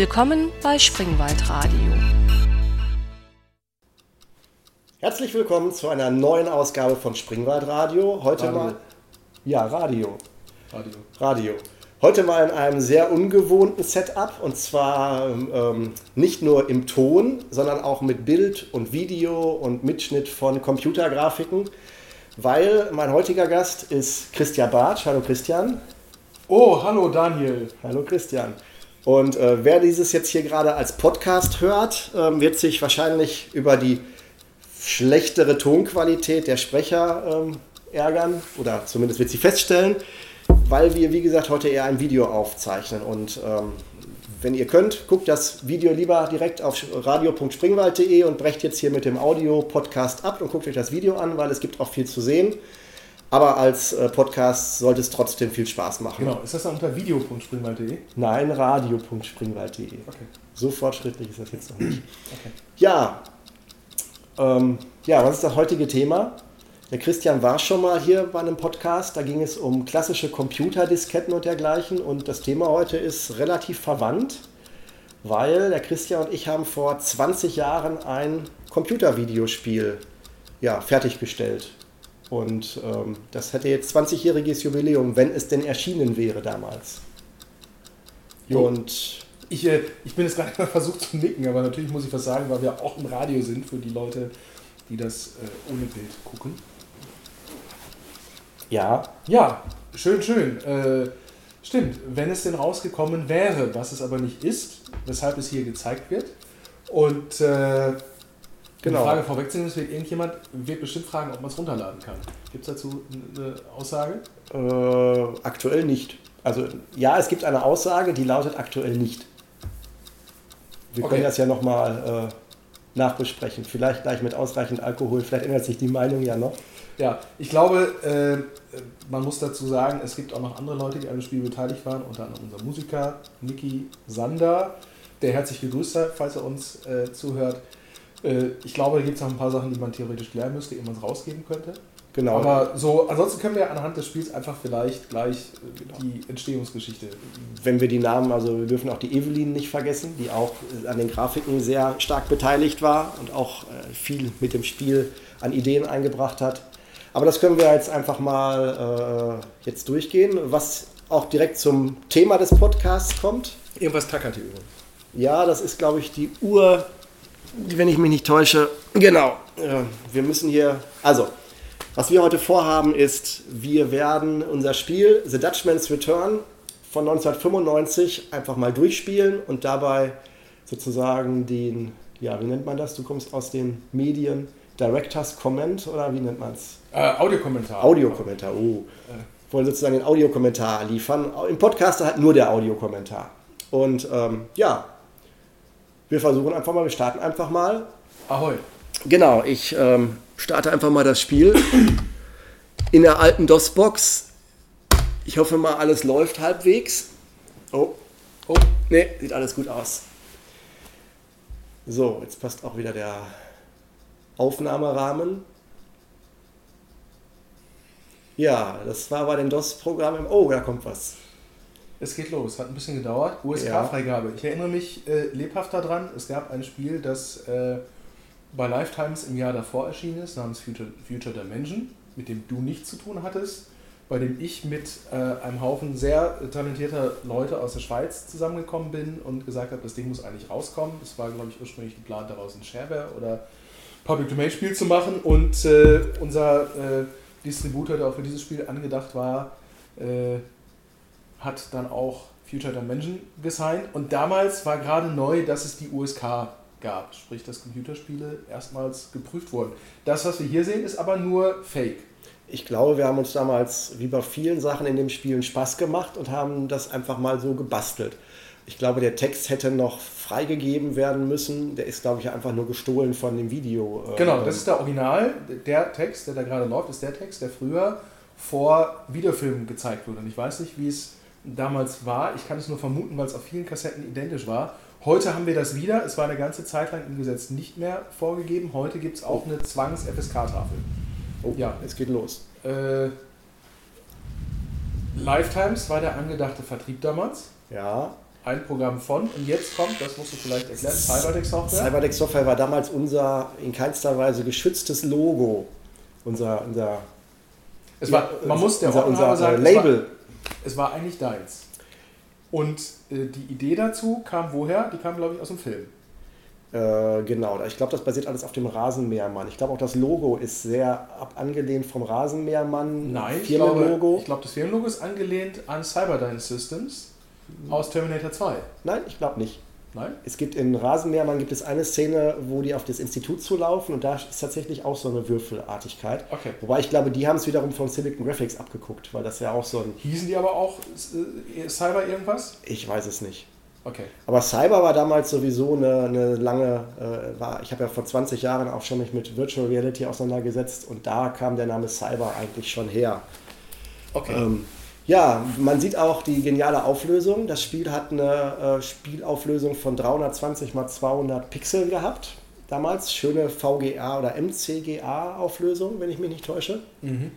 Willkommen bei Springwald Radio. Herzlich willkommen zu einer neuen Ausgabe von Springwald Radio. Heute Radio. mal. Ja, Radio. Radio. Radio. Heute mal in einem sehr ungewohnten Setup und zwar ähm, nicht nur im Ton, sondern auch mit Bild und Video und Mitschnitt von Computergrafiken, weil mein heutiger Gast ist Christian Bartsch. Hallo Christian. Oh, hallo Daniel. Hallo Christian. Und äh, wer dieses jetzt hier gerade als Podcast hört, ähm, wird sich wahrscheinlich über die schlechtere Tonqualität der Sprecher ähm, ärgern oder zumindest wird sie feststellen, weil wir, wie gesagt, heute eher ein Video aufzeichnen. Und ähm, wenn ihr könnt, guckt das Video lieber direkt auf radio.springwald.de und brecht jetzt hier mit dem Audio-Podcast ab und guckt euch das Video an, weil es gibt auch viel zu sehen. Aber als äh, Podcast sollte es trotzdem viel Spaß machen. Genau, ist das dann unter video.springwald.de? Nein, radio.springwald.de. Okay. So fortschrittlich ist das jetzt noch nicht. okay. Ja, ähm, ja, was ist das heutige Thema? Der Christian war schon mal hier bei einem Podcast, da ging es um klassische Computerdisketten und dergleichen. Und das Thema heute ist relativ verwandt, weil der Christian und ich haben vor 20 Jahren ein Computervideospiel ja, fertiggestellt. Und ähm, das hätte jetzt 20-jähriges Jubiläum, wenn es denn erschienen wäre damals. Jo. Und Ich, äh, ich bin jetzt gerade mal versucht zu nicken, aber natürlich muss ich was sagen, weil wir auch im Radio sind für die Leute, die das äh, ohne Bild gucken. ja, Ja, schön, schön. Äh, stimmt, wenn es denn rausgekommen wäre, was es aber nicht ist, weshalb es hier gezeigt wird. Und äh, Genau. die Frage vorwegzunehmen, es wird irgendjemand wird bestimmt fragen, ob man es runterladen kann. Gibt es dazu eine Aussage? Äh, aktuell nicht. Also ja, es gibt eine Aussage, die lautet aktuell nicht. Wir Okay. können das ja nochmal äh, nachbesprechen. Vielleicht gleich mit ausreichend Alkohol. Vielleicht ändert sich die Meinung ja noch. Ja, ich glaube, äh, man muss dazu sagen, es gibt auch noch andere Leute, die an dem Spiel beteiligt waren, unter anderem unser Musiker Niki Sander, der herzlich gegrüßt hat, falls er uns äh, zuhört. Äh, ich glaube, da gibt es noch ein paar Sachen, die man theoretisch klären müsste, ehe man es rausgeben könnte. Genau. Aber so, ansonsten können wir anhand des Spiels einfach vielleicht gleich äh, die Entstehungsgeschichte. Wenn wir die Namen, also wir dürfen auch die Evelyn nicht vergessen, die auch äh, an den Grafiken sehr stark beteiligt war und auch viel mit dem Spiel an Ideen eingebracht hat. Aber das können wir jetzt einfach mal äh, jetzt durchgehen, was auch direkt zum Thema des Podcasts kommt. Irgendwas tackert hier übrigens. Ja, das ist, glaube ich, die Uhr, wenn ich mich nicht täusche. Genau. Ja, wir müssen hier. Also, was wir heute vorhaben, ist, wir werden unser Spiel The Dutchman's Return von 1995 einfach mal durchspielen und dabei sozusagen den, ja, wie nennt man das? Du kommst aus den Medien. Director's Comment oder wie nennt man es? Äh, Audiokommentar. Audiokommentar. Oh. Wollen sozusagen den Audiokommentar liefern. Im Podcast halt nur der Audiokommentar. Und ähm, ja, wir versuchen einfach mal, wir starten einfach mal. Ahoi. Genau, ich ähm, starte einfach mal das Spiel in der alten DOS-Box. Ich hoffe mal, alles läuft halbwegs. Oh, Oh, ne, sieht alles gut aus. So, jetzt passt auch wieder der Aufnahmerahmen. Ja, das war bei dem DOS-Programm. Oh, da kommt was. Es geht los, hat ein bisschen gedauert. USK-Freigabe. Ich erinnere mich äh, lebhaft daran, es gab ein Spiel, das äh, bei Lifetimes im Jahr davor erschienen ist, namens Future, Future Dimension, mit dem du nichts zu tun hattest, bei dem ich mit äh, einem Haufen sehr talentierter Leute aus der Schweiz zusammengekommen bin und gesagt habe, das Ding muss eigentlich rauskommen. Das war, glaube ich, ursprünglich geplant, daraus ein Shareware oder Public Domain Spiel zu machen und äh, unser äh, Distributor, der auch für dieses Spiel angedacht war, äh, hat dann auch Future Dimension gesigned. Und damals war gerade neu, dass es die USK gab, sprich, dass Computerspiele erstmals geprüft wurden. Das, was wir hier sehen, ist aber nur Fake. Ich glaube, wir haben uns damals wie bei vielen Sachen in dem Spiel einen Spaß gemacht und haben das einfach mal so gebastelt. Ich glaube, der Text hätte noch freigegeben werden müssen. Der ist, glaube ich, einfach nur gestohlen von dem Video. äh, Genau, das ist der Original. Der Text, der da gerade läuft, ist der Text, der früher vor Videofilmen gezeigt wurde. Und ich weiß nicht, wie es damals war. Ich kann es nur vermuten, weil es auf vielen Kassetten identisch war. Heute haben wir das wieder. Es war eine ganze Zeit lang im Gesetz nicht mehr vorgegeben. Heute gibt es auch eine Zwangs-FSK-Tafel. Oh, Ja. es geht los. Äh, Lifetimes war der angedachte Vertrieb damals. Ja, ein Programm von und jetzt kommt, das musst du vielleicht erklären, Cyberdeck Software. Cyberdeck Software war damals unser in keinster Weise geschütztes Logo. Unser, unser es war, man muss der unser, unser sagen, Label. Es war, eigentlich deins. Und äh, die Idee dazu kam woher? Die kam, glaube ich, aus dem Film. Äh, genau, ich glaube, das basiert alles auf dem Rasenmähermann. Ich glaube auch das Logo ist sehr angelehnt vom Rasenmähermann. Nein, ich glaube, ich glaube, das Firmenlogo ist angelehnt an Cyberdyne Systems aus Terminator 2. Nein, ich glaube nicht. Nein? Es gibt in Rasenmähermann gibt es eine Szene, wo die auf das Institut zulaufen und da ist tatsächlich auch so eine Würfelartigkeit. Okay. Wobei ich glaube, die haben es wiederum von Silicon Graphics abgeguckt, weil das ja auch so ein. Hießen die aber auch äh, Cyber irgendwas? Ich weiß es nicht. Okay. Aber Cyber war damals sowieso eine, eine lange, äh, war, ich habe ja vor 20 Jahren auch schon mich mit Virtual Reality auseinandergesetzt und da kam der Name Cyber eigentlich schon her. Okay. Ähm, ja, man sieht auch die geniale Auflösung. Das Spiel hat eine äh, Spielauflösung von 320 x 200 Pixeln gehabt. Damals schöne VGA oder MCGA-Auflösung, wenn ich mich nicht täusche. Mhm.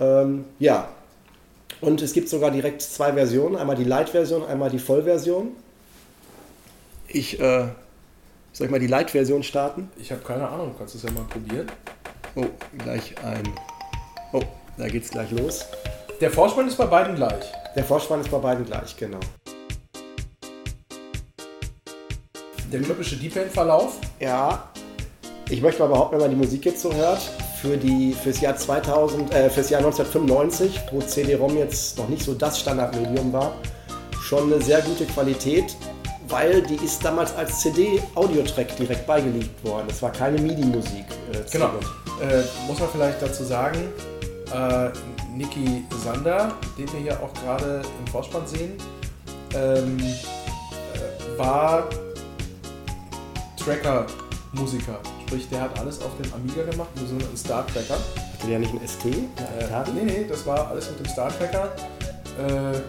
Ähm, ja, und es gibt sogar direkt zwei Versionen: einmal die Light-Version, einmal die Vollversion. Ich äh, soll ich mal die Light-Version starten? Ich habe keine Ahnung, du kannst es ja mal probieren. Oh, gleich ein. Oh, da geht's gleich los. Der Vorspann ist bei beiden gleich. Der Vorspann ist bei beiden gleich, genau. Der typische Deep-End-Verlauf. Ja, ich möchte mal behaupten, wenn man die Musik jetzt so hört, für die, fürs, Jahr 2000, äh, fürs Jahr 1995, wo CD-ROM jetzt noch nicht so das Standardmedium war, schon eine sehr gute Qualität, weil die ist damals als CD-Audiotrack direkt beigelegt worden. Es war keine MIDI-Musik. Äh, genau. Äh, muss man vielleicht dazu sagen, äh, Niki Sander, den wir hier auch gerade im Vorspann sehen, ähm, äh, war Tracker-Musiker. Sprich, der hat alles auf dem Amiga gemacht, nur so einen Star Tracker. Hatte der nicht einen ST? Äh, nee, nee, das war alles mit dem Star Tracker. Äh,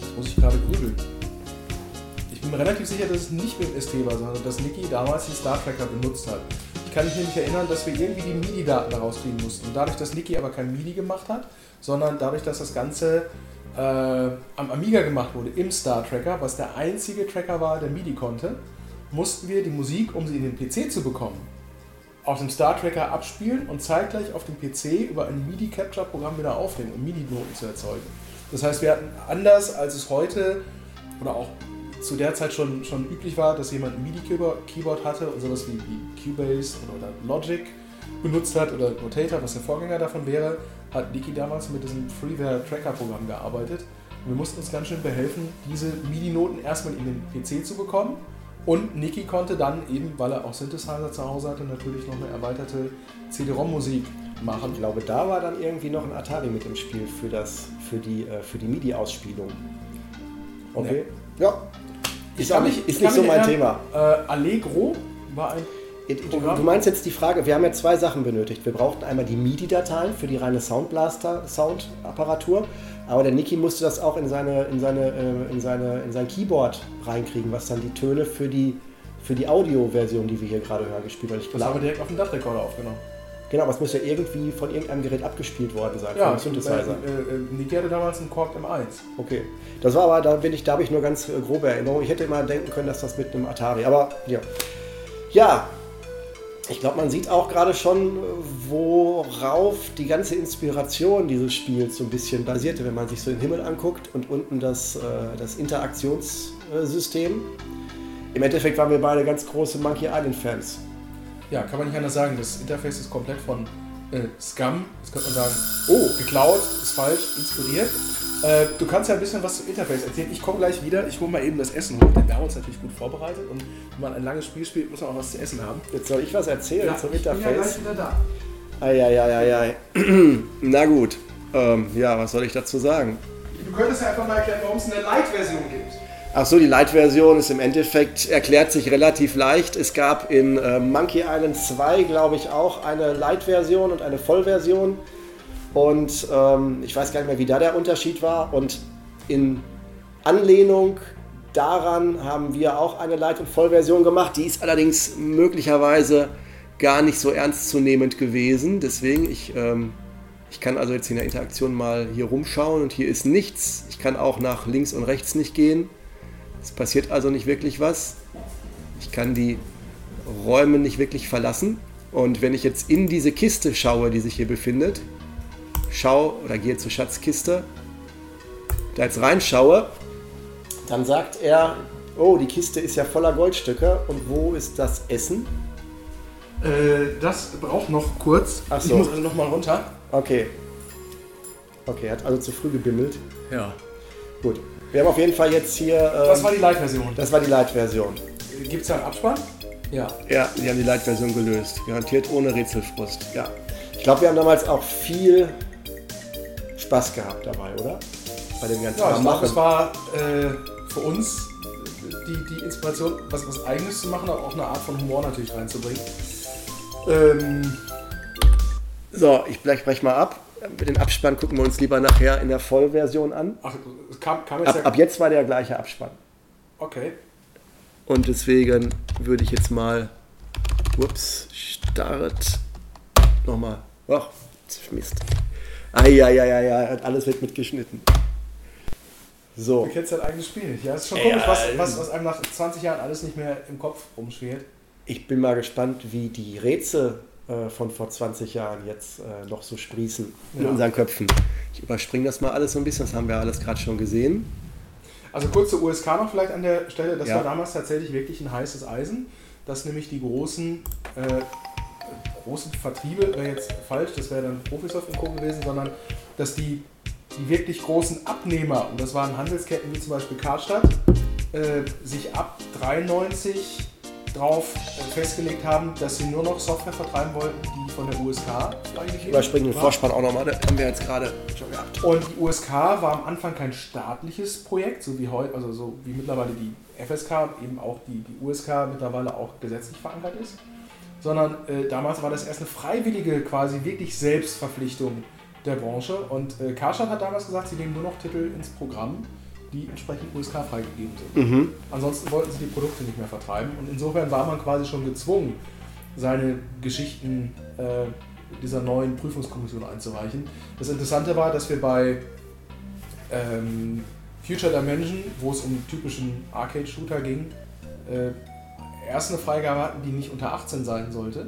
das muss ich gerade googeln. Ich bin mir relativ sicher, dass es nicht mit dem ST war, sondern dass Niki damals den Star Tracker benutzt hat kann ich mich erinnern, dass wir irgendwie die MIDI-Daten daraus kriegen mussten. Dadurch, dass Niki aber kein MIDI gemacht hat, sondern dadurch, dass das Ganze äh, am Amiga gemacht wurde, im Star Tracker, was der einzige Tracker war, der MIDI konnte, mussten wir die Musik, um sie in den PC zu bekommen, auf dem Star Tracker abspielen und zeitgleich auf dem PC über ein MIDI-Capture-Programm wieder aufnehmen, um MIDI-Noten zu erzeugen. Das heißt, wir hatten anders als es heute oder auch zu der Zeit schon, schon üblich war, dass jemand ein MIDI-Keyboard hatte und sowas wie, Cubase oder Logic benutzt hat oder Notator, was der Vorgänger davon wäre, hat Niki damals mit diesem Freeware-Tracker-Programm gearbeitet. Und wir mussten uns ganz schön behelfen, diese MIDI-Noten erstmal in den PC zu bekommen. Und Niki konnte dann eben, weil er auch Synthesizer zu Hause hatte, natürlich noch eine erweiterte CD-ROM-Musik machen. Ich glaube, da war dann irgendwie noch ein Atari mit im Spiel für, das, für die, äh, für die MIDI-Ausspielung. Okay. Ja. ja. Ist, auch nicht, ist nicht so mein Thema. Äh, Allegro war ein. Du meinst jetzt die Frage, wir haben ja zwei Sachen benötigt. Wir brauchten einmal die MIDI-Dateien für die reine Soundblaster-Soundapparatur, aber der Niki musste das auch in, seine, in, seine, äh, in, seine, in sein Keyboard reinkriegen, was dann die Töne für die, für die Audio-Version, die wir hier gerade hören, gespielt hat. Das haben wir direkt auf dem Dachrekorder aufgenommen. Genau, aber es muss ja irgendwie von irgendeinem Gerät abgespielt worden sein, ja, von Synthesizer. Äh, äh, hatte damals einen Korg M1. Okay. Das war aber, da bin ich, da habe ich nur ganz äh, grobe Erinnerungen. Ich hätte immer denken können, dass das mit einem Atari, aber ja. Ja, ich glaube, man sieht auch gerade schon, worauf die ganze Inspiration dieses Spiels so ein bisschen basierte, wenn man sich so den Himmel anguckt und unten das, äh, das Interaktionssystem. Im Endeffekt waren wir beide ganz große Monkey Island-Fans. Ja, kann man nicht anders sagen. Das Interface ist komplett von äh, Scum, das könnte man sagen, oh, geklaut, ist falsch, inspiriert. Äh, du kannst ja ein bisschen was zum Interface erzählen. Ich komme gleich wieder, ich hole mal eben das Essen hoch, denn wir haben uns natürlich gut vorbereitet und wenn man ein langes Spiel spielt, muss man auch was zu essen haben. Jetzt soll ich was erzählen ja, zum ich Interface? Bin ja gleich wieder da. Eieieiei. Na gut. Ähm, ja, was soll ich dazu sagen? Du könntest ja einfach mal erklären, warum es eine Light-Version gibt. Ach so, die Light-Version ist im Endeffekt, erklärt sich relativ leicht. Es gab in äh, Monkey Island 2, glaube ich, auch eine Light-Version und eine Vollversion. Und ähm, ich weiß gar nicht mehr, wie da der Unterschied war. Und in Anlehnung daran haben wir auch eine Light- und Vollversion gemacht. Die ist allerdings möglicherweise gar nicht so ernstzunehmend gewesen. Deswegen, ich, ähm, Ich kann also jetzt in der Interaktion mal hier rumschauen und hier ist nichts. Ich kann auch nach links und rechts nicht gehen. Es passiert also nicht wirklich was. Ich kann die Räume nicht wirklich verlassen. Und wenn ich jetzt in diese Kiste schaue, die sich hier befindet, schaue oder gehe zur Schatzkiste, da jetzt reinschaue, dann sagt er, oh, die Kiste ist ja voller Goldstücke und wo ist das Essen? Äh, das braucht noch kurz. Ach so. Ich muss also noch mal runter. Okay. Okay, hat also zu früh gebimmelt. Ja. Gut. Wir haben auf jeden Fall jetzt hier. Ähm, Das war die Live-Version. das war die Light-Version. Gibt es da einen Abspann? Ja. Ja, die haben die Light-Version gelöst. Garantiert ohne Rätselfrust. Ja. Ich glaube, wir haben damals auch viel Spaß gehabt dabei, oder? Bei dem ganzen Ja, ich es war äh, für uns die, die Inspiration, was, was Eigenes zu machen, aber auch eine Art von Humor natürlich reinzubringen. Ähm, So, ich brech, brech mal ab. Mit den Abspann gucken wir uns lieber nachher in der Vollversion an. ach, kam, kam Ab, ja. ab jetzt war der gleiche Abspann. Okay. Und deswegen würde ich jetzt mal. Ups, Start. Nochmal. Ach, Mist. Eieieiei, alles wird mitgeschnitten. So. Du kennst dein eigenes Spiel nicht. Ja, es ist schon Ja, komisch, was, ähm. was, was einem nach 20 Jahren alles nicht mehr im Kopf rumschwirrt. Ich bin mal gespannt, wie die Rätsel von vor 20 Jahren jetzt äh, noch so sprießen in Ja. unseren Köpfen. Ich überspringe das mal alles so ein bisschen, das haben wir alles gerade schon gesehen. Also kurz zur USK noch vielleicht an der Stelle. Das Ja. war damals tatsächlich wirklich ein heißes Eisen, dass nämlich die großen, äh, großen Vertriebe, wäre jetzt falsch, das wäre dann Profisoft und Co. gewesen, sondern dass die, die wirklich großen Abnehmer, und das waren Handelsketten wie zum Beispiel Karstadt, äh, sich ab 93 drauf äh, festgelegt haben, dass sie nur noch Software vertreiben wollten, die von der USK Überspringen den. Vorspann auch nochmal, das haben wir jetzt gerade schon gehabt. Und die USK war am Anfang kein staatliches Projekt, so wie heute, also so wie mittlerweile die FSK, eben auch die, die USK mittlerweile auch gesetzlich verankert ist, sondern äh, damals war das erst eine freiwillige, quasi wirklich Selbstverpflichtung der Branche. Und äh, Karstadt hat damals gesagt, sie nehmen nur noch Titel ins Programm, die entsprechend USK freigegeben sind. Mhm. Ansonsten wollten sie die Produkte nicht mehr vertreiben. Und insofern war man quasi schon gezwungen, seine Geschichten äh, dieser neuen Prüfungskommission einzureichen. Das Interessante war, dass wir bei ähm, Future Dimension, wo es um typischen Arcade-Shooter ging, äh, erst eine Freigabe hatten, die nicht unter 18 sein sollte,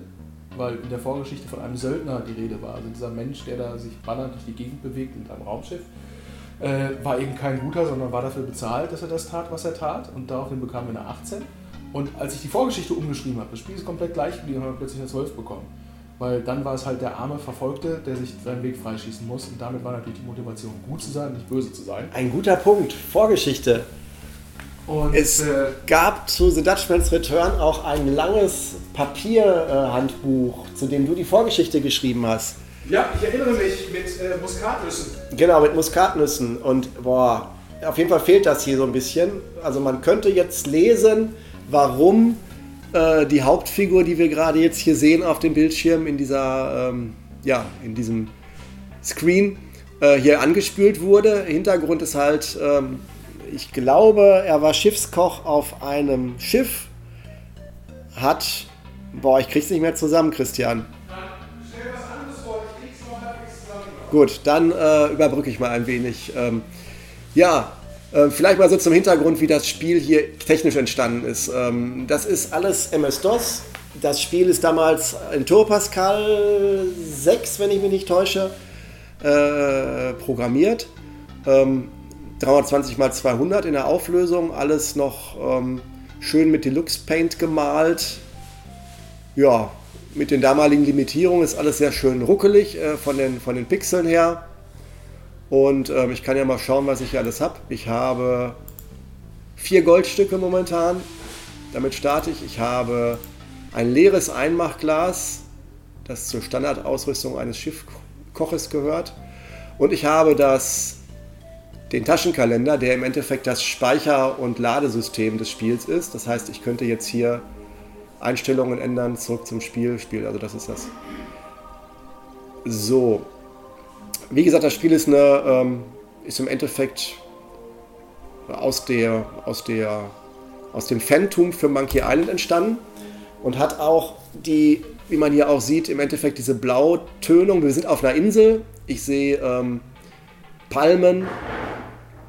weil in der Vorgeschichte von einem Söldner die Rede war. Also dieser Mensch, der da sich bannernd durch die Gegend bewegt mit einem Raumschiff, äh, war eben kein guter, sondern war dafür bezahlt, dass er das tat, was er tat. Und daraufhin bekam er eine 18. Und als ich die Vorgeschichte umgeschrieben habe, das Spiel ist komplett gleich geblieben, haben wir plötzlich eine 12 bekommen. Weil dann war es halt der arme Verfolgte, der sich seinen Weg freischießen muss. Und damit war natürlich die Motivation, gut zu sein, nicht böse zu sein. Ein guter Punkt. Vorgeschichte. Und Es äh, gab zu The Dutchman's Return auch ein langes Papierhandbuch, zu dem du die Vorgeschichte geschrieben hast. Ja, ich erinnere mich mit äh, Muskatnüssen. Genau, mit Muskatnüssen. Und boah, auf jeden Fall fehlt das hier so ein bisschen. Also man könnte jetzt lesen, warum äh, die Hauptfigur, die wir gerade jetzt hier sehen auf dem Bildschirm, in dieser, ähm, ja, in diesem Screen, äh, hier angespült wurde. Hintergrund ist halt, ähm, ich glaube, er war Schiffskoch auf einem Schiff, hat, boah, ich krieg's nicht mehr zusammen, Christian. Gut, dann äh, überbrücke ich mal ein wenig. Ähm, ja, äh, vielleicht mal so zum Hintergrund, wie das Spiel hier technisch entstanden ist. Ähm, das ist alles MS-DOS. Das Spiel ist damals in Turbo Pascal 6, wenn ich mich nicht täusche, äh, programmiert. Ähm, 320 x 200 in der Auflösung, alles noch ähm, schön mit Deluxe Paint gemalt. Ja, mit den damaligen Limitierungen ist alles sehr schön ruckelig äh, von, den, von den Pixeln her. Und ähm, ich kann ja mal schauen, was ich hier alles habe. Ich habe vier Goldstücke momentan. Damit starte ich. Ich habe ein leeres Einmachglas, das zur Standardausrüstung eines Schiffkoches gehört. Und ich habe das, den Taschenkalender, der im Endeffekt das Speicher- und Ladesystem des Spiels ist. Das heißt, ich könnte jetzt hier Einstellungen ändern, zurück zum Spiel, Spiel, also das ist das. So. Wie gesagt, das Spiel ist, eine, ähm, ist im Endeffekt aus, der, aus, der, aus dem Phantom für Monkey Island entstanden und hat auch die, wie man hier auch sieht, im Endeffekt diese Blautönung. Wir sind auf einer Insel Ich sehe ähm, Palmen.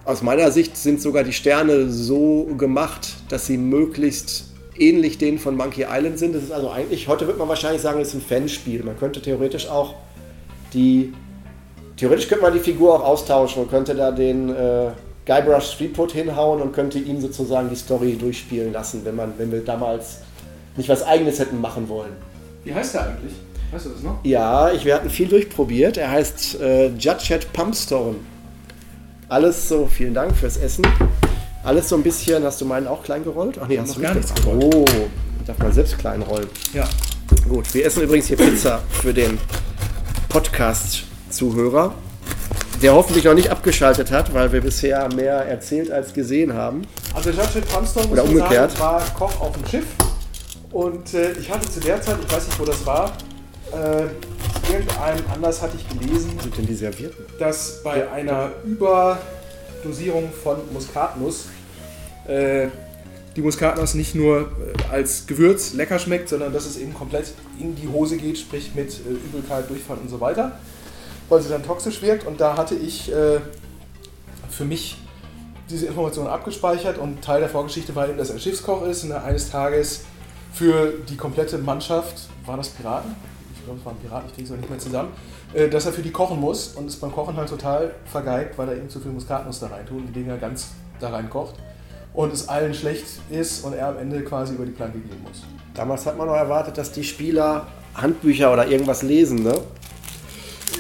Aus meiner Sicht sind sogar die Sterne so gemacht, dass sie möglichst ähnlich denen von Monkey Island sind. Das ist also eigentlich, heute wird man wahrscheinlich sagen, es ist ein Fanspiel. Man könnte theoretisch auch die, theoretisch könnte man die Figur auch austauschen und könnte da den äh, Guybrush Threepwood hinhauen und könnte ihm sozusagen die Story durchspielen lassen, wenn, man, wenn wir damals nicht was Eigenes hätten machen wollen. Wie heißt der eigentlich? Weißt du das noch? Ja, ich, wir hatten viel durchprobiert. Er heißt äh, Judgehead Pumpstone. Alles so, vielen Dank fürs Essen. Alles so ein bisschen, hast du meinen auch klein gerollt? Ach nee, hast du gar nicht nichts gerollt. Oh, darf man selbst klein rollen. Ja. Gut, wir essen übrigens hier Pizza für den Podcast-Zuhörer, der hoffentlich noch nicht abgeschaltet hat, weil wir bisher mehr erzählt als gesehen haben. Also Judge Pumpstone Oder umgekehrt. sagen, war Koch auf dem Schiff. Und äh, ich hatte zu der Zeit, ich weiß nicht, wo das war, äh, irgendeinem Anlass hatte ich gelesen, Was sind denn die Servierten? dass bei einer Überdosierung von Muskatnuss äh, die Muskatnuss nicht nur äh, als Gewürz lecker schmeckt, sondern dass es eben komplett in die Hose geht, sprich mit äh, Übelkeit, Durchfall und so weiter, weil sie dann toxisch wirkt. Und da hatte ich äh, für mich diese Information abgespeichert und Teil der Vorgeschichte war eben, dass er Schiffskoch ist und er eines Tages für die komplette Mannschaft, waren das Piraten? Ich glaube, es waren Piraten, ich kriege es auch nicht mehr zusammen, äh, dass er für die kochen muss und es beim Kochen halt total vergeigt, weil er eben zu viel Muskatnuss da rein tut und die Dinger ganz da rein kocht und es allen schlecht ist und er am Ende quasi über die Planke gehen muss. Damals hat man noch erwartet, dass die Spieler Handbücher oder irgendwas lesen, ne?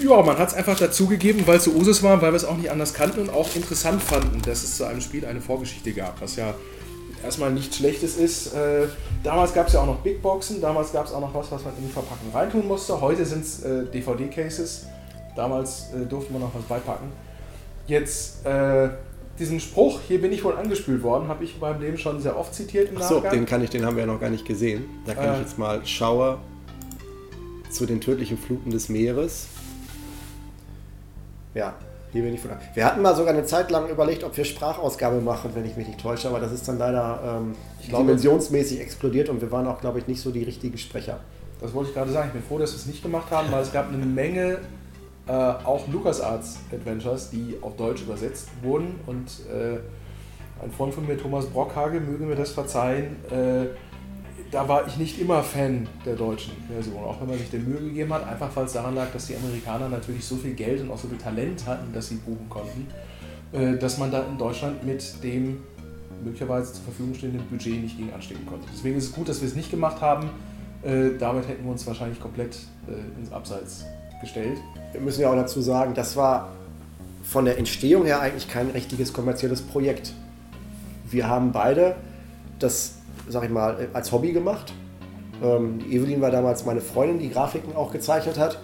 Ja, man hat es einfach dazugegeben, weil es so Usus war, weil wir es auch nicht anders kannten und auch interessant fanden, dass es zu einem Spiel eine Vorgeschichte gab, was ja erstmal nichts Schlechtes ist. Äh, damals gab es ja auch noch Big Boxen, damals gab es auch noch was, was man in die Verpackung reintun musste. Heute sind es äh, DVD-Cases, damals äh, durfte man noch was beipacken. Jetzt äh, diesen Spruch, hier bin ich wohl angespült worden, habe ich in meinem Leben schon sehr oft zitiert im Achso, Nachgang. den kann ich, den haben wir ja noch gar nicht gesehen. Da kann Äh. ich jetzt mal Schauer zu den tödlichen Fluten des Meeres. Ja, hier bin ich von. Wir hatten mal sogar eine Zeit lang überlegt, ob wir Sprachausgabe machen, wenn ich mich nicht täusche, aber das ist dann leider ähm, glaube- dimensionsmäßig explodiert und wir waren auch, glaube ich, nicht so die richtigen Sprecher. Das wollte ich gerade sagen. Ich bin froh, dass wir es nicht gemacht haben, weil es gab eine Menge äh, auch LucasArts Adventures, die auf Deutsch übersetzt wurden. Und äh, ein Freund von mir, Thomas Brockhage, möge mir das verzeihen, äh, da war ich nicht immer Fan der deutschen Version, auch wenn man sich der Mühe gegeben hat, einfach weil es daran lag, dass die Amerikaner natürlich so viel Geld und auch so viel Talent hatten, dass sie buchen konnten, äh, dass man da in Deutschland mit dem möglicherweise zur Verfügung stehenden Budget nicht gegen anstecken konnte. Deswegen ist es gut, dass wir es nicht gemacht haben. Äh, damit hätten wir uns wahrscheinlich komplett äh, ins Abseits gestellt. Wir müssen ja auch dazu sagen, das war von der Entstehung her eigentlich kein richtiges kommerzielles Projekt. Wir haben beide das, sag ich mal, als Hobby gemacht. Ähm, Evelyn war damals meine Freundin, die Grafiken auch gezeichnet hat.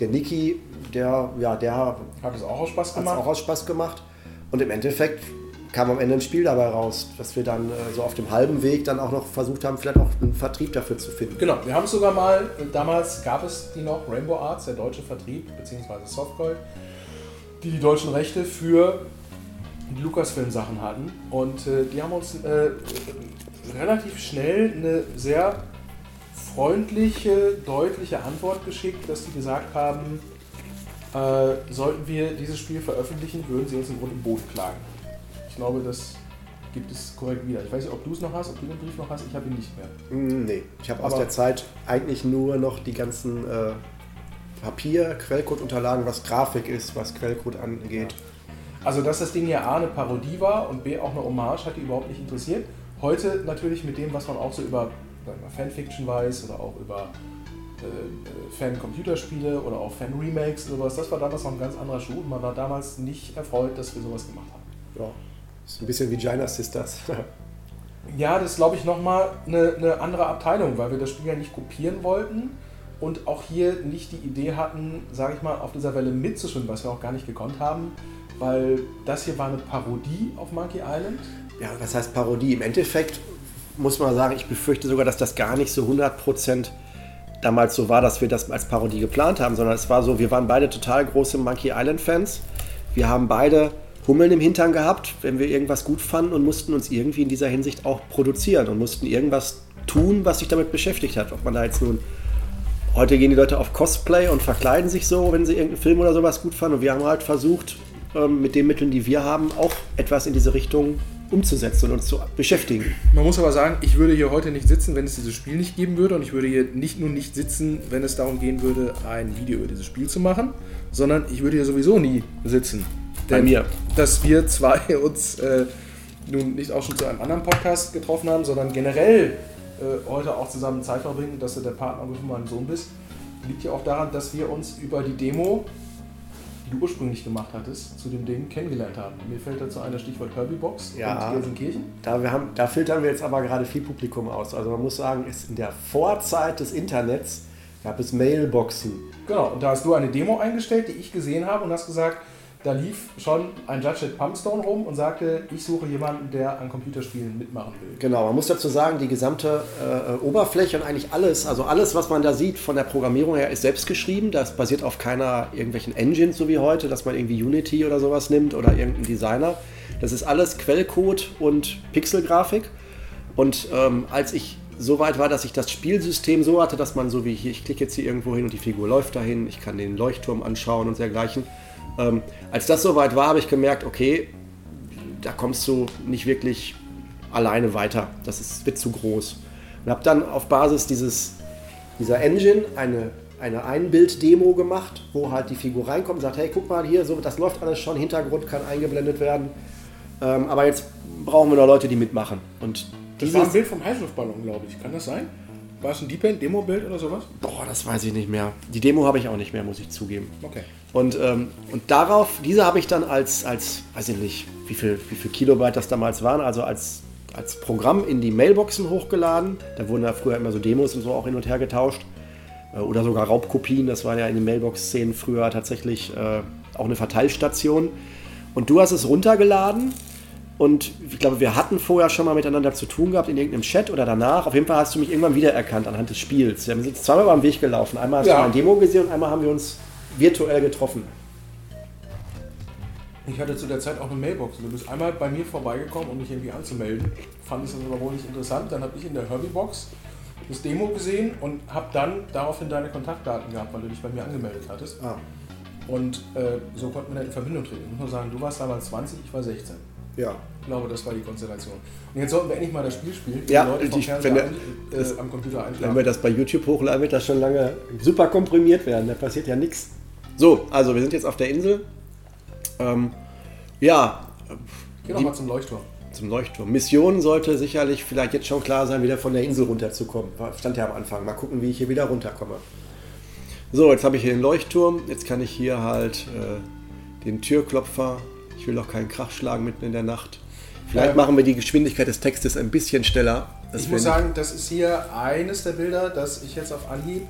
Der Niki, der, ja, der hat es auch aus Spaß es gemacht? auch aus Spaß gemacht. Und im Endeffekt kam am Ende ein Spiel dabei raus, dass wir dann äh, so auf dem halben Weg dann auch noch versucht haben, vielleicht auch einen Vertrieb dafür zu finden. Genau, wir haben es sogar mal, damals gab es die noch, Rainbow Arts, der deutsche Vertrieb, beziehungsweise Softgold, die die deutschen Rechte für die Lucasfilm-Sachen hatten. Und äh, die haben uns äh, relativ schnell eine sehr freundliche, deutliche Antwort geschickt, dass die gesagt haben, äh, sollten wir dieses Spiel veröffentlichen, würden sie uns im Grund im Boden klagen. Ich glaube, das gibt es korrekt wieder. Ich weiß nicht, ob du es noch hast, ob du den Brief noch hast, ich habe ihn nicht mehr. Mm, Nee, ich habe aus der Zeit eigentlich nur noch die ganzen äh, Papier, Quellcode-Unterlagen, was Grafik ist, was Quellcode angeht. Also, dass das Ding ja A eine Parodie war und B auch eine Hommage, hat die überhaupt nicht interessiert. Heute natürlich mit dem, was man auch so über wir, Fanfiction weiß oder auch über äh, äh, Fan-Computerspiele oder auch Fan-Remakes oder sowas, das war damals noch ein ganz anderer Schuh und man war damals nicht erfreut, dass wir sowas gemacht haben. Ja, ist ein bisschen wie Gina Sisters. Ja, das ist, glaube ich, nochmal eine, eine andere Abteilung, weil wir das Spiel ja nicht kopieren wollten und auch hier nicht die Idee hatten, sage ich mal, auf dieser Welle mitzuschwimmen, was wir auch gar nicht gekonnt haben, weil das hier war eine Parodie auf Monkey Island. ja, was heißt Parodie? Im Endeffekt muss man sagen, ich befürchte sogar, dass das gar nicht so 100% damals so war, dass wir das als Parodie geplant haben, sondern es war so, wir waren beide total große Monkey Island-Fans. Wir haben beide Hummeln im Hintern gehabt, wenn wir irgendwas gut fanden und mussten uns irgendwie in dieser Hinsicht auch produzieren und mussten irgendwas tun, was sich damit beschäftigt hat. Ob man da jetzt nun heute gehen die Leute auf Cosplay und verkleiden sich so, wenn sie irgendeinen Film oder sowas gut fanden. Und wir haben halt versucht, ähm, mit den Mitteln, die wir haben, auch etwas in diese Richtung umzusetzen und uns zu beschäftigen. Man muss aber sagen, ich würde hier heute nicht sitzen, wenn es dieses Spiel nicht geben würde. Und ich würde hier nicht nur nicht sitzen, wenn es darum gehen würde, ein Video über dieses Spiel zu machen, sondern ich würde hier sowieso nie sitzen. Bei mir. Dass wir zwei uns äh, nun nicht auch schon zu einem anderen Podcast getroffen haben, sondern generell äh, heute auch zusammen Zeit verbringen, dass du der Partner von meinem Sohn bist, liegt ja auch daran, dass wir uns über die Demo die du ursprünglich gemacht hattest, zu dem Ding kennengelernt haben. Mir fällt dazu ein das Stichwort Herbie-Box Ja. und Gelsenkirchen. Da, wir haben, da filtern wir jetzt aber gerade viel Publikum aus. Also man muss sagen, es in der Vorzeit des Internets gab es Mailboxen. Genau, und da hast du eine Demo eingestellt, die ich gesehen habe und hast gesagt, da lief schon ein Judge at Pumpstone rum und sagte, ich suche jemanden, der an Computerspielen mitmachen will. Genau, man muss dazu sagen, die gesamte äh, Oberfläche und eigentlich alles, also alles, was man da sieht von der Programmierung her, ist selbst geschrieben. Das basiert auf keiner irgendwelchen Engines, so wie heute, dass man irgendwie Unity oder sowas nimmt oder irgendeinen Designer. Das ist alles Quellcode und Pixelgrafik. Und ähm, als ich so weit war, dass ich das Spielsystem so hatte, dass man so wie hier, ich klicke jetzt hier irgendwo hin und die Figur läuft dahin, ich kann den Leuchtturm anschauen und dergleichen. Ähm, als das soweit war, habe ich gemerkt, okay, da kommst du nicht wirklich alleine weiter. Das ist, wird zu groß. Und habe dann auf Basis dieses, dieser Engine eine, eine Einbild-Demo gemacht, wo halt die Figur reinkommt und sagt, hey, guck mal hier, so, das läuft alles schon, Hintergrund kann eingeblendet werden. Ähm, aber jetzt brauchen wir noch Leute, die mitmachen. Und Das war ein Bild vom Heißluftballon, glaube ich. Kann das sein? War es ein Deep End, Demo-Bild oder sowas? Boah, das weiß ich nicht mehr. Die Demo habe ich auch nicht mehr, muss ich zugeben. Okay. Und, ähm, und darauf, diese habe ich dann als, als, weiß ich nicht, wie viel, wie viel Kilobyte das damals waren, also als, als Programm in die Mailboxen hochgeladen. Da wurden ja früher immer so Demos und so auch hin und her getauscht. Äh, Oder sogar Raubkopien, das war ja in den Mailbox-Szenen früher tatsächlich äh, auch eine Verteilstation. Und du hast es runtergeladen und ich glaube, wir hatten vorher schon mal miteinander zu tun gehabt in irgendeinem Chat oder danach. Auf jeden Fall hast du mich irgendwann wiedererkannt anhand des Spiels. Wir sind jetzt zweimal den Weg gelaufen. Einmal hast Ja. du mein Demo gesehen und einmal haben wir uns virtuell getroffen. Ich hatte zu der Zeit auch eine Mailbox. Du bist einmal bei mir vorbeigekommen, um mich irgendwie anzumelden. Fand das aber wohl nicht interessant. Dann habe ich in der Herbie-Box das Demo gesehen und habe dann daraufhin deine Kontaktdaten gehabt, weil du dich bei mir angemeldet hattest. Ah, Und äh, so konnten wir dann in Verbindung treten. Ich muss nur sagen, du warst damals 20, ich war 16. ja. Ich glaube, das war die Konstellation. Und jetzt sollten wir endlich mal das Spiel spielen. Ja, die Leute vom ich finde, äh, am Computer Wenn einschlafen. wir das bei YouTube hochladen, wird das schon lange super komprimiert werden. Da passiert ja nichts. So, also wir sind jetzt auf der Insel. Ähm, ja, Geh doch mal zum Leuchtturm. zum Leuchtturm. Mission sollte sicherlich vielleicht jetzt schon klar sein, wieder von der Insel runterzukommen. Stand ja am Anfang. Mal gucken, wie ich hier wieder runterkomme. So, jetzt habe ich hier den Leuchtturm. Jetzt kann ich hier halt äh, den Türklopfer. Ich will auch keinen Krach schlagen mitten in der Nacht. Vielleicht Ähm, machen wir die Geschwindigkeit des Textes ein bisschen schneller. Ich muss sagen, das ist hier eines der Bilder, das ich jetzt auf Anhieb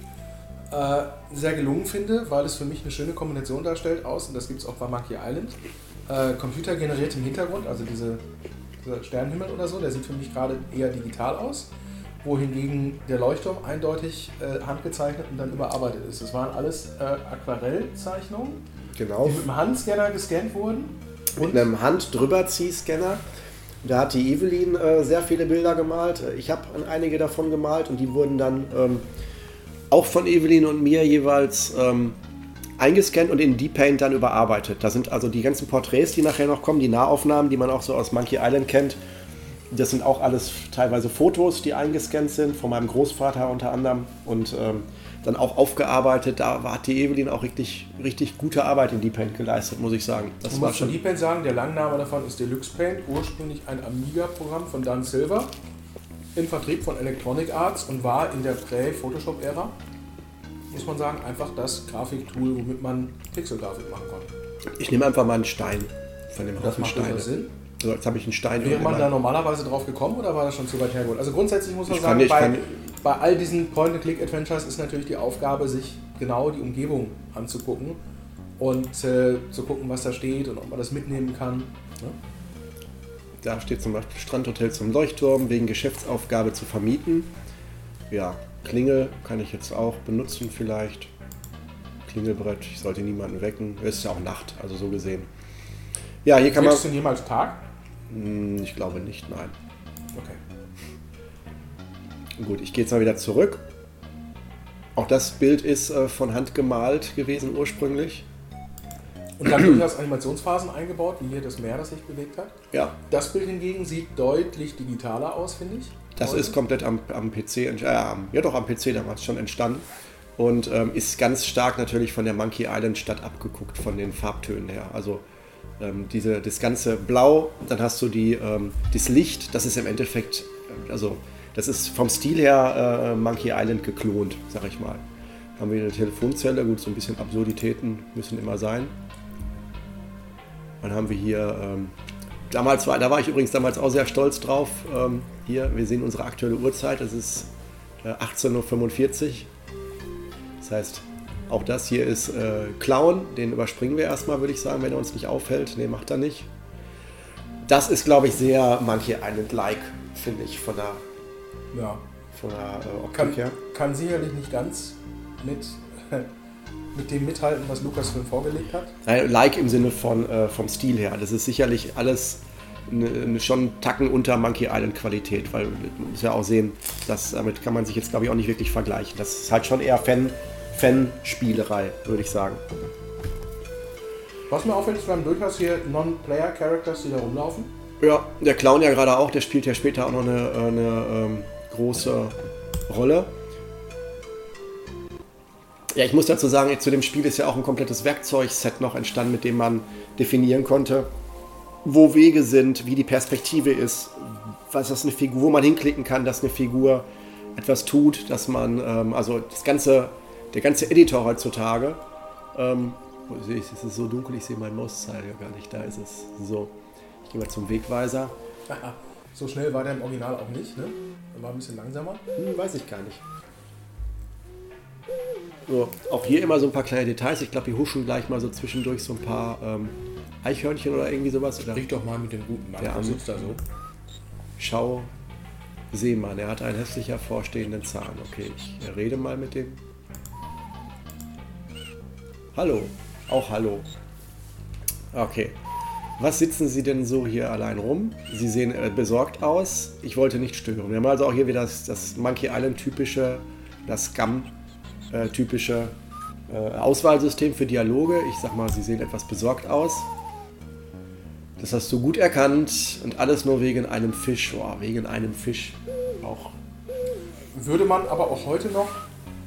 äh, sehr gelungen finde, weil es für mich eine schöne Kombination darstellt aus, und das gibt es auch bei Monkey Island, äh, computergeneriert im Hintergrund, also diese, dieser Sternenhimmel oder so, der sieht für mich gerade eher digital aus, wohingegen der Leuchtturm eindeutig äh, handgezeichnet und dann überarbeitet ist. Das waren alles äh, Aquarellzeichnungen, genau. die mit dem Handscanner gescannt wurden. Mit einem Hand-Drüber-Zieh-Scanner. Da hat die Evelyn äh, sehr viele Bilder gemalt. Äh, Ich habe einige davon gemalt und die wurden dann ähm, auch von Evelyn und mir jeweils ähm, eingescannt und in Deep Paint dann überarbeitet. Da sind also die ganzen Porträts, die nachher noch kommen, die Nahaufnahmen, die man auch so aus Monkey Island kennt. Das sind auch alles teilweise Fotos, die eingescannt sind, von meinem Großvater unter anderem und ähm, dann auch aufgearbeitet. Da hat die Evelyn auch richtig, richtig gute Arbeit in Deep Paint geleistet, muss ich sagen. Das war muss von schon Deep Paint sagen, der Langname davon ist Deluxe Paint, ursprünglich ein Amiga-Programm von Dan Silver, in Vertrieb von Electronic Arts und war in der Prä-Photoshop-Ära, muss man sagen, einfach das Grafiktool, womit man Pixelgrafik machen konnte. Ich nehme einfach mal einen Stein von dem Das Haufen macht Steine. durchaus Sinn. So, jetzt habe ich einen Stein. Wäre man da normalerweise drauf gekommen oder war das schon zu weit hergeholt? Also grundsätzlich muss man Ich sagen, nicht- bei, bei all diesen Point-and-Click-Adventures ist natürlich die Aufgabe, sich genau die Umgebung anzugucken und äh, zu gucken, was da steht und ob man das mitnehmen kann. Ne? Da steht zum Beispiel Strandhotel zum Leuchtturm wegen Geschäftsaufgabe zu vermieten. Ja, Klingel kann ich jetzt auch benutzen vielleicht. Klingelbrett, ich sollte niemanden wecken. Es ist ja auch Nacht, also so gesehen. Ja, hier kann man. Kriegst du denn jemals Tag? Hm, Ich glaube nicht, nein. Gut, ich gehe jetzt mal wieder zurück Auch das Bild ist äh, von Hand gemalt gewesen ursprünglich. Und dann durchaus Animationsphasen eingebaut, wie hier das Meer, das sich bewegt hat. Ja, Das Bild hingegen sieht deutlich digitaler aus, finde ich. das Heute. ist komplett am, am PC, äh, ja doch am PC damals schon entstanden. Und ähm, ist ganz stark natürlich von der Monkey Island Stadt abgeguckt, von den Farbtönen her. Also ähm, diese, das ganze Blau, dann hast du die, ähm, das Licht, das ist im Endeffekt, äh, also das ist vom Stil her äh, Monkey Island geklont, sag ich mal. Haben wir eine Telefonzelle, gut, so ein bisschen Absurditäten müssen immer sein. Dann haben wir hier, ähm, damals war, da war ich übrigens damals auch sehr stolz drauf. Ähm, hier, wir sehen unsere aktuelle Uhrzeit, das ist äh, 18.45 Uhr. Das heißt, auch das hier ist äh, Clown, den überspringen wir erstmal, würde ich sagen, wenn er uns nicht auffällt. Ne, macht er nicht. Das ist, glaube ich, sehr Monkey Island-like, finde ich, von der, Ja. von der äh, Kann, Optik her. kann sicherlich nicht ganz mit, mit dem mithalten, was Lucasfilm vorgelegt hat. Nein, Like im Sinne von äh, vom Stil her. Das ist sicherlich alles ne, schon einen Tacken unter Monkey Island Qualität, weil man muss ja auch sehen, dass damit kann man sich jetzt glaube ich auch nicht wirklich vergleichen. Das ist halt schon eher Fan Fanspielerei, würde ich sagen. Was mir auffällt, ist, wir haben durchaus hier Non-Player-Characters, die da rumlaufen. Ja, der Clown ja gerade auch, der spielt ja später auch noch eine, äh, eine ähm, große Rolle. Ja, ich muss dazu sagen, zu dem Spiel ist ja auch ein komplettes Werkzeugset noch entstanden, mit dem man definieren konnte, wo Wege sind, wie die Perspektive ist, was das eine Figur, wo man hinklicken kann, dass eine Figur etwas tut, dass man, ähm, also das ganze, der ganze Editor heutzutage, ähm, wo sehe ich, es ist so dunkel, ich sehe meinen Mauszeiger gar nicht, da ist es. So, ich gehe mal zum Wegweiser. So schnell war der im Original auch nicht, ne? War ein bisschen langsamer. Hm, weiß ich gar nicht. So, auch hier immer so ein paar kleine Details. Ich glaube, die huschen gleich mal so zwischendurch so ein paar ähm, Eichhörnchen oder irgendwie sowas. Oder Riech doch mal mit dem guten Mann. Der Arme. sitzt da so. Schau, Seemann, er hat einen hässlich hervorstehenden Zahn. Okay, ich rede mal mit dem. Hallo, auch hallo. Okay. Was sitzen Sie denn so hier allein rum? Sie sehen äh, besorgt aus. Ich wollte nicht stören. Wir haben also auch hier wieder das, das Monkey Island typische, das Scum äh, äh, Auswahlsystem für Dialoge. Ich sag mal, Sie sehen etwas besorgt aus. Das hast du gut erkannt und alles nur wegen einem Fisch. Boah, wegen einem Fisch. Auch. Würde man aber auch heute noch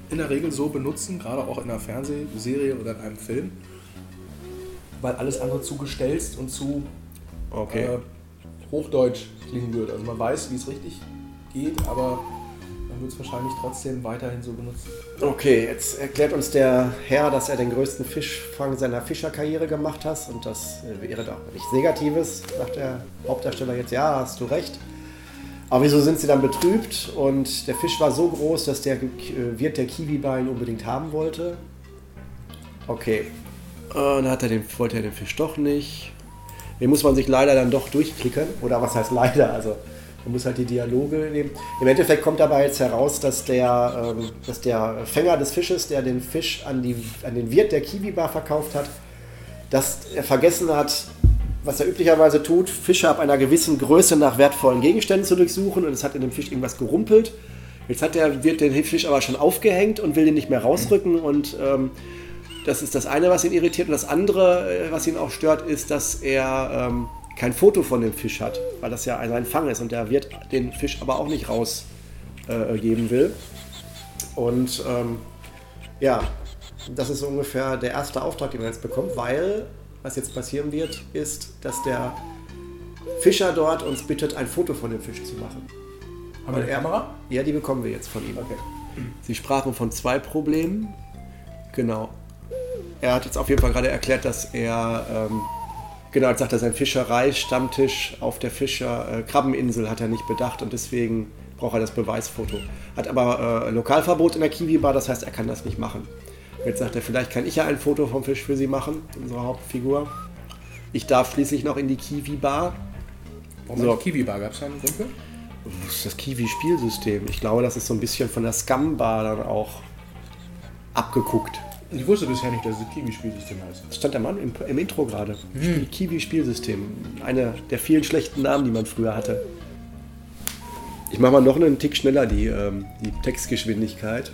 in der Regel so benutzen, gerade auch in einer Fernsehserie oder in einem Film, weil alles andere zu gestelzt und zu Okay. äh, Hochdeutsch klingen würde. Also man weiß, wie es richtig geht, aber man wird es wahrscheinlich trotzdem weiterhin so benutzen. Okay, jetzt erklärt uns der Herr, dass er den größten Fischfang seiner Fischerkarriere gemacht hat. Und das äh, wäre doch nichts Negatives, sagt der Hauptdarsteller jetzt. Ja, hast du recht. Aber wieso sind sie dann betrübt? Und der Fisch war so groß, dass der äh, Wirt der Kiwi-Bar ihn unbedingt haben wollte. Okay. Äh, Dann hat er den, wollte er den Fisch doch nicht. Den muss man sich leider dann doch durchklicken. Oder was heißt leider? Also man muss halt die Dialoge nehmen. Im Endeffekt kommt dabei jetzt heraus, dass der, ähm, dass der Fänger des Fisches, der den Fisch an, die, an den Wirt der Kiwi-Bar verkauft hat, dass er vergessen hat, was er üblicherweise tut, Fische ab einer gewissen Größe nach wertvollen Gegenständen zu durchsuchen und es hat in dem Fisch irgendwas gerumpelt. Jetzt hat der Wirt den Fisch aber schon aufgehängt und will den nicht mehr rausrücken und ähm, das ist das eine, was ihn irritiert. Und das andere, äh, was ihn auch stört, ist, dass er ähm, kein Foto von dem Fisch hat, weil das ja sein Fang ist und der Wirt den Fisch aber auch nicht rausgeben äh, will. Und ähm, ja, das ist so ungefähr der erste Auftrag, den man jetzt bekommt, weil was jetzt passieren wird, ist, dass der Fischer dort uns bittet, ein Foto von dem Fisch zu machen. Haben wir eine er- Kamera? Ja, die bekommen wir jetzt von ihm. Okay. Sie sprachen von zwei Problemen. Genau. Er hat jetzt auf jeden Fall gerade erklärt, dass er, ähm, genau, jetzt sagt er, sein Fischerei-Stammtisch auf der Fischer äh, Krabbeninsel hat er nicht bedacht und deswegen braucht er das Beweisfoto. Hat aber äh, Lokalverbot in der Kiwi-Bar, das heißt, er kann das nicht machen. Jetzt sagt er, vielleicht kann ich ja ein Foto vom Fisch für Sie machen, unsere Hauptfigur. Ich darf schließlich noch in die Kiwi-Bar. Warum So. Kiwi-Bar? Gab es da einen Grund für? Das ist das Kiwi-Spielsystem. Ich glaube, das ist so ein bisschen von der Scum-Bar dann auch abgeguckt. Ich wusste bisher nicht, dass es Kiwi-Spielsystem heißt. Das stand der Mann im, im Intro gerade. Spiel- Kiwi-Spielsystem. Einer der vielen schlechten Namen, die man früher hatte. Ich mache mal noch einen Tick schneller die, ähm, die Textgeschwindigkeit.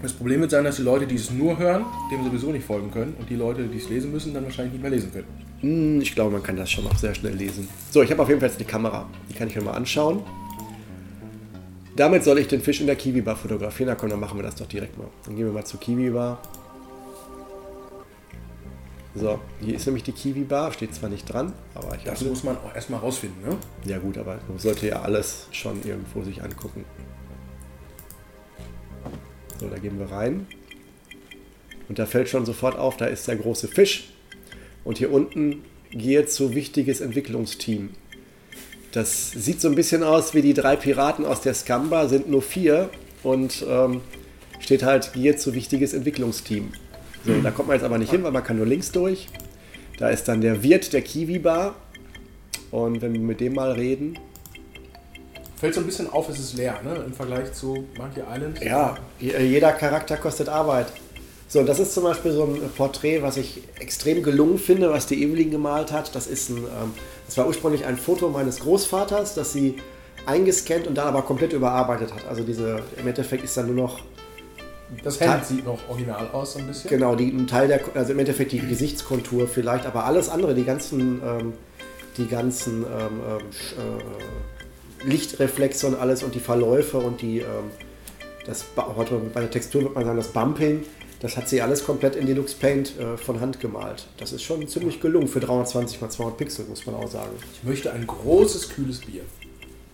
Das Problem wird sein, dass die Leute, die es nur hören, dem sowieso nicht folgen können und die Leute, die es lesen müssen, dann wahrscheinlich nicht mehr lesen können. Hm, Ich glaube, man kann das schon auch sehr schnell lesen. So, ich habe auf jeden Fall jetzt die Kamera. Die kann ich mir mal anschauen. Damit soll ich den Fisch in der Kiwi-Bar fotografieren. Na komm, dann machen wir das doch direkt mal. Dann gehen wir mal zur Kiwi-Bar. So, hier ist nämlich die Kiwi-Bar. Steht zwar nicht dran, aber ich Das muss man auch erstmal rausfinden, ne? Ja gut, aber man sollte ja alles schon irgendwo sich angucken. So, da gehen wir rein. Und da fällt schon sofort auf, da ist der große Fisch. Und hier unten gehe zu wichtiges Entwicklungsteam. Das sieht so ein bisschen aus wie die drei Piraten aus der Scamba, sind nur vier. Und ähm, steht halt, gehe zu wichtiges Entwicklungsteam. So, da kommt man jetzt aber nicht hin, weil man kann nur links durch. Da ist dann der Wirt der Kiwi-Bar. Und wenn wir mit dem mal reden, Fällt so ein bisschen auf, es ist leer, ne? Im Vergleich zu Monkey Island. Ja, je- jeder Charakter kostet Arbeit. So, das ist zum Beispiel so ein Porträt, was ich extrem gelungen finde, was die Evelyn gemalt hat. Das ist ein, ähm, das war ursprünglich ein Foto meines Großvaters, das sie eingescannt und dann aber komplett überarbeitet hat. Also diese, im Endeffekt ist dann nur noch, Das Hemd sieht noch original aus, so ein bisschen. genau, die, ein Teil der, also im Endeffekt die Gesichtskontur vielleicht, aber alles andere, die ganzen, ähm, die ganzen ähm, ähm, äh, Lichtreflexe und alles und die Verläufe und die, ähm, das, heute bei der Textur wird man sagen, das Bumping, das hat sie alles komplett in Deluxe Paint äh, von Hand gemalt. Das ist schon ziemlich gelungen für 320 x 200 Pixel, muss man auch sagen. Ich möchte ein großes, kühles Bier.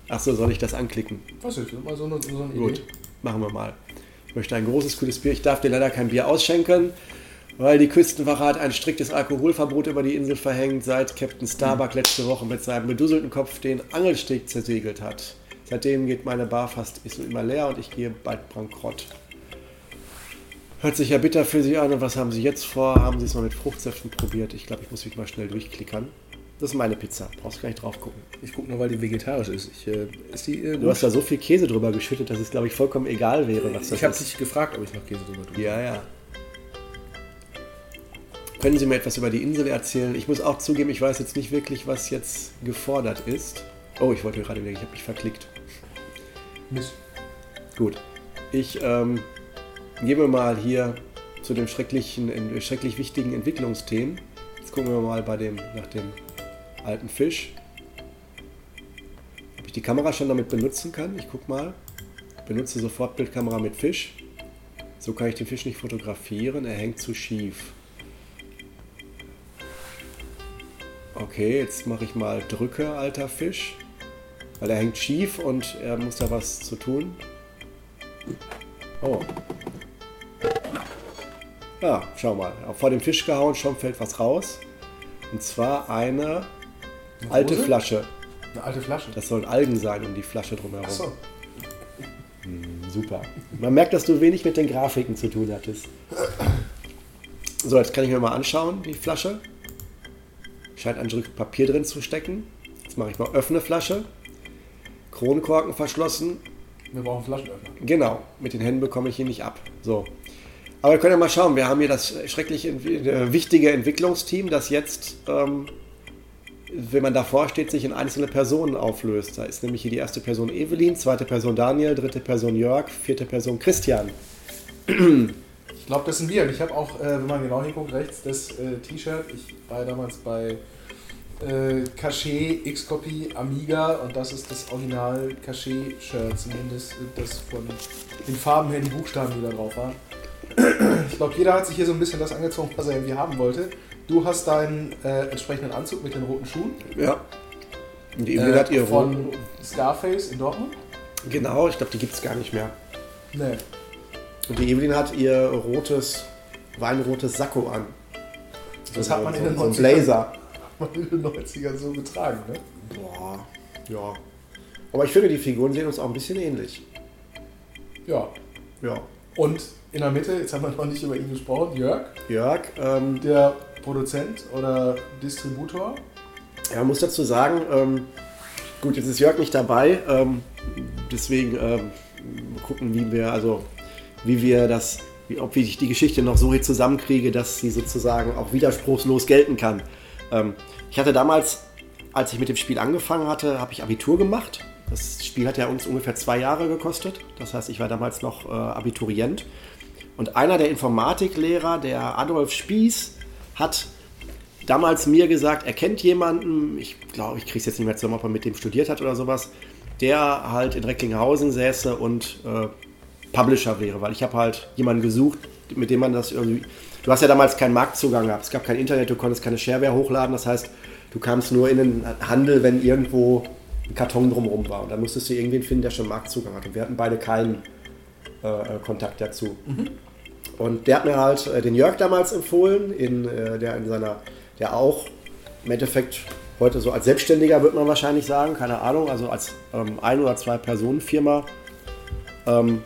Achso, soll ich das anklicken? Was ist? Mal so eine, so eine Gut, Idee. machen wir mal. Ich möchte ein großes, kühles Bier. Ich darf dir leider kein Bier ausschenken, weil die Küstenwache hat ein striktes Alkoholverbot über die Insel verhängt, seit Captain Starbuck letzte Woche mit seinem bedusselten Kopf den Angelsteg zersegelt hat. Seitdem geht meine Bar fast ist immer leer und ich gehe bald bankrott. Hört sich ja bitter für Sie an. Und was haben Sie jetzt vor? Haben Sie es mal mit Fruchtsäften probiert? Ich glaube, ich muss mich mal schnell durchklickern. Das ist meine Pizza. Brauchst gar nicht drauf gucken. Ich gucke nur, weil die vegetarisch ist. Ich, äh, ist die, äh, Du hast da so viel Käse drüber geschüttet, dass es, glaube ich, vollkommen egal wäre, was das ich habe ist. dich gefragt, ob ich noch Käse drüber tue. Ja, ja. Können Sie mir etwas über die Insel erzählen? Ich muss auch zugeben, ich weiß jetzt nicht wirklich, was jetzt gefordert ist. Oh, ich wollte gerade wieder, ich habe mich verklickt. Mist. Gut. Ich ähm, gebe mal hier zu den schrecklichen, schrecklich wichtigen Entwicklungsthemen. Jetzt gucken wir mal bei dem, nach dem alten Fisch. Ob ich die Kamera schon damit benutzen kann. Ich guck mal. Benutze sofort Bildkamera mit Fisch. So kann ich den Fisch nicht fotografieren. Er hängt zu schief. Okay, jetzt mache ich mal Drücke, alter Fisch. Weil er hängt schief und er muss da was zu tun. Oh. Ja, schau mal. Vor dem Fisch gehauen, schon fällt was raus. Und zwar eine alte Dose? Flasche. Eine alte Flasche. Das sollen Algen sein um die Flasche drumherum. Achso. Super. Man merkt, dass du wenig mit den Grafiken zu tun hattest. So, jetzt kann ich mir mal anschauen, die Flasche. Scheint ein Stück Papier drin zu stecken. Jetzt mache ich mal öffne Flasche. Kronkorken verschlossen. Wir brauchen Flaschenöffner. Genau, mit den Händen bekomme ich ihn nicht ab. So. Aber wir können ja mal schauen. Wir haben hier das schrecklich äh, wichtige Entwicklungsteam, das jetzt, ähm, wenn man davor steht, sich in einzelne Personen auflöst. Da ist nämlich hier die erste Person Evelyn, zweite Person Daniel, dritte Person Jörg, vierte Person Christian. Ich glaube, das sind wir. Und ich habe auch, äh, wenn man genau hinguckt, rechts das äh, T-Shirt. Ich war ja damals bei äh, Cachet, X-Copy, Amiga und das ist das Original Cachet-Shirt, zumindest das von den Farben her, die Buchstaben, die da drauf waren. Ich glaube, jeder hat sich hier so ein bisschen das angezogen, was er irgendwie haben wollte. Du hast deinen äh, entsprechenden Anzug mit den roten Schuhen. Ja. Und die Evelyn hat ihr Äh, von Rot- Scarface in Dortmund. Genau, ich glaube, die gibt es gar nicht mehr. Nee. Und die Evelyn hat ihr rotes, weinrotes Sakko an. Das So- hat man so, in den so ein 90ern. Blazer. Man in den 90ern so getragen, ne? Boah, ja. Aber ich finde, die Figuren sehen uns auch ein bisschen ähnlich. Ja. Ja. Und in der Mitte, jetzt haben wir noch nicht über ihn gesprochen, Jörg, Jörg, ähm, der Produzent oder Distributor. ja, man muss dazu sagen, ähm, gut, jetzt ist Jörg nicht dabei, ähm, deswegen ähm, gucken, wie wir, also wie wir das, wie, ob ich die Geschichte noch so hier zusammenkriege, dass sie sozusagen auch widerspruchslos gelten kann. Ähm, ich hatte damals, als ich mit dem Spiel angefangen hatte, habe ich Abitur gemacht. Das Spiel hat ja uns ungefähr zwei Jahre gekostet. Das heißt, ich war damals noch äh, Abiturient. Und einer der Informatiklehrer, der Adolf Spieß, hat damals mir gesagt, er kennt jemanden, ich glaube, ich kriege es jetzt nicht mehr zusammen, ob er mit dem studiert hat oder sowas, der halt in Recklinghausen säße und äh, Publisher wäre, weil ich habe halt jemanden gesucht, mit dem man das irgendwie. Du hast ja damals keinen Marktzugang gehabt, es gab kein Internet, du konntest keine Shareware hochladen, das heißt, du kamst nur in den Handel, wenn irgendwo ein Karton drumherum war. Und dann musstest du irgendwen finden, der schon Marktzugang hatte. Wir hatten beide keinen äh, äh, Kontakt dazu. Mhm. Und der hat mir halt äh, den Jörg damals empfohlen, in, äh, der in seiner, der auch im Endeffekt heute so als Selbstständiger, wird man wahrscheinlich sagen, keine Ahnung, also als ähm, ein- oder zwei Personen Firma ähm,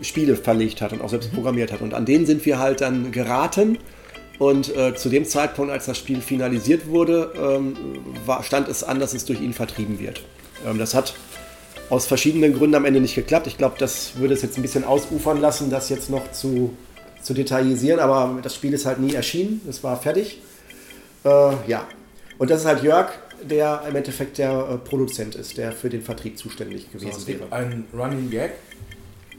Spiele verlegt hat und auch selbst mhm. programmiert hat. Und an den sind wir halt dann geraten. Und äh, zu dem Zeitpunkt, als das Spiel finalisiert wurde, ähm, war, stand es an, dass es durch ihn vertrieben wird. Ähm, das hat aus verschiedenen Gründen am Ende nicht geklappt. Ich glaube, das würde es jetzt ein bisschen ausufern lassen, das jetzt noch zu, zu detaillisieren. Aber das Spiel ist halt nie erschienen. Es war fertig. Äh, ja. Und das ist halt Jörg, der im Endeffekt der äh, Produzent ist, der für den Vertrieb zuständig gewesen so, wäre. Ein Running Gag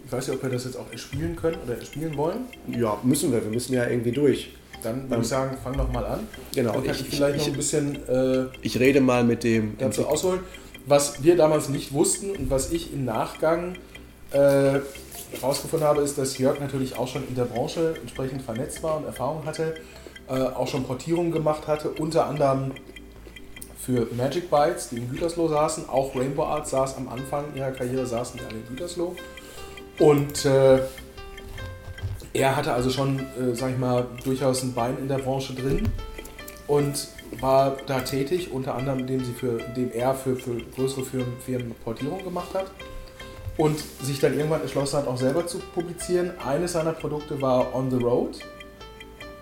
ich weiß nicht, ob wir das jetzt auch erspielen können oder erspielen wollen. Ja, müssen wir. Wir müssen ja irgendwie durch. Dann würde ähm, ich sagen, fang doch mal an. Genau. Dann kann ich, ich vielleicht ich, noch ein bisschen. Äh, ich rede mal mit dem. Dazu ausholen. Was wir damals nicht wussten und was ich im Nachgang äh, herausgefunden habe, ist, dass Jörg natürlich auch schon in der Branche entsprechend vernetzt war und Erfahrung hatte, äh, auch schon Portierungen gemacht hatte, unter anderem für Magic Bytes, die in Gütersloh saßen, auch Rainbow Arts saß am Anfang ihrer Karriere, saßen die alle in Gütersloh. Und äh, er hatte also schon, äh, sag ich mal, durchaus ein Bein in der Branche drin und war da tätig, unter anderem indem, sie für, indem er für, für größere Firmen, Firmen Portierung gemacht hat und sich dann irgendwann entschlossen hat, auch selber zu publizieren. Eines seiner Produkte war On the Road.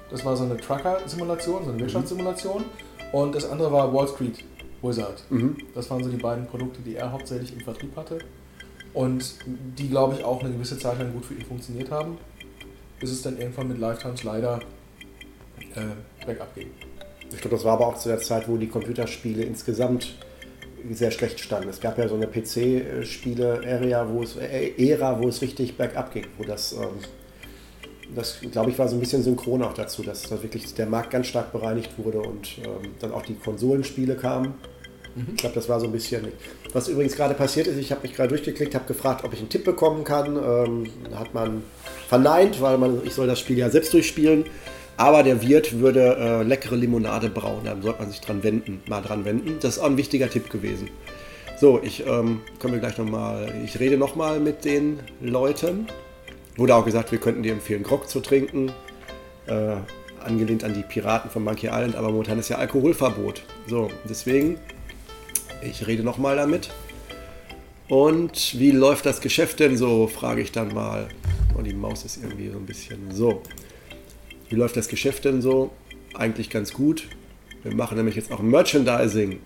Das war so eine Trucker-Simulation, so eine mhm. Wirtschaftssimulation. Und das andere war Wall Street Wizard. Mhm. Das waren so die beiden Produkte, die er hauptsächlich im Vertrieb hatte und die, glaube ich, auch eine gewisse Zeit lang gut für ihn funktioniert haben, bis es dann irgendwann mit Lifetimes leider äh, bergab ging. Ich glaube, das war aber auch zu der Zeit, wo die Computerspiele insgesamt sehr schlecht standen. Es gab ja so eine PC-Spiele-Area, wo es äh, Ära, wo es richtig bergab ging, wo das, ähm, das glaube ich, war so ein bisschen synchron auch dazu, dass da wirklich der Markt ganz stark bereinigt wurde und ähm, dann auch die Konsolenspiele kamen. Mhm. Ich glaube, das war so ein bisschen. Was übrigens gerade passiert ist, ich habe mich gerade durchgeklickt, habe gefragt, ob ich einen Tipp bekommen kann. Ähm, hat man verneint, weil man, ich soll das Spiel ja selbst durchspielen. Aber der Wirt würde äh, leckere Limonade brauen, dann sollte man sich dran wenden, mal dran wenden. Das ist auch ein wichtiger Tipp gewesen. So, ich ähm, können wir gleich nochmal, ich rede nochmal mit den Leuten. Wurde auch gesagt, wir könnten dir empfehlen, Grog zu trinken. Äh, angelehnt an die Piraten von Monkey Island, aber momentan ist ja Alkoholverbot. So, deswegen ich rede nochmal damit. Und wie läuft das Geschäft denn so, frage ich dann mal. Und oh, die Maus ist irgendwie so ein bisschen so. Wie läuft das Geschäft denn so? Eigentlich ganz gut. Wir machen nämlich jetzt auch Merchandising.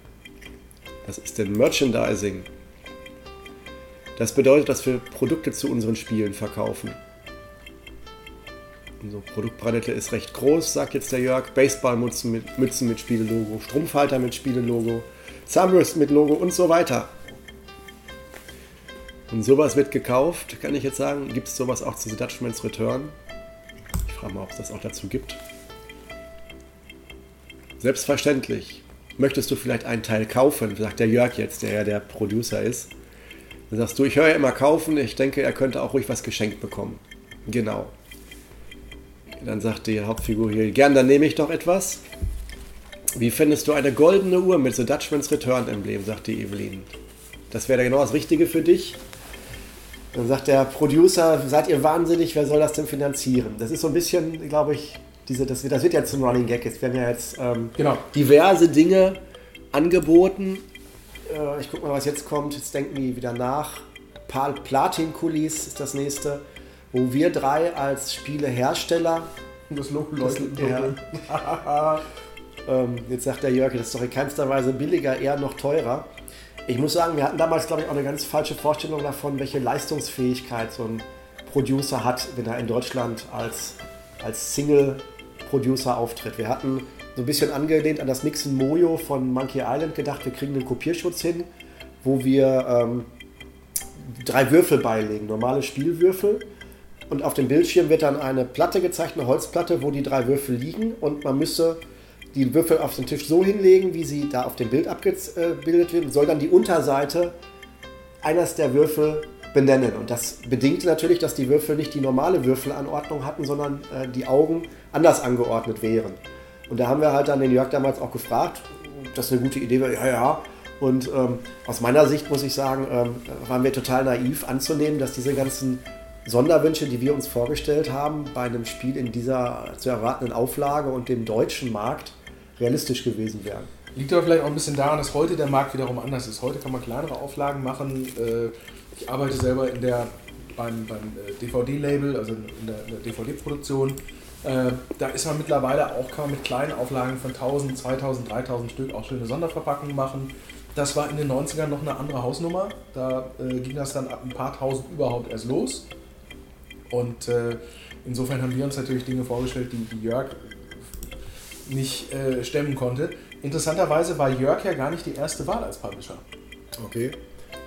Was ist denn Merchandising? Das bedeutet, dass wir Produkte zu unseren Spielen verkaufen. Unsere Produktpalette ist recht groß, sagt jetzt der Jörg. Baseballmützen mit, Mützen mit Spielelogo, Strumpfhalter mit Spielelogo, Zahnbürsten mit Logo und so weiter. Und sowas wird gekauft, kann ich jetzt sagen. Gibt es sowas auch zu The Dutchman's Return? Frage mal, ob es das auch dazu gibt. Selbstverständlich. Möchtest du vielleicht einen Teil kaufen, sagt der Jörg jetzt, der ja der Producer ist. Dann sagst du, ich höre ja immer kaufen, ich denke, er könnte auch ruhig was geschenkt bekommen. Genau. Dann sagt die Hauptfigur hier, gern, dann nehme ich doch etwas. Wie findest du eine goldene Uhr mit The Dutchman's Return Emblem, sagt die Evelyn. Das wäre genau das Richtige für dich. Dann sagt der Producer, seid ihr wahnsinnig, wer soll das denn finanzieren? Das ist so ein bisschen, glaube ich, diese, das, das wird ja zum Running Gag. Es werden ja jetzt ähm, genau. diverse Dinge angeboten. Äh, ich gucke mal, was jetzt kommt. Jetzt denken die wieder nach. Platin Kulis ist das nächste, wo wir drei als Spielehersteller. Das Logo leuchtet. Ja. Ähm, jetzt sagt der Jörg, das ist doch in keinster Weise billiger, eher noch teurer. Ich muss sagen, wir hatten damals, glaube ich, auch eine ganz falsche Vorstellung davon, welche Leistungsfähigkeit so ein Producer hat, wenn er in Deutschland als, als Single-Producer auftritt. Wir hatten so ein bisschen angelehnt an das Mixen Mojo von Monkey Island gedacht, wir kriegen einen Kopierschutz hin, wo wir ähm, drei Würfel beilegen, normale Spielwürfel. Und auf dem Bildschirm wird dann eine Platte gezeigt, eine Holzplatte, wo die drei Würfel liegen. Und man müsse die Würfel auf den Tisch so hinlegen, wie sie da auf dem Bild abgebildet werden, soll dann die Unterseite eines der Würfel benennen. Und das bedingt natürlich, dass die Würfel nicht die normale Würfelanordnung hatten, sondern äh, die Augen anders angeordnet wären. Und da haben wir halt dann den Jörg damals auch gefragt, ob das eine gute Idee wäre. Ja, ja. Und ähm, aus meiner Sicht muss ich sagen, ähm, waren wir total naiv anzunehmen, dass diese ganzen Sonderwünsche, die wir uns vorgestellt haben, bei einem Spiel in dieser zu erwartenden Auflage und dem deutschen Markt realistisch gewesen wären. Liegt aber vielleicht auch ein bisschen daran, dass heute der Markt wiederum anders ist. Heute kann man kleinere Auflagen machen. Äh, ich arbeite selber in der, beim, beim äh, DVD-Label, also in der, der DVD-Produktion. Äh, da ist man mittlerweile auch, kann man mit kleinen Auflagen von 1000, 2000, 3000 Stück auch schöne Sonderverpackungen machen. Das war in den 90ern noch eine andere Hausnummer. Da ging das dann ab ein paar tausend überhaupt erst los. Und insofern haben wir uns natürlich Dinge vorgestellt, die, die Jörg nicht äh, stemmen konnte. Interessanterweise war Jörg ja gar nicht die erste Wahl als Publisher. Okay.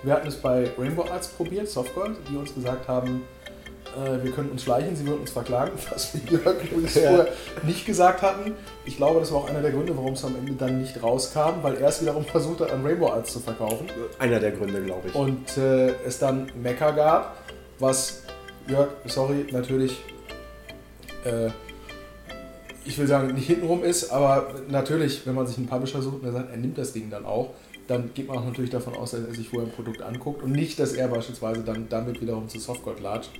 Wir hatten es bei Rainbow Arts probiert, Softgold, die uns gesagt haben, äh, wir können uns schleichen, sie würden uns verklagen, was wir Jörg übrigens ja. vorher nicht gesagt hatten. Ich glaube, das war auch einer der Gründe, warum es am Ende dann nicht rauskam, weil er es wiederum versucht hat, an Rainbow Arts zu verkaufen. Einer der Gründe, glaube ich. Und äh, es dann Mecha gab, was Jörg, sorry, natürlich, äh, ich will sagen, nicht hintenrum ist, aber natürlich, wenn man sich einen Publisher sucht und er sagt, er nimmt das Ding dann auch, dann geht man auch natürlich davon aus, dass er sich vorher ein Produkt anguckt und nicht, dass er beispielsweise dann damit wiederum zu Softgold latscht.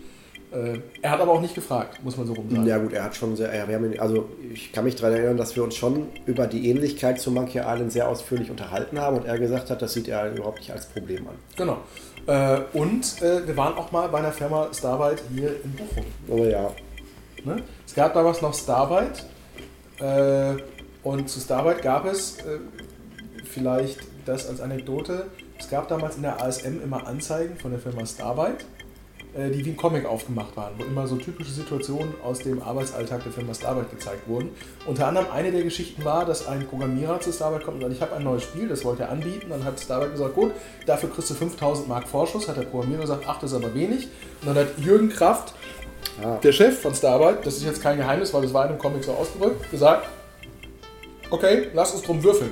Äh, er hat aber auch nicht gefragt, muss man so rum sagen. Ja gut, er hat schon sehr, ja, wir haben, also ich kann mich daran erinnern, dass wir uns schon über die Ähnlichkeit zu Monkey Island sehr ausführlich unterhalten haben und er gesagt hat, das sieht er überhaupt nicht als Problem an. Genau. Äh, und äh, wir waren auch mal bei einer Firma Starbite hier in Bochum. Oh ja. Ne? Es gab damals noch Starbite äh, und zu Starbite gab es äh, vielleicht das als Anekdote. Es gab damals in der ASM immer Anzeigen von der Firma Starbite äh, die wie ein Comic aufgemacht waren, wo immer so typische Situationen aus dem Arbeitsalltag der Firma Starbite gezeigt wurden. Unter anderem eine der Geschichten war, dass ein Programmierer zu Starbite kommt und sagt, ich habe ein neues Spiel, das wollte er anbieten. Dann hat Starbite gesagt, gut, dafür kriegst du 5000 Mark Vorschuss. Hat der Programmierer gesagt, ach, das ist aber wenig. Und dann hat Jürgen Kraft, ah. der Chef von Starbite, das ist jetzt kein Geheimnis, weil das war in einem Comic so ausgedrückt, gesagt, okay, lass uns drum würfeln.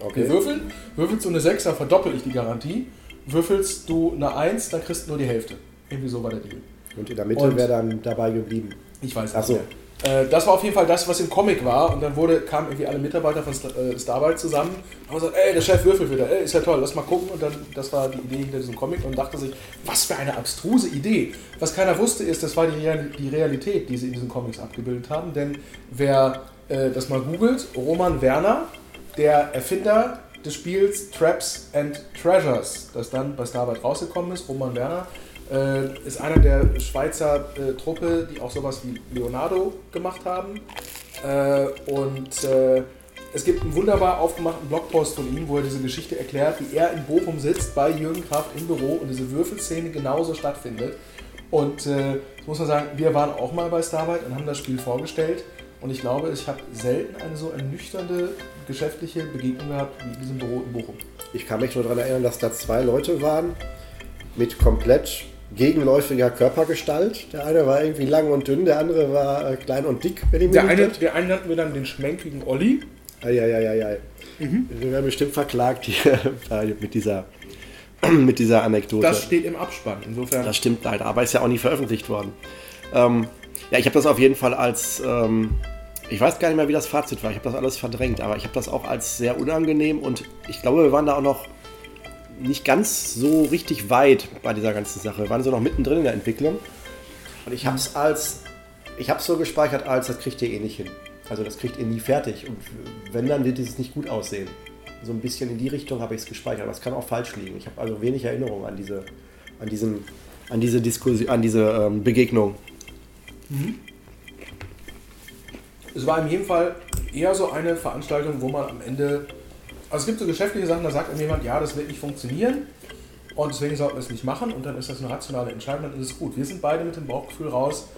Okay. Wir würfeln, würfelst du eine 6, dann verdoppel ich die Garantie würfelst du eine 1, dann kriegst du nur die Hälfte. Irgendwie so war der Deal. Und in der Mitte wäre dann dabei geblieben. Ich weiß nicht. So. Äh, das war auf jeden Fall das, was im Comic war. Und dann wurde, kamen irgendwie alle Mitarbeiter von äh, Starbite zusammen und haben gesagt, ey, der Chef würfelt wieder, ey, ist ja toll, lass mal gucken. Und dann, das war die Idee hinter diesem Comic und dachte sich, was für eine abstruse Idee. Was keiner wusste, ist, das war die, Realität, die sie in diesen Comics abgebildet haben. Denn wer äh, das mal googelt, Roman Werner, der Erfinder des Spiels Traps and Treasures, das dann bei Starlight rausgekommen ist. Roman Werner äh, ist einer der Schweizer äh, Truppe, die auch sowas wie Leonardo gemacht haben. Äh, und äh, es gibt einen wunderbar aufgemachten Blogpost von ihm, wo er diese Geschichte erklärt, wie er in Bochum sitzt bei Jürgen Kraft im Büro und diese Würfelszene genauso stattfindet. Und äh, muss man sagen, wir waren auch mal bei Starlight und haben das Spiel vorgestellt. Und ich glaube, ich habe selten eine so ernüchternde geschäftliche Begegnung gehabt wie in diesem Büro in Bochum. Ich kann mich nur daran erinnern, dass da zwei Leute waren mit komplett gegenläufiger Körpergestalt. Der eine war irgendwie lang und dünn, der andere war äh, klein und dick. Wenn ich der, eine, der eine nannten wir dann den schmenkigen Olli. Eieieiei. Mhm. Wir werden bestimmt verklagt hier mit dieser, mit dieser Anekdote. Das steht im Abspann, insofern. Das stimmt leider, aber ist ja auch nie veröffentlicht worden. Ähm, ja, ich habe das auf jeden Fall als, ähm, ich weiß gar nicht mehr, wie das Fazit war. Ich habe das alles verdrängt, aber ich habe das auch als sehr unangenehm und ich glaube, wir waren da auch noch nicht ganz so richtig weit bei dieser ganzen Sache. Wir waren so noch mittendrin in der Entwicklung. Und ich habe es als, ich habe es so gespeichert als, das kriegt ihr eh nicht hin. Also das kriegt ihr nie fertig. Und wenn, dann wird es nicht gut aussehen. So ein bisschen in die Richtung habe ich es gespeichert. Aber es kann auch falsch liegen. Ich habe also wenig Erinnerung an diese, an diesen, an diese Diskussion, an diese ähm, Begegnung. Mhm. Es war in jedem Fall eher so eine Veranstaltung, wo man am Ende. Also es gibt so geschäftliche Sachen, da sagt jemand, ja, das wird nicht funktionieren und deswegen sollten wir es nicht machen und dann ist das eine rationale Entscheidung, dann ist es gut. Wir sind beide mit dem Bauchgefühl raus,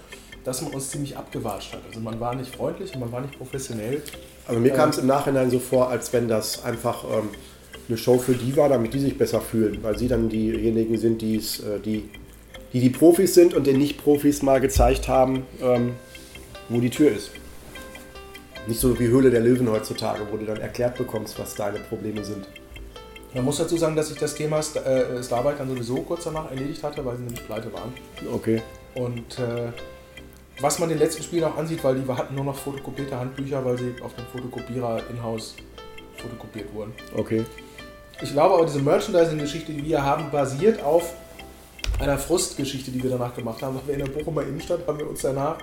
dass man uns ziemlich abgewatscht hat. Also man war nicht freundlich und man war nicht professionell. Also mir äh, kam es im Nachhinein so vor, als wenn das einfach ähm, eine Show für die war, damit die sich besser fühlen, weil sie dann diejenigen sind, äh, die die die Profis sind und den Nicht-Profis mal gezeigt haben, ähm, wo die Tür ist. Nicht so wie Höhle der Löwen heutzutage, wo du dann erklärt bekommst, was deine Probleme sind. Man muss dazu sagen, dass ich das Thema äh, Starbuck dann sowieso kurz danach erledigt hatte, weil sie nämlich pleite waren. Okay. Und äh, was man den letzten Spielen auch ansieht, weil die hatten nur noch fotokopierte Handbücher, weil sie auf dem Fotokopierer in-house fotokopiert wurden. Okay. Ich glaube aber, diese Merchandising-Geschichte, die wir haben, basiert auf einer Frustgeschichte, die wir danach gemacht haben. Wir in der Bochumer Innenstadt haben wir uns danach,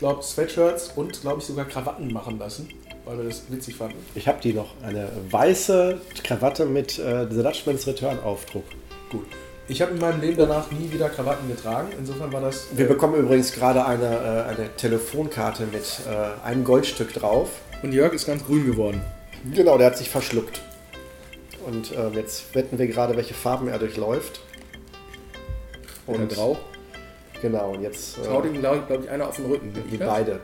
glaube, Sweatshirts und, glaube ich, sogar Krawatten machen lassen, weil wir das witzig fanden. Ich habe die noch. Eine weiße Krawatte mit äh, The Dutchman's Return Aufdruck. Gut. Ich habe in meinem Leben danach nie wieder Krawatten getragen. Insofern war das. Wir bekommen übrigens gerade eine, äh, eine Telefonkarte mit äh, einem Goldstück drauf. Und Jörg ist ganz grün geworden. Genau, der hat sich verschluckt. Und äh, jetzt wetten wir gerade, welche Farben er durchläuft. Und Grau. Genau, und jetzt. Äh, Haut ihm, glaube glaub ich, einer auf den Rücken. die beide.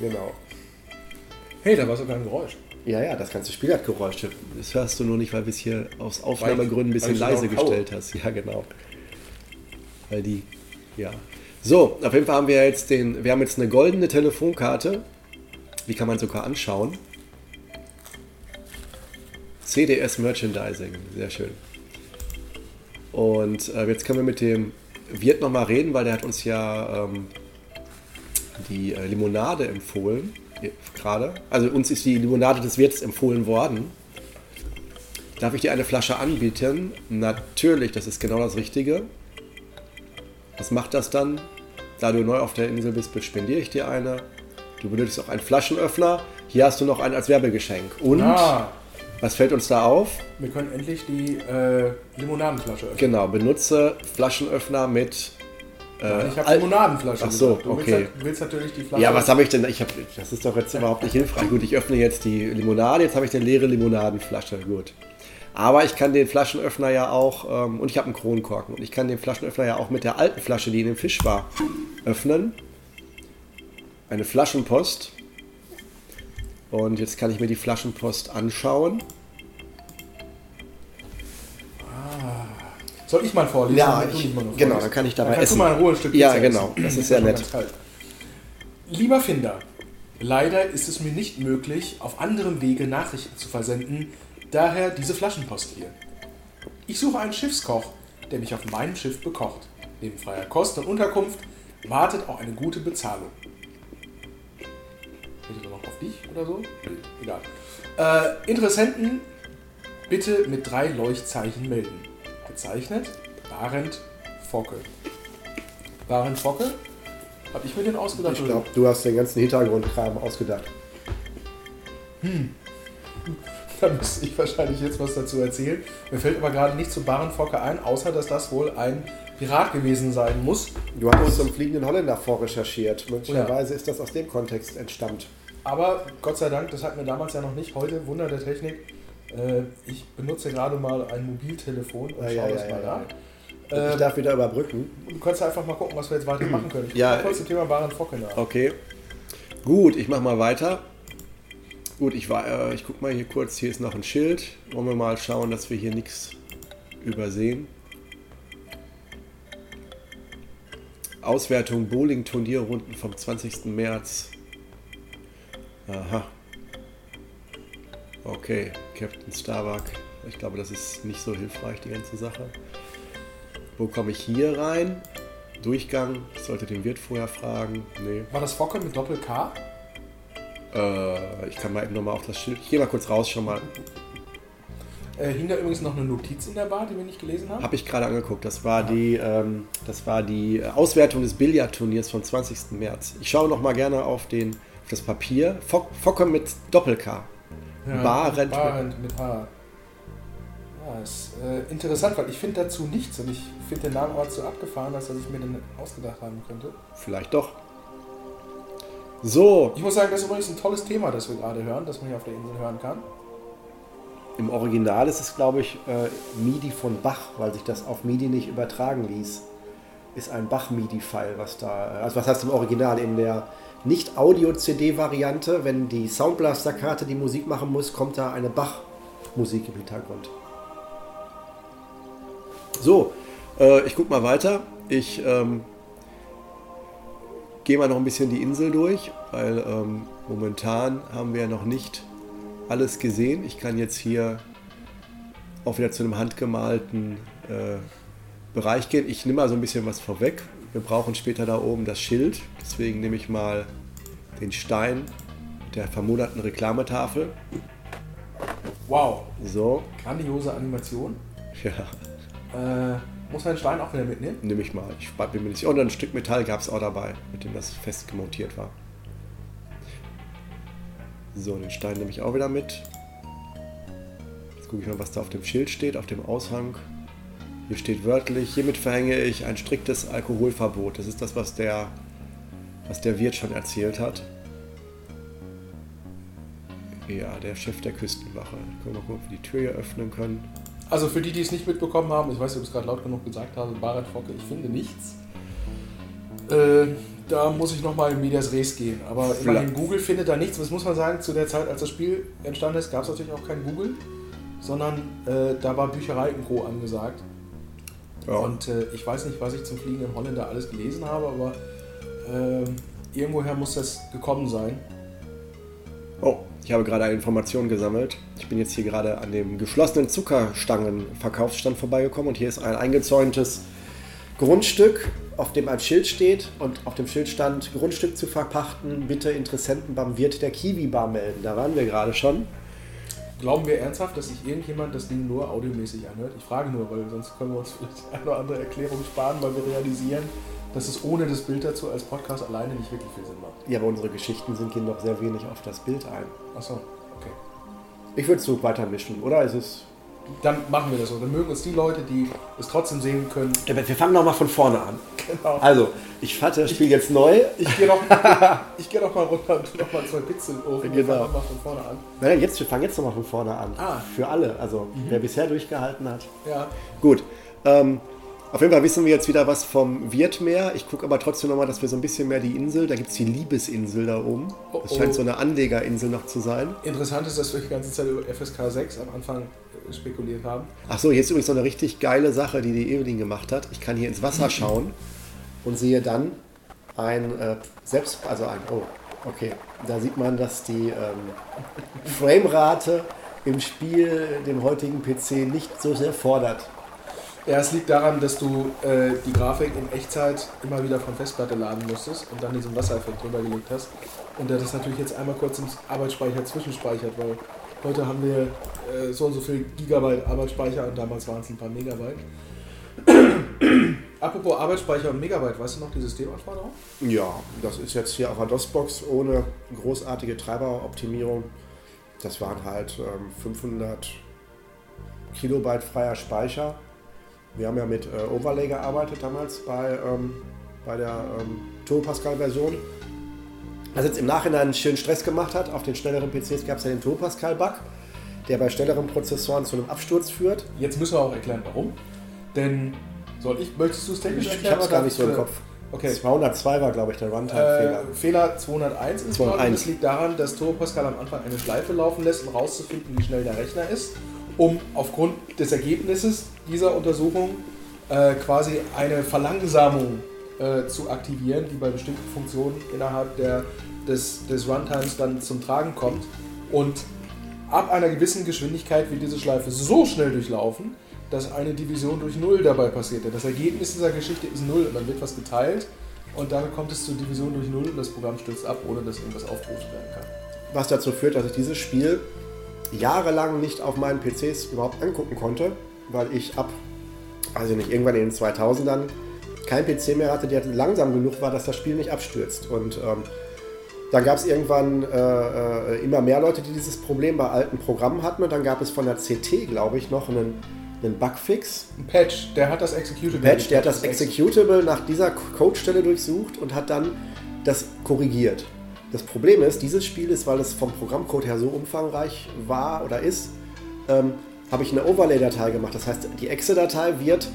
Genau. Hey, da war sogar ein Geräusch. Ja, ja, das ganze Spiel hat Geräusche. Das hörst du nur nicht, weil wir es hier aus Aufnahmegründen ein bisschen leise gestellt hast. Ja, genau. Weil die, ja. So, auf jeden Fall haben wir jetzt den, wir haben jetzt eine goldene Telefonkarte. Die kann man sogar anschauen. CDS Merchandising, sehr schön. Und äh, jetzt können wir mit dem Wirt nochmal reden, weil der hat uns ja ähm, die äh, Limonade empfohlen, äh, gerade. Also uns ist die Limonade des Wirts empfohlen worden. Darf ich dir eine Flasche anbieten? Natürlich, das ist genau das Richtige. Was macht das dann? Da du neu auf der Insel bist, spendiere ich dir eine. Du benötigst auch einen Flaschenöffner. Hier hast du noch einen als Werbegeschenk. Und Ah, was fällt uns da auf? wir können endlich die äh, Limonadenflasche öffnen. Genau, benutze Flaschenöffner mit. Äh, ich habe Limonadenflasche. Ach so, du okay. Willst, du willst natürlich die Flasche. Ja, was habe ich denn? Ich hab, das ist doch jetzt überhaupt nicht hilfreich. Gut, ich öffne jetzt die Limonade. Jetzt habe ich eine leere Limonadenflasche. Gut. Aber ich kann den Flaschenöffner ja auch, ähm, und ich habe einen Kronkorken, und ich kann den Flaschenöffner ja auch mit der alten Flasche, die in dem Fisch war, öffnen. Eine Flaschenpost. Und jetzt kann ich mir die Flaschenpost anschauen. Soll ich mal vorlesen? Ja, ich- nicht mal genau, dann kann ich dabei dann kannst essen. Du mal ein Stück Ja, genau, essen. das ist sehr nett. Lieber Finder, leider ist es mir nicht möglich, auf anderem Wege Nachrichten zu versenden, daher diese Flaschenpost hier. Ich suche einen Schiffskoch, der mich auf meinem Schiff bekocht. Neben freier Kost und Unterkunft wartet auch eine gute Bezahlung. Bitte doch noch auf dich oder so? Egal. Äh, Interessenten bitte mit drei Leuchtzeichen melden. Gezeichnet Barend Focke. Barend Focke? Hab ich mir den ausgedacht? Ich glaube, du hast den ganzen Hintergrundkram ausgedacht. Da müsste ich wahrscheinlich jetzt was dazu erzählen. Mir fällt aber gerade nicht zu Barenfocke ein, außer dass das wohl ein Pirat gewesen sein muss. Du hast zum fliegenden Holländer vorrecherchiert. Möglicherweise ist das aus dem Kontext entstammt. Aber Gott sei Dank, das hatten wir damals ja noch nicht. Heute, Wunder der Technik. Äh, ich benutze gerade mal ein Mobiltelefon und Ah, schaue ja, das ja, mal ja, nach. ich Ähm, darf wieder überbrücken. du kannst einfach mal gucken, was wir jetzt weiter machen können. Ich Ja, kurz das Thema Barenfocke nach. Okay. Gut, ich mache mal weiter. Gut, ich, war, äh, ich gucke mal hier kurz. Hier ist noch ein Schild. Wollen wir mal schauen, dass wir hier nichts übersehen. Auswertung Bowling-Turnierrunden vom 20. März. Aha. Okay, Captain Starbuck. Ich glaube, das ist nicht so hilfreich, die ganze Sache. Wo komme ich hier rein? Durchgang. Ich sollte den Wirt vorher fragen. Nee. War das Focke mit Doppel-K? Äh, ich kann mal eben nochmal auf das Schild. Ich gehe mal kurz raus schon mal. Äh, hing da übrigens noch eine Notiz in der Bar, die wir nicht gelesen haben? Habe ich gerade angeguckt. Das war die, ähm, das war die Auswertung des Billardturniers vom 20. März. Ich schaue noch mal gerne auf, den, das Papier. Fock, Focke mit Doppel-K. Barend. Barend mit H. Ja, ist äh, interessant, weil ich finde dazu nichts und ich finde den Namen aber zu abgefahren, dass ich mir den ausgedacht haben könnte. Vielleicht doch. So, Ich muss sagen, das ist übrigens ein tolles Thema, das wir gerade hören, das man hier auf der Insel hören kann. im Original ist es, glaube ich, äh, MIDI von Bach, weil sich das auf MIDI nicht übertragen ließ. Ist ein Bach-MIDI-File, was da. Also, was heißt im Original? In der Nicht-Audio-CD-Variante, wenn die Soundblaster-Karte die Musik machen muss, kommt da eine Bach-Musik im Hintergrund. So, äh, ich guck mal weiter. Ich ähm, gehe mal noch ein bisschen die Insel durch, weil ähm, momentan haben wir ja noch nicht alles gesehen. Ich kann jetzt hier auch wieder zu einem handgemalten äh, Bereich gehen. Ich nehme mal so ein bisschen was vorweg. Wir brauchen später da oben das Schild. Deswegen nehme ich mal den Stein der vermuteten Reklametafel. Wow, So, grandiose Animation. ja, Äh, muss man den Stein auch wieder mitnehmen? nehme ich mal. Ich bin mir nicht sicher. Und ein Stück Metall gab es auch dabei, mit dem das fest gemontiert war. So, den Stein nehme ich auch wieder mit. Jetzt gucke ich mal, was da auf dem Schild steht, auf dem Aushang. Hier steht wörtlich, hiermit verhänge ich ein striktes Alkoholverbot. Das ist das, was der, was der Wirt schon erzählt hat. Ja, der Chef der Küstenwache. Können wir mal gucken, ob wir die Tür hier öffnen können. Also für die, die es nicht mitbekommen haben, ich weiß nicht, ob ich es gerade laut genug gesagt habe, Barat Focke, ich finde nichts. Äh, da muss ich nochmal in Medias Res gehen. Aber immerhin, Google findet da nichts. Das muss man sagen, zu der Zeit, als das Spiel entstanden ist, gab es natürlich auch kein Google, sondern äh, da war Bücherei und Co. angesagt. Ja. Und äh, ich weiß nicht, was ich zum fliegenden Holländer alles gelesen habe, aber ähm, irgendwoher muss das gekommen sein. Oh, ich habe gerade eine Information gesammelt. Ich bin jetzt hier gerade an dem geschlossenen Zuckerstangen-Verkaufsstand vorbeigekommen und hier ist ein eingezäuntes Grundstück, auf dem ein Schild steht und auf dem Schild stand Grundstück zu verpachten, bitte Interessenten beim Wirt der Kiwi-Bar melden. Da waren wir gerade schon. Glauben wir ernsthaft, dass sich irgendjemand das Ding nur audiomäßig anhört? Ich frage nur, weil sonst können wir uns vielleicht eine oder andere Erklärung sparen, weil wir realisieren, dass es ohne das Bild dazu als Podcast alleine nicht wirklich viel Sinn macht. Ja, aber unsere Geschichten sind gehen doch sehr wenig auf das Bild ein. Achso, okay. Ich würde es so weiter mischen, oder? Ist es Dann machen wir das so. Dann mögen uns die Leute, die es trotzdem sehen können. Ja, wir fangen nochmal von vorne an. Genau. Also, ich hatte das Spiel jetzt neu. Ich gehe doch, ich geh doch mal runter und tu noch mal zwei Pixel. Wir Genau. fangen mal von vorne an. Nein, jetzt, wir fangen jetzt nochmal von vorne an. Ah. Für alle. Also, wer bisher durchgehalten hat. Ja. Gut. Ähm, auf jeden Fall wissen wir jetzt wieder was vom Wirtmeer. Ich gucke aber trotzdem nochmal, dass wir so ein bisschen mehr die Insel, da gibt es die Liebesinsel da oben. Oh, Das oh. scheint so eine Anlegerinsel noch zu sein. Interessant ist, dass wir die ganze Zeit über FSK 6 am Anfang äh, spekuliert haben. Ach so, hier ist übrigens noch eine richtig geile Sache, die die Evelyn gemacht hat. Ich kann hier ins Wasser schauen und sehe dann ein äh, selbst, also ein, oh, okay, da sieht man, dass die ähm, Framerate im Spiel dem heutigen PC nicht so sehr fordert. Ja, es liegt daran, dass du äh, die Grafik in Echtzeit immer wieder von Festplatte laden musstest und dann diesen Wassereffekt drüber gelegt hast. Und der das natürlich jetzt einmal kurz im Arbeitsspeicher zwischenspeichert, weil heute haben wir äh, so und so viel Gigabyte Arbeitsspeicher und damals waren es ein paar Megabyte. Apropos Arbeitsspeicher und Megabyte, weißt du noch die Systemanforderung? Ja, das ist jetzt hier auf der DOS-Box ohne großartige Treiberoptimierung. Das waren halt ähm, 500 Kilobyte freier Speicher. Wir haben ja mit äh, Overlay gearbeitet damals bei, ähm, bei der ähm, Turbo Pascal-Version. Was jetzt im Nachhinein einen schönen Stress gemacht hat. Auf den schnelleren PCs gab es ja den Turbo Pascal-Bug, der bei schnelleren Prozessoren zu einem Absturz führt. Jetzt müssen wir auch erklären, warum. Denn, soll ich, möchtest du es technisch Ich erklären? habe es gar nicht so im Kopf. Okay. 202 war, glaube ich, der Runtime-Fehler. Äh, Fehler 201 ist, glaube ich. 201. Das liegt daran, dass Turbo Pascal am Anfang eine Schleife laufen lässt, um rauszufinden, wie schnell der Rechner ist, um aufgrund des Ergebnisses dieser Untersuchung äh, quasi eine Verlangsamung äh, zu aktivieren, die bei bestimmten Funktionen innerhalb der, des, des Runtimes dann zum Tragen kommt. Und ab einer gewissen Geschwindigkeit wird diese Schleife so schnell durchlaufen, dass eine Division durch Null dabei passiert. Das Ergebnis dieser Geschichte ist Null und dann wird was geteilt und damit kommt es zur Division durch Null und das Programm stürzt ab, ohne dass irgendwas aufgerufen werden kann. was dazu führt, dass ich dieses Spiel jahrelang nicht auf meinen PCs überhaupt angucken konnte, weil ich ab, also nicht, irgendwann in den 2000ern kein PC mehr hatte, der langsam genug war, dass das Spiel nicht abstürzt. Und ähm, dann gab es irgendwann äh, äh, immer mehr Leute, die dieses Problem bei alten Programmen hatten. Und dann gab es von der CT, glaube ich, noch einen, einen Bugfix. Ein Patch, der hat das Executable. Patch, der hat das Ex- Executable nach dieser Codestelle durchsucht und hat dann das korrigiert. Das Problem ist, dieses Spiel ist, weil es vom Programmcode her so umfangreich war oder ist, ähm, habe ich eine Overlay-Datei gemacht. Das heißt, die Exe-Datei wird,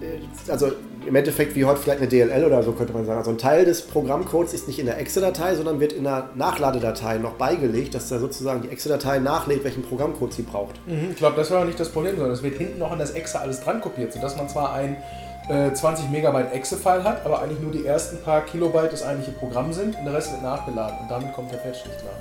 äh, also im Endeffekt wie heute vielleicht eine DLL oder so könnte man sagen. Also ein Teil des Programmcodes ist nicht in der Exe-Datei, sondern wird in der Nachladedatei noch beigelegt, dass da sozusagen die Exe-Datei nachlädt, welchen Programmcode sie braucht. Mhm, ich glaube, das war nicht das Problem, sondern es wird hinten noch an das Exe alles dran kopiert, sodass man zwar ein äh, 20 Megabyte Exe-File hat, aber eigentlich nur die ersten paar Kilobyte das eigentliche Programm sind und der Rest wird nachgeladen und damit kommt der Patch nicht klar.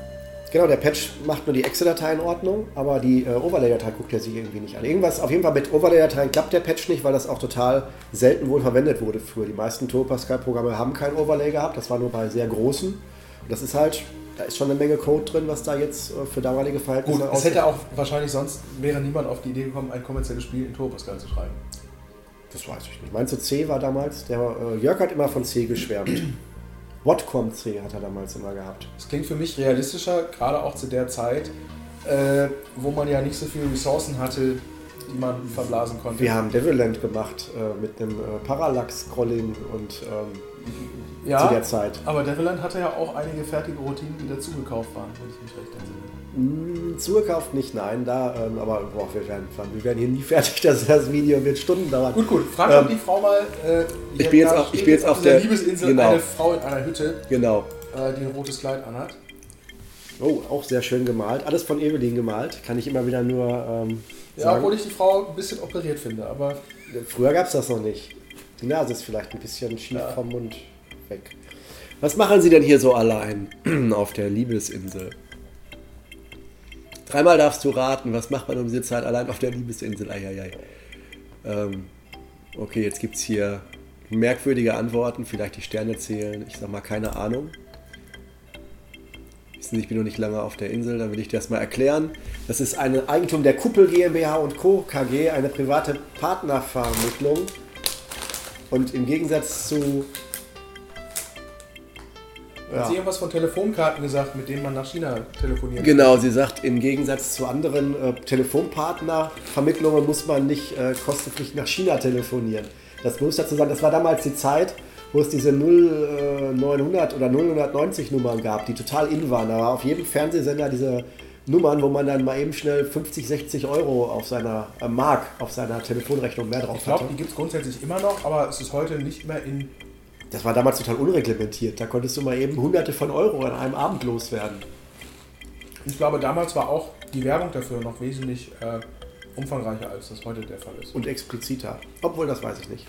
Genau, der Patch macht nur die Exe-Datei in Ordnung, aber die äh, Overlay-Datei guckt er sich irgendwie nicht an. Irgendwas, auf jeden Fall mit Overlay-Dateien klappt der Patch nicht, weil das auch total selten wohl verwendet wurde früher. Die meisten Turbo Pascal-Programme haben kein Overlay gehabt, das war nur bei sehr großen. Und das ist halt, da ist schon eine Menge Code drin, was da jetzt äh, für damalige Verhältnisse Gut, es hätte auch wahrscheinlich sonst, wäre niemand auf die Idee gekommen, ein kommerzielles Spiel in Turbo Pascal zu schreiben. Das weiß ich nicht. Meinst du, C war damals? Der, äh, Jörg hat immer von C geschwärmt. Whatcom C hat er damals immer gehabt. Das klingt für mich realistischer, gerade auch zu der Zeit, äh, wo man ja nicht so viele Ressourcen hatte, die man verblasen konnte. Wir haben Devilland gemacht äh, mit einem äh, Parallax-Scrolling und ähm, ja, zu der Zeit. aber Devilland hatte ja auch einige fertige Routinen, die dazugekauft waren, wenn ich mich recht entsinne. Mm, Zugekauft nicht, nein, da, ähm, aber boah, wir, werden, wir werden hier nie fertig, das, das Video wird Stunden dauern. Gut, gut. Frag Ähm, die Frau mal. Äh, ich bin jetzt auf- ich bin jetzt auf der- Liebesinsel genau. eine Frau in einer Hütte, Genau. äh, die ein rotes Kleid anhat. Oh, auch sehr schön gemalt. Alles von Evelyn gemalt. Kann ich immer wieder nur ähm, Ja, sagen. obwohl ich die Frau ein bisschen operiert finde, aber Früher gab es das noch nicht. Die Nase ist vielleicht ein bisschen schief Ja. vom Mund weg. Was machen Sie denn hier so allein auf der Liebesinsel? Dreimal darfst du raten, was macht man um diese Zeit allein auf der Liebesinsel? Eieiei. Ähm, okay, jetzt gibt es hier merkwürdige Antworten, vielleicht die Sterne zählen. Ich sag mal, keine Ahnung. Ich bin noch nicht lange auf der Insel, dann will ich dir das mal erklären. Das ist ein Eigentum der Kuppel GmbH und Co. KG, eine private Partnervermittlung. Und im Gegensatz zu. Hat sie irgendwas von Telefonkarten gesagt, mit denen man nach China telefoniert. Genau, sie sagt, im Gegensatz zu anderen äh, Telefonpartnervermittlungen muss man nicht äh, kostenpflichtig nach China telefonieren. Das muss dazu sagen, das war damals die Zeit, wo es diese 0900 oder 090 Nummern gab, die total in waren. Da war auf jedem Fernsehsender diese Nummern, wo man dann mal eben schnell 50, 60 Euro auf seiner äh, Mark auf seiner Telefonrechnung mehr drauf Ich glaube, hatte. die gibt es grundsätzlich immer noch, aber es ist heute nicht mehr in. Das war damals total unreglementiert. Da konntest du mal eben hunderte von Euro an einem Abend loswerden. Ich glaube, damals war auch die Werbung dafür noch wesentlich äh, umfangreicher, als das heute der Fall ist. und expliziter. Obwohl, das weiß ich nicht.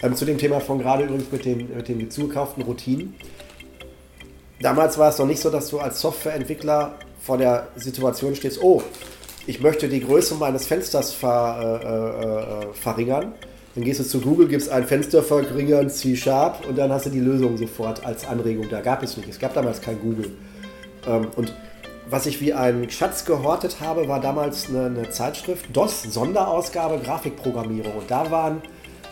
Ähm, zu dem Thema von gerade übrigens mit den, mit den zugekauften Routinen. Damals war es noch nicht so, dass du als Softwareentwickler vor der Situation stehst, oh, ich möchte die Größe meines Fensters ver, äh, äh, äh, verringern. Dann gehst du zu Google, gibst ein Fenster verringern, C-Sharp und dann hast du die Lösung sofort als Anregung. Da gab es nicht. Es gab damals kein Google. Ähm, und was ich wie ein Schatz gehortet habe, war damals eine, eine Zeitschrift, DOS, Sonderausgabe Grafikprogrammierung. Und da waren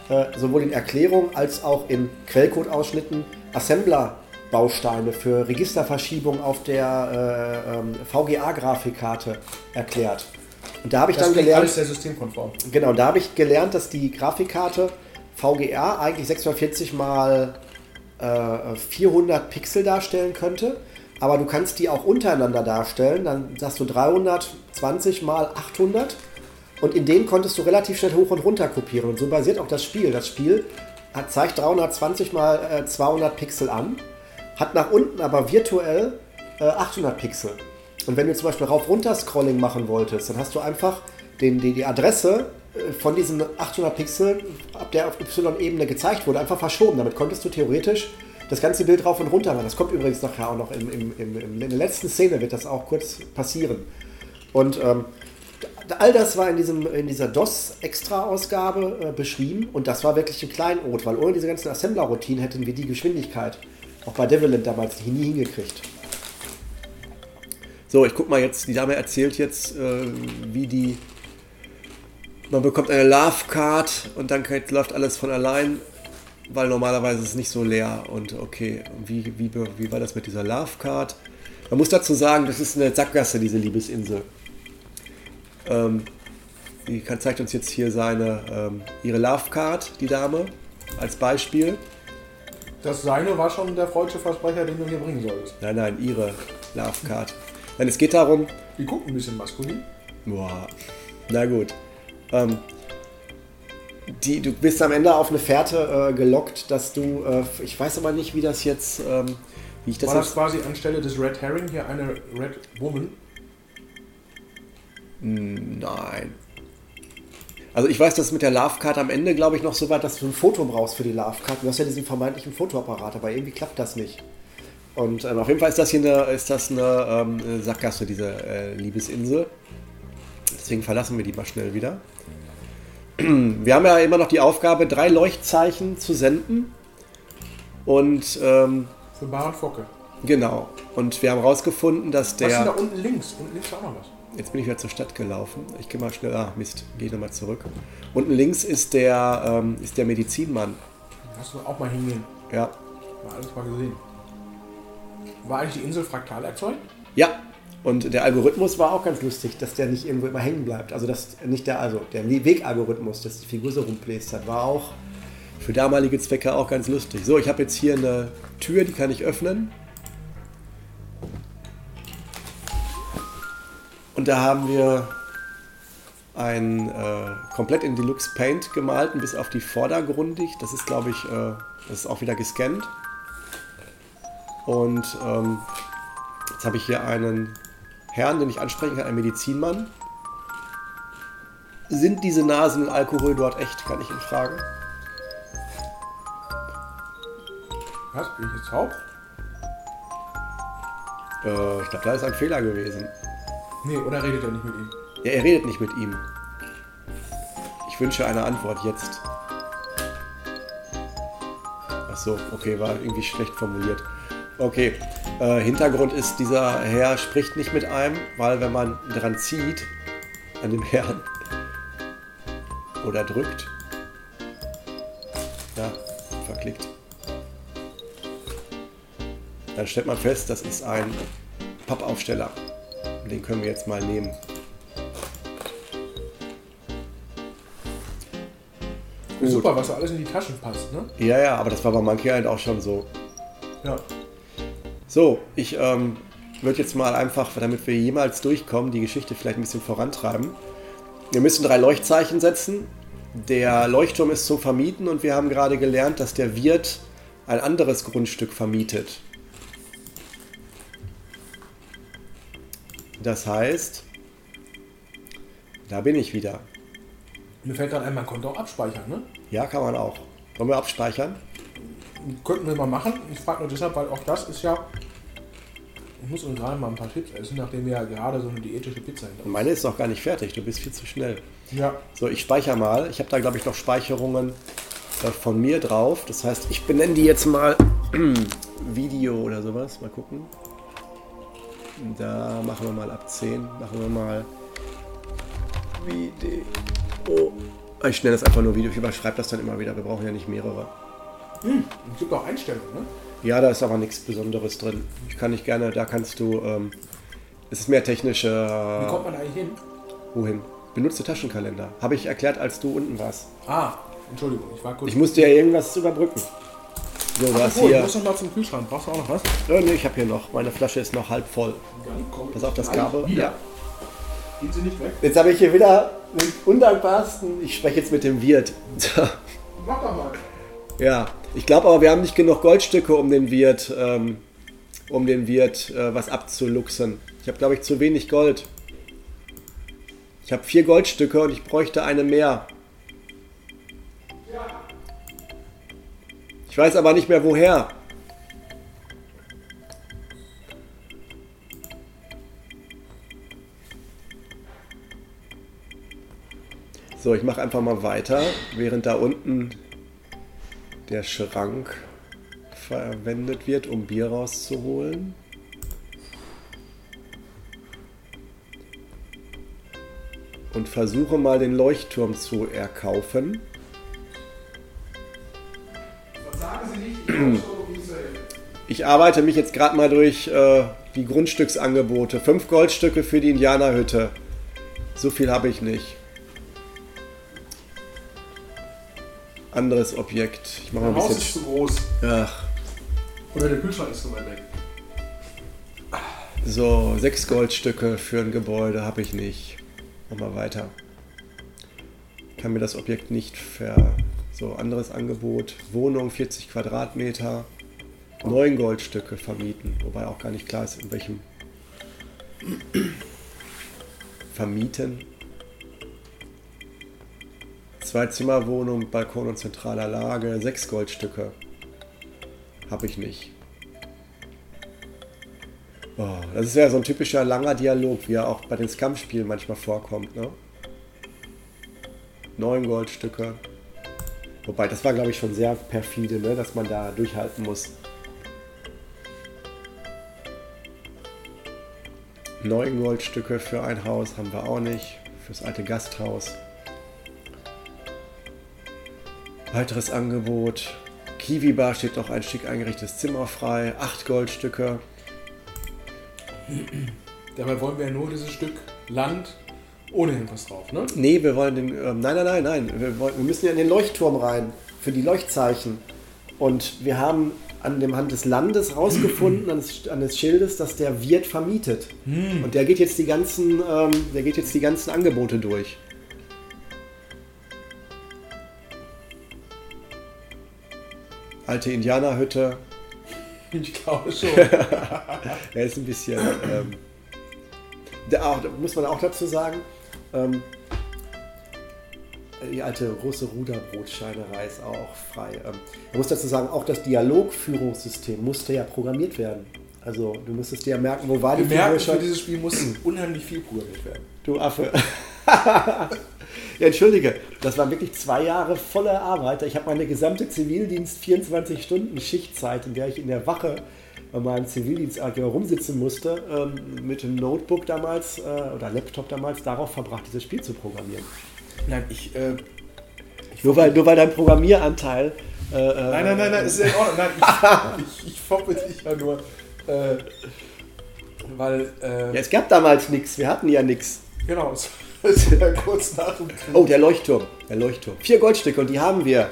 äh, sowohl in Erklärung als auch in Quellcode-Ausschnitten Assembler-Bausteine für Registerverschiebung auf der äh, ähm, VGA-Grafikkarte erklärt. Und da habe ich Das dann gelernt, alles sehr systemkonform. Genau, da habe ich gelernt, dass die Grafikkarte VGA eigentlich 640 mal äh, 400 Pixel darstellen könnte. Aber du kannst die auch untereinander darstellen. Dann sagst du 320 mal 800. Und in denen konntest du relativ schnell hoch und runter kopieren. Und so basiert auch das Spiel. Das Spiel hat, zeigt 320 mal äh, 200 Pixel an, hat nach unten aber virtuell äh, 800 Pixel. Und wenn du zum Beispiel rauf-runter-Scrolling machen wolltest, dann hast du einfach den, die, die Adresse äh, von diesen 800 Pixeln, ab der auf Y-Ebene gezeigt wurde, einfach verschoben. Damit konntest du theoretisch das ganze Bild rauf und runter machen. Das kommt übrigens nachher auch noch im, im, im, in der letzten Szene, wird das auch kurz passieren. Und ähm, all das war in, diesem, in dieser DOS-Extra-Ausgabe äh, beschrieben und das war wirklich ein Kleinod, weil ohne diese ganzen Assembler-Routinen hätten wir die Geschwindigkeit auch bei Devilland damals nie hingekriegt. So, ich guck mal jetzt, die Dame erzählt jetzt, äh, wie die. Man bekommt eine Love Card und dann läuft alles von allein, weil normalerweise ist es nicht so leer. Und okay, wie, wie, wie war das mit dieser Love Card? Man muss dazu sagen, das ist eine Sackgasse, diese Liebesinsel. Ähm, die kann, zeigt uns jetzt hier seine, ähm, ihre Love Card, die Dame, als Beispiel. Das seine war schon der freudsche Versprecher, den du hier bringen solltest. Nein, nein, ihre Love Card. Nein, es geht darum, Die guckt ein bisschen maskulin. Boah, na gut. Ähm, die, du bist am Ende auf eine Fährte äh, gelockt, dass du, äh, ich weiß aber nicht, wie das jetzt, ähm, wie ich das war das jetzt, quasi anstelle des Red Herring hier eine Red Woman? nein. Also ich weiß, dass mit der Love Card am Ende, glaube ich, noch so weit, dass du ein Foto brauchst für die Love Card. Du hast ja diesen vermeintlichen Fotoapparat, aber irgendwie klappt das nicht. Und ähm, auf jeden Fall ist das hier eine, ist das eine ähm, Sackgasse, diese äh, Liebesinsel. Deswegen verlassen wir die mal schnell wieder. Wir haben ja immer noch die Aufgabe, drei Leuchtzeichen zu senden. Und ähm, Für Baran Focke. genau. Und wir haben herausgefunden, dass Was ist denn da der. unten links? Unten links war auch noch was. Jetzt bin ich wieder zur Stadt gelaufen. Ich gehe mal schnell. Ah, Mist, gehe nochmal zurück. Unten links ist der, ähm, ist der Medizinmann. Hast du auch mal hingehen. Ja. Mal alles mal gesehen. War eigentlich die Insel fraktal erzeugt? Ja. Und der Algorithmus war auch ganz lustig, dass der nicht irgendwo immer hängen bleibt. Also dass nicht der, also der Wegalgorithmus, dass die Figur so rumbläst hat, war auch für damalige Zwecke auch ganz lustig. So, ich habe jetzt hier eine Tür, die kann ich öffnen. Und da haben wir ein äh, komplett in Deluxe Paint gemalten, bis auf die vordergrundig. Das ist, glaube ich, äh, das ist auch wieder gescannt. Und ähm, jetzt habe ich hier einen Herrn, den ich ansprechen kann, einen Medizinmann. Sind diese Nasen und Alkohol dort echt, kann ich ihn fragen. Was? Bin ich jetzt taub? Äh, ich glaube, da ist ein Fehler gewesen. Nee, oder redet er nicht mit ihm? Ja, er redet nicht mit ihm. Ich wünsche eine Antwort jetzt. Ach so, okay, war irgendwie schlecht formuliert. Okay, äh, Hintergrund ist, dieser Herr spricht nicht mit einem, weil wenn man dran zieht, an dem Herrn, oder drückt, ja, verklickt, dann stellt man fest, das ist ein Pappaufsteller. Den können wir jetzt mal nehmen. Gut. Super, was da alles in die Taschen passt, ne? Ja, ja, aber das war bei Monkey Island auch schon so. Ja. So, ich ähm, würde jetzt mal einfach, damit wir jemals durchkommen, die Geschichte vielleicht ein bisschen vorantreiben. Wir müssen drei Leuchtzeichen setzen. Der Leuchtturm ist zum Vermieten und wir haben gerade gelernt, dass der Wirt ein anderes Grundstück vermietet. Das heißt, da bin ich wieder. Mir fällt gerade ein, man konnte auch abspeichern, ne? Ja, kann man auch. Wollen wir abspeichern? Könnten wir mal machen. Ich frage nur deshalb, weil auch das ist ja. Ich muss uns gerade mal ein paar Tipps essen, nachdem wir ja gerade so eine diätische Pizza hinter Meine ist noch gar nicht fertig, du bist viel zu schnell. Ja. So, ich speichere mal. Ich habe da, glaube ich, noch Speicherungen äh, von mir drauf. Das heißt, ich benenne die jetzt mal Video oder sowas. Mal gucken. Da machen wir mal ab 10. Machen wir mal Video. Ich nenne das einfach nur Video. Ich überschreibe das dann immer wieder. Wir brauchen ja nicht mehrere. Es gibt auch Einstellungen, ne? Ja, da ist aber nichts Besonderes drin. Ich kann nicht gerne, da kannst du. Ähm, es ist mehr technische. Wie kommt man da eigentlich hin? Wohin? Benutze Taschenkalender. Habe ich erklärt, als du unten warst. Ah, Entschuldigung, ich war kurz. Ich musste ja irgendwas überbrücken. So, du ich hier. muss noch mal zum Kühlschrank. Brauchst du auch noch was? Oh, nee, ich habe hier noch. Meine Flasche ist noch halb voll. Pass auf das Kabel. Ja. Gehen Sie nicht weg? Jetzt habe ich hier wieder den undankbarsten. Ich spreche jetzt mit dem Wirt. Mach doch mal. Ja, ich glaube aber, wir haben nicht genug Goldstücke, um den Wirt, ähm, um den Wirt äh, was abzuluxen. Ich habe, glaube ich, zu wenig Gold. Ich habe vier Goldstücke und ich bräuchte eine mehr. Ich weiß aber nicht mehr woher. So, ich mache einfach mal weiter, während da unten der Schrank verwendet wird, um Bier rauszuholen. Und versuche mal den Leuchtturm zu erkaufen. Sagen Sie nicht, ich. Ich arbeite mich jetzt gerade mal durch äh, die Grundstücksangebote. Fünf Goldstücke für die Indianerhütte. So viel habe ich nicht. Anderes Objekt. Ich mache mal ein Haus ist bisschen. zu groß. Ach, Oder der Kühlschrank ist zu weit weg. so, sechs Goldstücke für ein Gebäude habe ich nicht. Mach mal weiter. Kann mir das Objekt nicht ver. So, anderes Angebot. Wohnung 40 Quadratmeter. Neun Goldstücke vermieten. Wobei auch gar nicht klar ist, in welchem. Vermieten. Zwei-Zimmer-Wohnung, Balkon und zentraler Lage, sechs Goldstücke. Habe ich nicht. Oh, das ist ja so ein typischer langer Dialog, wie er auch bei den Scum-Spielen manchmal vorkommt. Ne? Neun Goldstücke. Wobei, das war glaube ich schon sehr perfide, ne? dass man da durchhalten muss. Neun Goldstücke für ein Haus haben wir auch nicht. Fürs alte Gasthaus. Weiteres Angebot. Kiwi Bar steht noch ein schick eingerichtetes Zimmer frei. Acht Goldstücke. Dabei wollen wir ja nur dieses Stück Land ohne irgendwas drauf, ne? Nee, wir wollen den. Ähm, nein, nein, nein, nein. Wir, wollen, wir müssen ja in den Leuchtturm rein. Für die Leuchtzeichen. Und wir haben an dem Hand des Landes rausgefunden, an des, an des Schildes, dass der Wirt vermietet. Hm. Und der geht jetzt die ganzen, ähm, der geht jetzt die ganzen Angebote durch. Alte Indianerhütte. Ich glaube schon. Er ist ein bisschen. Ähm, da, auch, da muss man auch dazu sagen, ähm, die alte russe Ruderbrotscheinerei ist auch frei. Ähm, man muss dazu sagen, auch das Dialogführungssystem musste ja programmiert werden. Also du musstest dir ja merken, wo war die Wir merken, Figur für dieses Spiel muss unheimlich viel programmiert werden. Du Affe. Ja, entschuldige, das waren wirklich zwei Jahre voller Arbeit. Ich habe meine gesamte Zivildienst 24 Stunden Schichtzeit, in der ich in der Wache bei meinem Zivildienstarbeitgeber rumsitzen musste, ähm, mit dem Notebook damals äh, oder Laptop damals darauf verbracht, dieses Spiel zu programmieren. Nein, ich. Äh, Nur weil, nur weil dein Programmieranteil. Äh, nein, nein, nein, nein, ist ja in Ordnung. Nein, ich, ich, ich foppe dich ja nur. Äh, weil. Äh, Ja, es gab damals nichts, wir hatten ja nichts. Genau, ja kurz nach dem Krieg. Oh, der Leuchtturm. Der Leuchtturm. Vier Goldstücke und die haben wir.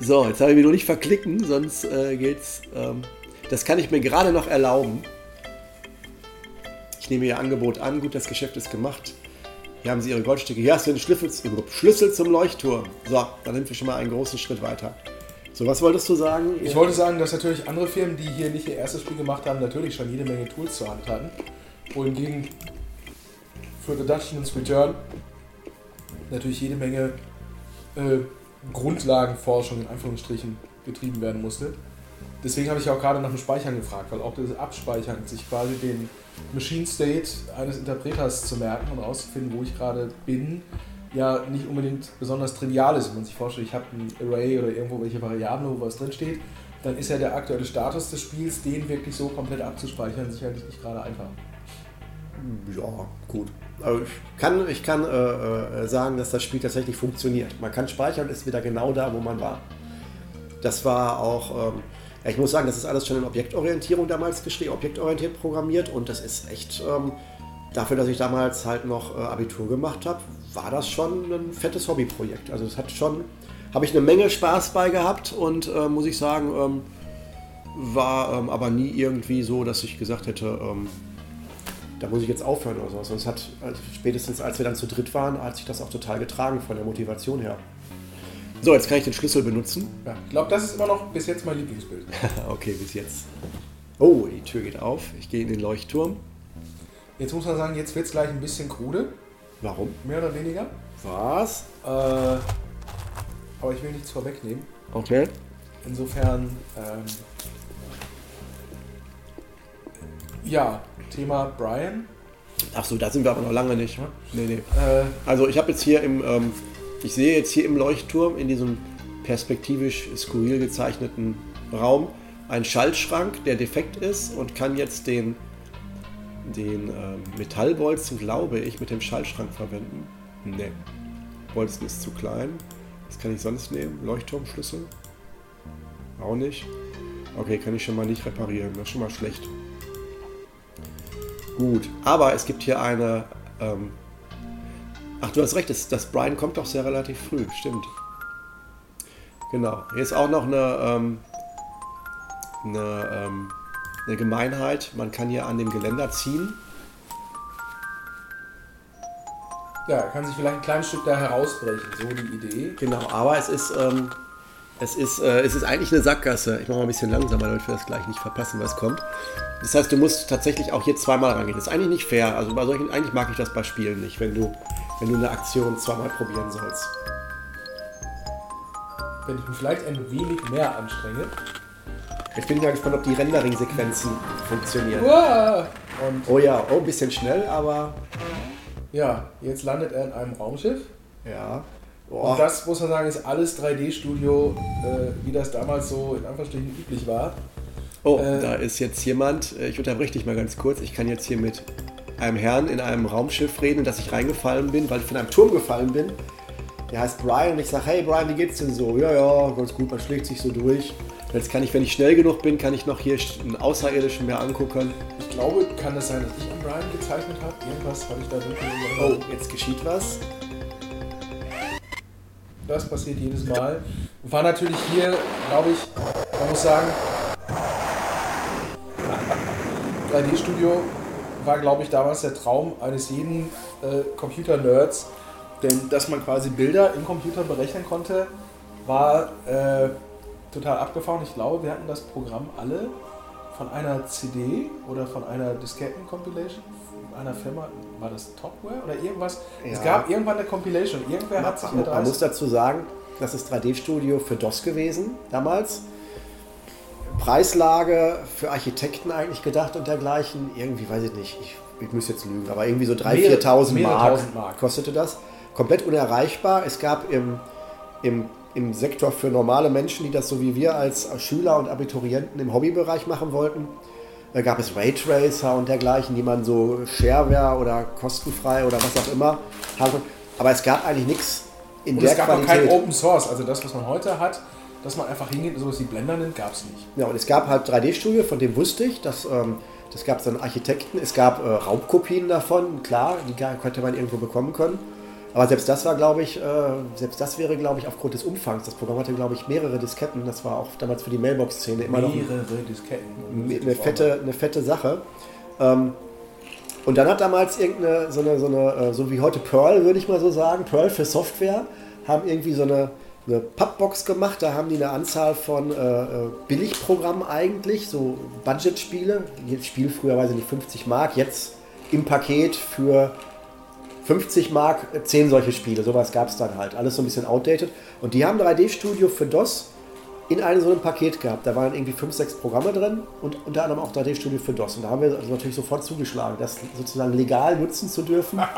So, jetzt habe ich mich nur nicht verklicken, sonst äh, geht's. Ähm, das kann ich mir gerade noch erlauben. Ich nehme Ihr Angebot an. Gut, das Geschäft ist gemacht. Hier haben Sie Ihre Goldstücke. Hier hast du den Schlüssel, Schlüssel zum Leuchtturm. So, dann sind wir schon mal einen großen Schritt weiter. So, was wolltest du sagen? Ich wollte sagen, dass natürlich andere Firmen, die hier nicht ihr erstes Spiel gemacht haben, natürlich schon jede Menge Tools zur Hand hatten. Wohingegen für The Dutchman's Return natürlich jede Menge äh, Grundlagenforschung in Anführungsstrichen betrieben werden musste. Deswegen habe ich auch gerade nach dem Speichern gefragt, weil auch das Abspeichern, sich quasi den Machine State eines Interpreters zu merken und herauszufinden, wo ich gerade bin, ja nicht unbedingt besonders trivial ist. Wenn man sich vorstellt, ich habe ein Array oder irgendwo welche Variable, wo was drin steht, dann ist ja der aktuelle Status des Spiels, den wirklich so komplett abzuspeichern, sicherlich nicht gerade einfach. Ja, gut. Aber ich kann, ich kann äh, äh, sagen, dass das Spiel tatsächlich funktioniert. Man kann speichern und ist wieder genau da, wo man war. Das war auch, ähm, ich muss sagen, das ist alles schon in Objektorientierung damals geschrieben, objektorientiert programmiert und das ist echt, ähm, dafür, dass ich damals halt noch äh, Abitur gemacht habe, war das schon ein fettes Hobbyprojekt. Also es hat schon, habe ich eine Menge Spaß bei gehabt und äh, muss ich sagen, ähm, war ähm, aber nie irgendwie so, dass ich gesagt hätte, ähm, da muss ich jetzt aufhören oder sowas. Und es hat also spätestens, als wir dann zu dritt waren, hat sich das auch total getragen von der Motivation her. So, jetzt kann ich den Schlüssel benutzen. Ja, ich glaube, das ist immer noch bis jetzt mein Lieblingsbild. okay, bis jetzt. Oh, die Tür geht auf. Ich gehe in den Leuchtturm. Jetzt muss man sagen, jetzt wird es gleich ein bisschen krude, Warum? mehr oder weniger. Was? Äh, aber ich will nichts vorwegnehmen. Okay. Insofern, ähm, ja, Thema Brian. Achso, da sind wir aber noch lange nicht. Nee, nee. Äh, Also ich habe jetzt hier im, ähm, ich sehe jetzt hier im Leuchtturm in diesem perspektivisch skurril gezeichneten Raum einen Schaltschrank, der defekt ist und kann jetzt den, den ähm, Metallbolzen, glaube ich, mit dem Schaltschrank verwenden. Nee. Bolzen ist zu klein. Was kann ich sonst nehmen? Leuchtturmschlüssel? Auch nicht. Okay, kann ich schon mal nicht reparieren. Das ist schon mal schlecht. Gut, aber es gibt hier eine. Ähm, ach, du hast recht, das, das Brian kommt doch sehr relativ früh, stimmt. Genau. Hier ist auch noch eine, ähm, eine, ähm, eine Gemeinheit. Man kann hier an dem Geländer ziehen. ja, kann sich vielleicht ein kleines Stück da herausbrechen, so die Idee. Genau, aber es ist, ähm, es ist, äh, es ist eigentlich eine Sackgasse. Ich mache mal ein bisschen langsamer, damit wir das gleich nicht verpassen, was kommt. Das heißt, du musst tatsächlich auch hier zweimal rangehen. Das ist eigentlich nicht fair. Also bei solchen, eigentlich mag ich das bei Spielen nicht, wenn du, wenn du eine Aktion zweimal probieren sollst. wenn ich mich vielleicht ein wenig mehr anstrenge. Jetzt bin ich mal gespannt, ob die Rendering-Sequenzen funktionieren. Und Oh ja, oh, ein bisschen schnell, aber ja, jetzt landet er in einem Raumschiff. ja. Oh, Und das muss man sagen, ist alles 3D-Studio, äh, wie das damals so in Anführungsstrichen üblich war. oh äh, da ist jetzt jemand, äh, ich unterbreche dich mal ganz kurz, ich kann jetzt hier mit einem Herrn in einem Raumschiff reden, in das ich reingefallen bin, weil ich von einem Turm gefallen bin. Der heißt Brian und ich sage, hey Brian, wie geht's denn so? Ja, ja, ganz gut, man schlägt sich so durch. Jetzt kann ich, wenn ich schnell genug bin, kann ich noch hier einen Außerirdischen mir angucken. Ich glaube, kann es sein, dass ich an Brian gezeichnet habe? Irgendwas habe ich da dunkel in Oh, jetzt geschieht was. Das passiert jedes Mal. War natürlich hier, glaube ich, man muss sagen, 3D-Studio war, glaube ich, damals der Traum eines jeden äh, Computer-Nerds. Denn dass man quasi Bilder im Computer berechnen konnte, war äh, total abgefahren. Ich glaube, wir hatten das Programm alle von einer CD oder von einer Disketten-Compilation einer Firma, war das Topware oder irgendwas? Es Ja. gab irgendwann eine Compilation. Irgendwer hat sich Man, man muss dazu sagen, das ist 3D-Studio für DOS gewesen damals. Preislage für Architekten eigentlich gedacht und dergleichen. Irgendwie, weiß ich nicht, ich, ich muss jetzt lügen, aber irgendwie so 3.000, Mehrere- 4.000 mehrere Mark, Mark. kostete das. Komplett unerreichbar. Es gab im, im, im Sektor für normale Menschen, die das so wie wir als Schüler und Abiturienten im Hobbybereich machen wollten, da gab es Raytracer und dergleichen, die man so Shareware oder kostenfrei oder was auch immer haben konnte. Aber es gab eigentlich nichts in Und der es gab auch Qualität. kein Open Source, also das, was man heute hat, dass man einfach hingeht und sowas wie Blender nimmt, gab es nicht. Ja, und es gab halt 3D-Studio, von dem wusste ich, dass, ähm, das gab es dann Architekten, es gab äh, Raubkopien davon, klar, die konnte man irgendwo bekommen können. Aber selbst das war, glaube ich, äh, selbst das wäre, glaube ich, aufgrund des Umfangs. Das Programm hatte, glaube ich, mehrere Disketten. Das war auch damals für die Mailbox-Szene immer noch Mehrere Disketten. eine fette, eine fette Sache. Ähm, und dann hat damals irgendeine, so eine, so eine, äh, so wie heute Perl, würde ich mal so sagen, Perl für Software, haben irgendwie so eine, eine Pappbox gemacht. Da haben die eine Anzahl von äh, äh, Billigprogrammen eigentlich, so Budgetspiele. Jedes Spiel früher, weiß ich nicht, 50 Mark, jetzt im Paket für 50 Mark, äh, 10 solche Spiele. Sowas gab es dann halt. Alles so ein bisschen outdated. Und die haben 3D-Studio für DOS in einem so einem Paket gehabt. Da waren irgendwie 5, 6 Programme drin und unter anderem auch 3D-Studio für DOS. Und da haben wir also natürlich sofort zugeschlagen, das sozusagen legal nutzen zu dürfen.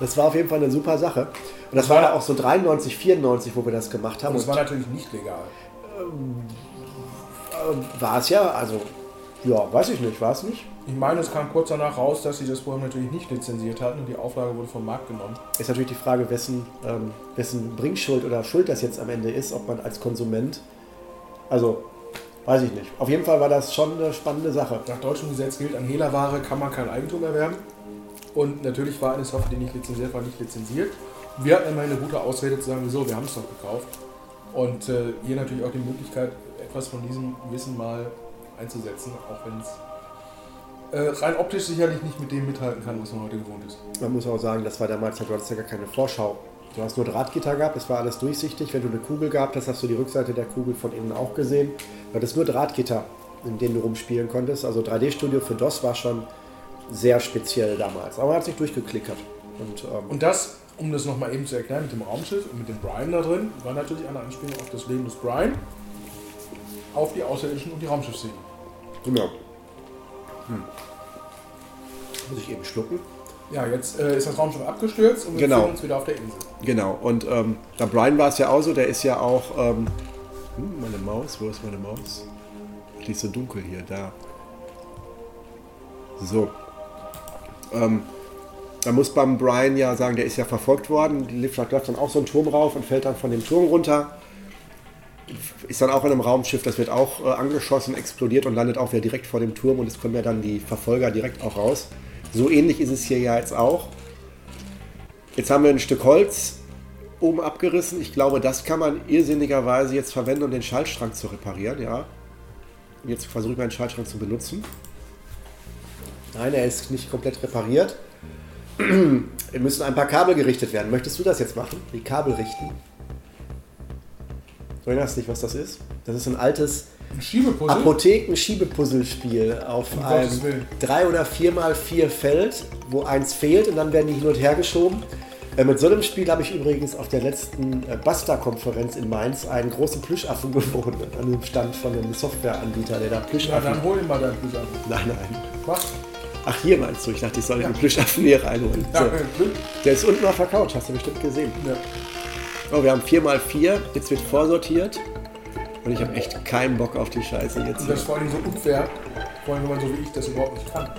Das war auf jeden Fall eine super Sache. Und das war ja auch so 93, 94, wo wir das gemacht haben. Und es Und war natürlich nicht legal. war es ja, also, ja, weiß ich nicht, war es nicht? Ich meine, es kam kurz danach raus, dass sie das Programm natürlich nicht lizenziert hatten und die Auflage wurde vom Markt genommen. Ist natürlich die Frage, wessen, ähm, wessen Bringschuld oder Schuld das jetzt am Ende ist, ob man als Konsument. Also, weiß ich nicht. Auf jeden Fall war das schon eine spannende Sache. Nach deutschem Gesetz gilt, an Hehlerware kann man kein Eigentum erwerben. Und natürlich war eine Software, die nicht lizenziert war, nicht lizenziert. Wir hatten immer eine gute Ausrede zu sagen, wieso, wir haben es doch gekauft. Und äh, hier natürlich auch die Möglichkeit, etwas von diesem Wissen mal einzusetzen, auch wenn es äh, rein optisch sicherlich nicht mit dem mithalten kann, was man heute gewohnt ist. Man muss auch sagen, das war damals, du hattest ja gar keine Vorschau. Du hast nur Drahtgitter gehabt, es war alles durchsichtig. Wenn du eine Kugel gehabt hast, hast du die Rückseite der Kugel von innen auch gesehen. Du hattest nur Drahtgitter, in denen du rumspielen konntest. Also 3D-Studio für DOS war schon sehr speziell damals. Aber man hat sich durchgeklickert. Und, ähm, Und das, um das nochmal eben zu erklären, mit dem Raumschiff und mit dem Brian da drin, war natürlich eine Anspielung auf das Leben des Brian, auf die Außerirdischen und die Raumschiffszene. genau. Hm. Muss ich eben schlucken. Ja, jetzt äh, ist das Raumschiff abgestürzt und wir Genau. uns wieder auf der Insel. Genau, und ähm, bei Brian war es ja auch so, der ist ja auch. Ähm, hm, meine Maus, wo ist meine Maus? Die ist so dunkel hier, da. So. Ähm, da muss beim Brian ja sagen, der ist ja verfolgt worden. Die läuft läuft dann auch so einen Turm rauf und fällt dann von dem Turm runter. Ist dann auch in einem Raumschiff, das wird auch äh, angeschossen, explodiert und landet auch wieder direkt vor dem Turm und es kommen ja dann die Verfolger direkt auch raus. So ähnlich ist es hier ja jetzt auch. Jetzt haben wir ein Stück Holz oben abgerissen. Ich glaube, das kann man irrsinnigerweise jetzt verwenden, um den Schaltschrank zu reparieren. Ja. Jetzt versuche ich meinen Schaltschrank zu benutzen. Nein, er ist nicht komplett repariert. Es müssen ein paar Kabel gerichtet werden. Möchtest du das jetzt machen? Die Kabel richten? Du erinnerst dich, was das ist? Das ist ein altes Ein Schiebepuzzle? Apotheken-Schiebepuzzlespiel auf Um einem Gottes Willen. 3 oder 4 mal 4 Feld, wo eins fehlt und dann werden die hin und her geschoben. Äh, mit so einem Spiel habe ich übrigens auf der letzten äh, Basta-Konferenz in Mainz einen großen Plüschaffen gewonnen an dem Stand von einem Softwareanbieter, der da Plüschaffen. dann hol ihn mal deinen Plüschaffen. nein, nein. Was? Ach, hier meinst du? Ich dachte, ich soll Ja. den Plüschaffen hier reinholen. Ja, So. Der ist unten auf der Couch, hast du bestimmt gesehen. ja. Oh, wir haben 4x4, jetzt wird vorsortiert. Und ich habe echt keinen Bock auf die Scheiße jetzt. Und das ist vor allem so unfair. Vor allem, wenn man so wie ich das überhaupt nicht kann.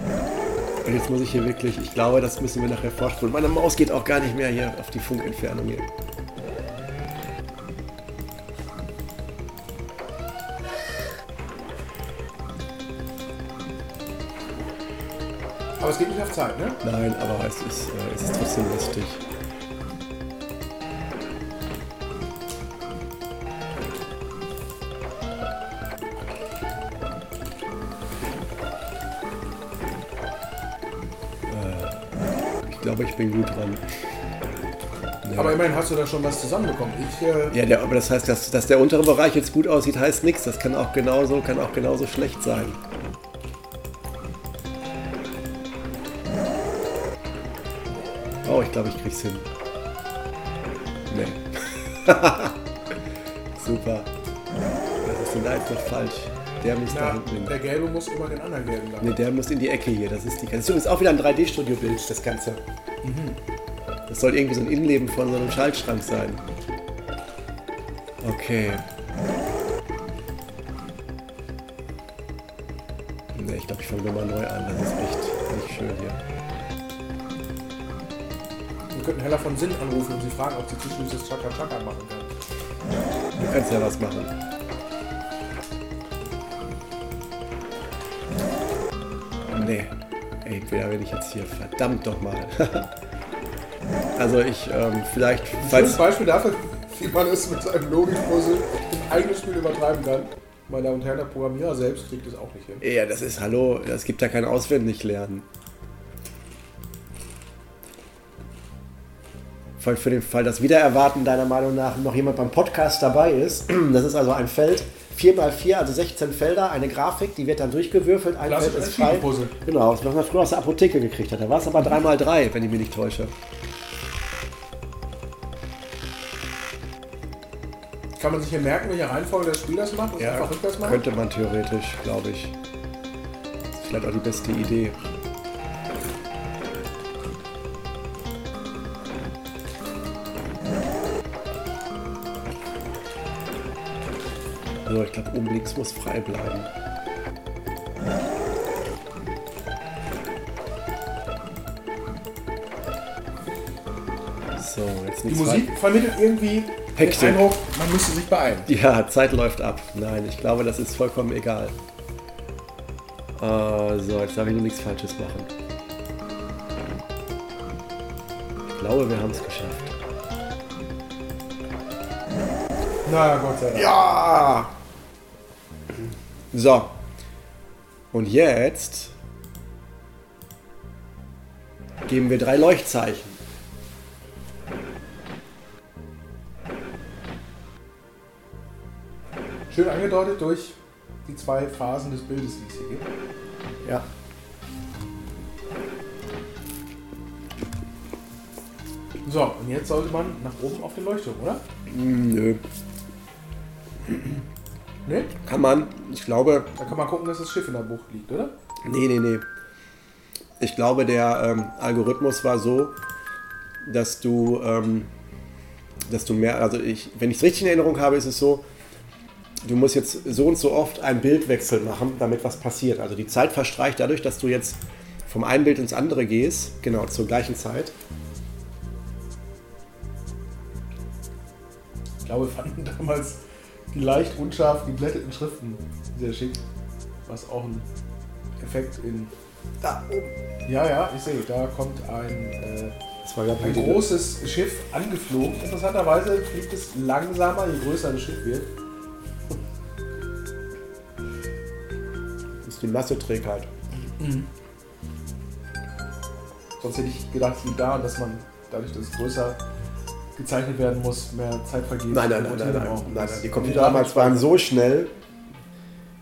Und jetzt muss ich hier wirklich, ich glaube, das müssen wir nachher vorspulen. Meine Maus geht auch gar nicht mehr hier auf die Funkentfernung hier. Aber es geht nicht auf Zeit, ne? Nein, aber es ist, äh, es ist trotzdem lustig. Glaube, ich bin gut dran. Ja. Aber immerhin hast du da schon was zusammenbekommen. Ich, äh, Ja, der, aber das heißt, dass, dass der untere Bereich jetzt gut aussieht, heißt nichts. Das kann auch genauso, kann auch genauso schlecht sein. Oh, ich glaube, ich krieg's hin. Nee. Super. Was ist denn noch falsch? Der muss da na, hinten hin. der Gelbe muss immer den anderen Gelben lang. Nee, der muss in die Ecke hier. Das ist die Das ist auch wieder ein 3D-Studio-Bild, das Ganze. Das soll irgendwie so ein Innenleben von so einem Schaltschrank sein. Okay. Ne, ich glaube, ich fange nochmal neu an. Das ist echt nicht schön hier. Wir könnten Hella von Sinn anrufen und sie fragen, ob sie zwischendurch das Chaka Chaka machen kann. Du kannst ja was machen. Nee. Ey, wer bin ich jetzt hier? Verdammt doch mal. also ich, ähm, vielleicht, Ein falls... Beispiel dafür, wie man es mit seinem Logikpuzzle im eigenen Spiel übertreiben kann. Meine Damen und Herren, der Programmierer selbst kriegt es auch nicht hin. Ja, das ist, hallo, es gibt ja kein Auswendiglernen. Für für den Fall, dass Wiedererwarten deiner Meinung nach noch jemand beim Podcast dabei ist, das ist also ein Feld, 4x4, also 16 Felder, eine Grafik, die wird dann durchgewürfelt, ein Feld ist frei. Schiebepuzzle. Genau, das was man früher aus der Apotheke gekriegt hat. Da war es aber 3x3, wenn ich mich nicht täusche. Kann man sich hier merken, welche Reihenfolge das Spiel das macht? Einfach rückwärts machen? könnte man theoretisch, glaube ich. Das vielleicht auch die beste Idee. Ich glaube, oben links muss frei bleiben. So, jetzt Die Musik vermittelt irgendwie Hektik. den Eindruck, man müsste sich beeilen. ja, Zeit läuft ab. Nein, ich glaube, das ist vollkommen egal. Äh, so, jetzt darf ich nur nichts Falsches machen. Ich glaube, wir haben es geschafft. Na Gott sei Dank. Ja! So. Und jetzt geben wir drei Leuchtzeichen. Schön angedeutet durch die zwei Phasen des Bildes, die es hier gibt. Ja. So, und jetzt sollte man nach oben auf den Leuchtturm, oder? Hm, Nö. Ne? Kann man. Ich glaube, Da kann man gucken, dass das Schiff in der Bucht liegt, oder? Nee, nee, nee. Ich glaube, der ähm, Algorithmus war so, dass du, ähm, dass du mehr, also ich, wenn ich es richtig in Erinnerung habe, ist es so, du musst jetzt so und so oft einen Bildwechsel machen, damit was passiert. Also die Zeit verstreicht dadurch, dass du jetzt vom einen Bild ins andere gehst, genau zur gleichen Zeit. Ich glaube, wir fanden damals die leicht unscharf geblätteten Schriften sehr schick. Was auch ein Effekt in. Da oben. Ja, ja, ich sehe, da kommt ein, äh, Das war gerade ein großes Schiff angeflogen. Interessanterweise fliegt es langsamer, je größer das Schiff wird. Das ist die Masseträgheit. Sonst hätte ich gedacht, es liegt daran, dass man dadurch, dass es größer gezeichnet werden muss, mehr Zeit vergeht. Nein, nein, nein, nein, nein, Die Computer damals waren so schnell,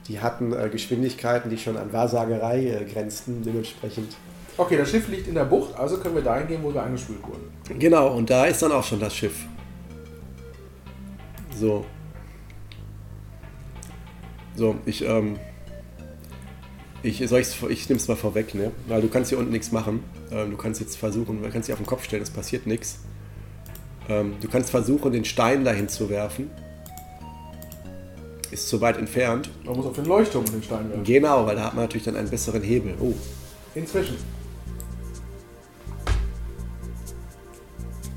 die hatten äh, Geschwindigkeiten, die schon an Wahrsagerei äh, grenzten. Dementsprechend Okay, das Schiff liegt in der Bucht, also können wir dahin gehen, wo wir angespült wurden. Genau, und da ist dann auch schon das Schiff. So. So, ich, ähm, ich, soll ich's, ich nehme es mal vorweg, ne? Weil du kannst hier unten nichts machen. Ähm, du kannst jetzt versuchen, du kannst dich auf den Kopf stellen, es passiert nichts. Ähm, du kannst versuchen, den Stein dahin zu werfen. Ist zu weit entfernt. Man muss auf den Leuchtturm den Stein werfen. Genau, weil da hat man natürlich dann einen besseren Hebel. Oh, Inzwischen.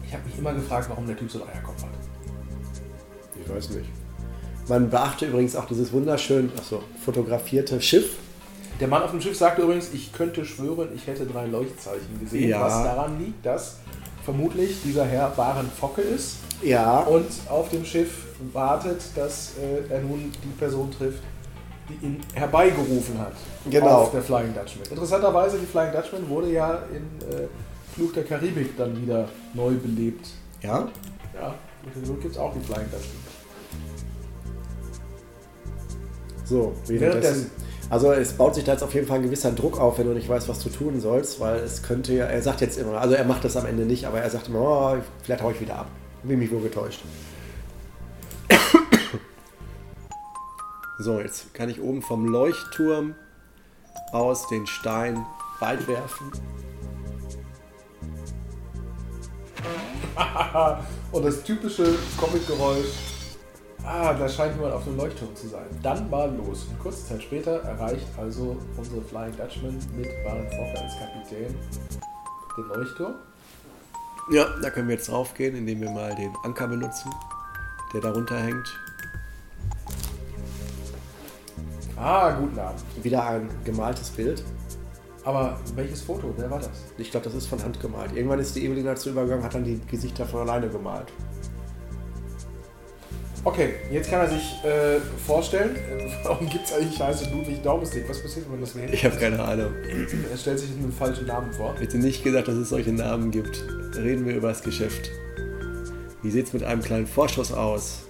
Ich habe mich immer gefragt, warum der Typ so einen Eierkopf hat. ich weiß nicht. Man beachte übrigens auch dieses wunderschön, achso, fotografierte Schiff. Der Mann auf dem Schiff sagte übrigens, ich könnte schwören, ich hätte drei Leuchtzeichen gesehen, Ja. was daran liegt, dass vermutlich dieser Herr Baren Focke ist Ja, und auf dem Schiff wartet, dass äh, er nun die Person trifft, die ihn herbeigerufen hat Genau. auf der Flying Dutchman. Interessanterweise, die Flying Dutchman wurde ja in äh, Fluch der Karibik dann wieder neu belebt. ja. Ja, und so gibt es auch die Flying Dutchman. So, währenddessen. Also es baut sich da jetzt auf jeden Fall ein gewisser Druck auf, wenn du nicht weißt, was du tun sollst, weil es könnte ja, er sagt jetzt immer, also er macht das am Ende nicht, aber er sagt immer, oh, vielleicht hau ich wieder ab. Bin mich wohl getäuscht. So, jetzt kann ich oben vom Leuchtturm aus den Stein weit werfen. Und das typische Comic-Geräusch, ah, da scheint jemand auf dem Leuchtturm zu sein. Dann mal los. Und kurze Zeit später erreicht also unsere Flying Dutchman mit Baron Fokker als Kapitän den Leuchtturm. Ja, da können wir jetzt draufgehen, indem wir mal den Anker benutzen, der darunter hängt. Ah, guten Abend. Wieder ein gemaltes Bild. Aber welches Foto? Wer war das? Ich glaube, das ist von Hand gemalt. Irgendwann ist die Evelyn dazu übergegangen, hat dann die Gesichter von alleine gemalt. Okay, jetzt kann er sich äh, vorstellen, warum gibt es eigentlich heiße Ludwig Daumestick? Was passiert, wenn das wählt? Ich habe keine Ahnung. Er stellt sich einen falschen Namen vor. Hätte nicht gedacht, dass es solche Namen gibt. Reden wir über das Geschäft. Wie sieht's mit einem kleinen Vorschuss aus?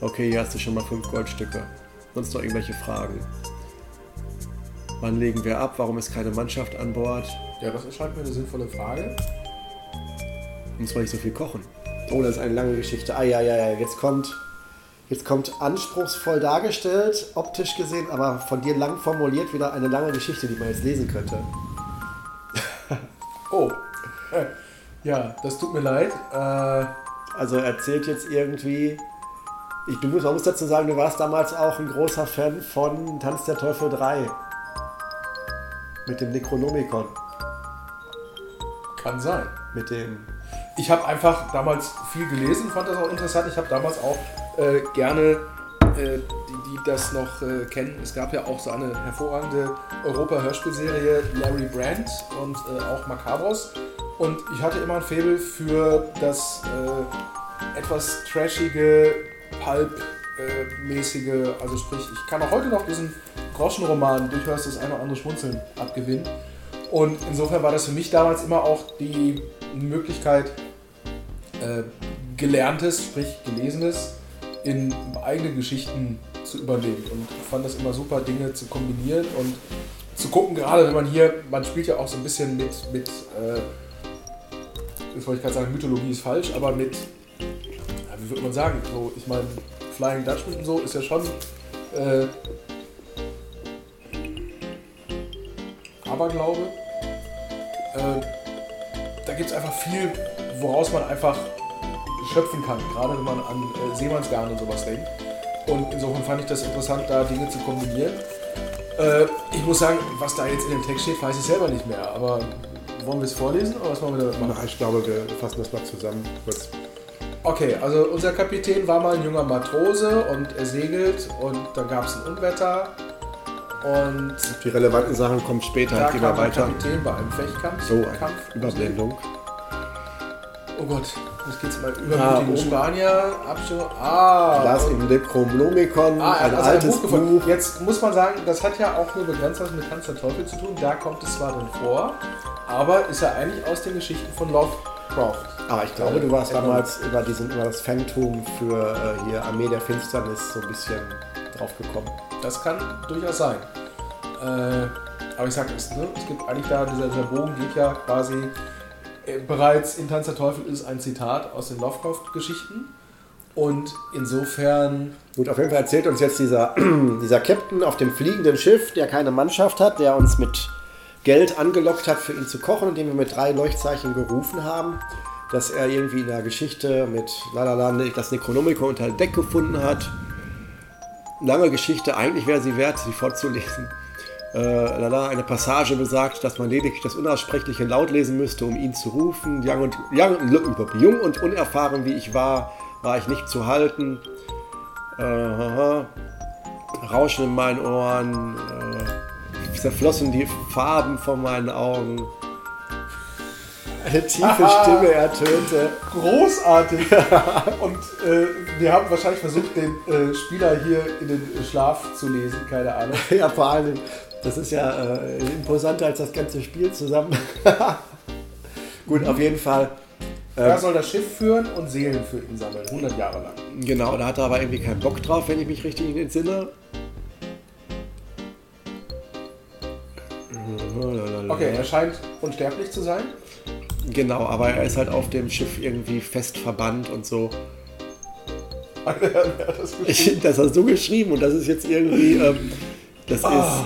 Okay, hier hast du schon mal fünf Goldstücke. Sonst noch irgendwelche Fragen? Wann legen wir ab? Warum ist keine Mannschaft an Bord? Ja, das erscheint mir eine sinnvolle Frage. Muss man nicht so viel kochen? Oh, das ist eine lange Geschichte. Ah, ja, ja, ja. Jetzt kommt, jetzt kommt anspruchsvoll dargestellt, optisch gesehen, aber von dir lang formuliert wieder eine lange Geschichte, die man jetzt lesen könnte. Oh, ja, das tut mir leid. Äh, Also er erzählt jetzt irgendwie. Ich, du musst, man muss dazu sagen, du warst damals auch ein großer Fan von Tanz der Teufel 3. Mit dem Necronomicon. kann sein. Mit dem. Ich habe einfach damals viel gelesen, fand das auch interessant. Ich habe damals auch äh, gerne, äh, die, die das noch äh, kennen, es gab ja auch so eine hervorragende Europa-Hörspielserie Larry Brandt und äh, auch Macabros. Und ich hatte immer ein Faible für das äh, etwas trashige, Pulp-mäßige, also sprich, ich kann auch heute noch diesen Groschenroman durchaus das eine oder andere Schmunzeln abgewinnen. Und insofern war das für mich damals immer auch die Möglichkeit, äh, Gelerntes, sprich Gelesenes, in eigene Geschichten zu übernehmen. Und ich fand das immer super, Dinge zu kombinieren und zu gucken, gerade wenn man hier, man spielt ja auch so ein bisschen mit, mit äh, jetzt wollte ich gerade sagen, Mythologie ist falsch, aber mit, ja, wie würde man sagen, so, ich meine, Flying Dutchman und so ist ja schon äh, Aberglaube. Äh, da gibt es einfach viel, woraus man einfach schöpfen kann, gerade wenn man an äh, Seemannsgarn und sowas denkt. Und insofern fand ich das interessant, da Dinge zu kombinieren. Äh, ich muss sagen, was da jetzt in dem Text steht, weiß ich selber nicht mehr. Aber wollen wir es vorlesen oder was wollen wir da machen? Ich glaube, wir fassen das mal zusammen. Kurz. Okay, also unser Kapitän war mal ein junger Matrose und er segelt und dann gab es ein Unwetter und Die relevanten Sachen kommen später. da Gehen wir weiter. Kapitän bei einem Fechtkampf. So, Kampf, Überblendung. Oh Gott, jetzt geht's mal Ah, übermütigen oben. Spanier, Abschau. Ah, Das und- im Necronomicon, Ah, ein also ein altes Buch gefunden. Buch. Jetzt muss man sagen, das hat ja auch nur begrenzt was mit Tanz der Teufel zu tun. Da kommt es zwar drin vor, aber ist ja eigentlich aus den Geschichten von Lovecraft. Aber ich glaube, du warst Äh, damals über, diesen, über das Phantom für äh, hier Armee der Finsternis so ein bisschen drauf gekommen. Das kann durchaus sein. Äh, Aber ich sag es, ne? es gibt eigentlich da, dieser, dieser Bogen geht ja quasi äh, bereits in Tanz der Teufel ist ein Zitat aus den Lovecraft-Geschichten. Und insofern. Gut, auf jeden Fall erzählt uns jetzt dieser, dieser Captain auf dem fliegenden Schiff, der keine Mannschaft hat, der uns mit Geld angelockt hat, für ihn zu kochen, indem wir mit drei Leuchtzeichen gerufen haben, dass er irgendwie in der Geschichte mit lalala das Necronomicon unter Deck gefunden hat. Lange Geschichte, eigentlich wäre sie wert, sie vorzulesen. Äh, lala, eine Passage besagt, dass man lediglich das Unaussprechliche laut lesen müsste, um ihn zu rufen. Jung und, jung, jung und unerfahren wie ich war, war ich nicht zu halten. Äh, Rauschen in meinen Ohren, äh, zerflossen die Farben von meinen Augen. Eine tiefe Stimme ertönte. Großartig! Und äh, wir haben wahrscheinlich versucht, den äh, Spieler hier in den Schlaf zu lesen, keine Ahnung. ja, vor allem, das ist ja äh, imposanter als das ganze Spiel zusammen. Gut, auf jeden Fall. Er soll das Schiff führen und Seelen für ihn sammeln, 100 Jahre lang. Genau, da hat er aber irgendwie keinen Bock drauf, wenn ich mich richtig entsinne. Okay, er scheint unsterblich zu sein. Genau, aber er ist halt auf dem Schiff irgendwie fest verbannt und so. das, Ich, das hast du geschrieben und das ist jetzt irgendwie, ähm, das Ah. ist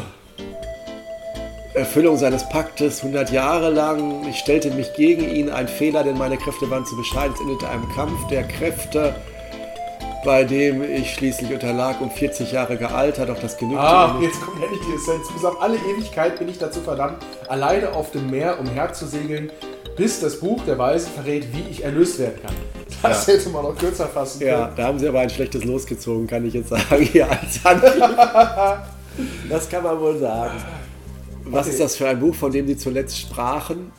Erfüllung seines Paktes 100 Jahre lang. Ich stellte mich gegen ihn, ein Fehler, denn meine Kräfte waren zu bescheiden. Es endete einem Kampf der Kräfte, bei dem ich schließlich unterlag, um 40 Jahre gealtert, doch das genügte Ah, jetzt kommt endlich die Essenz. Bis auf alle Ewigkeit bin ich dazu verdammt, alleine auf dem Meer umherzusegeln, bis das Buch der Weisen verrät, wie ich erlöst werden kann. Das hätte man noch kürzer fassen können. Ja, da haben sie aber ein schlechtes Los gezogen, kann ich jetzt sagen, hier als Antrieb. Das kann man wohl sagen. Was Okay. ist das für ein Buch, von dem sie zuletzt sprachen?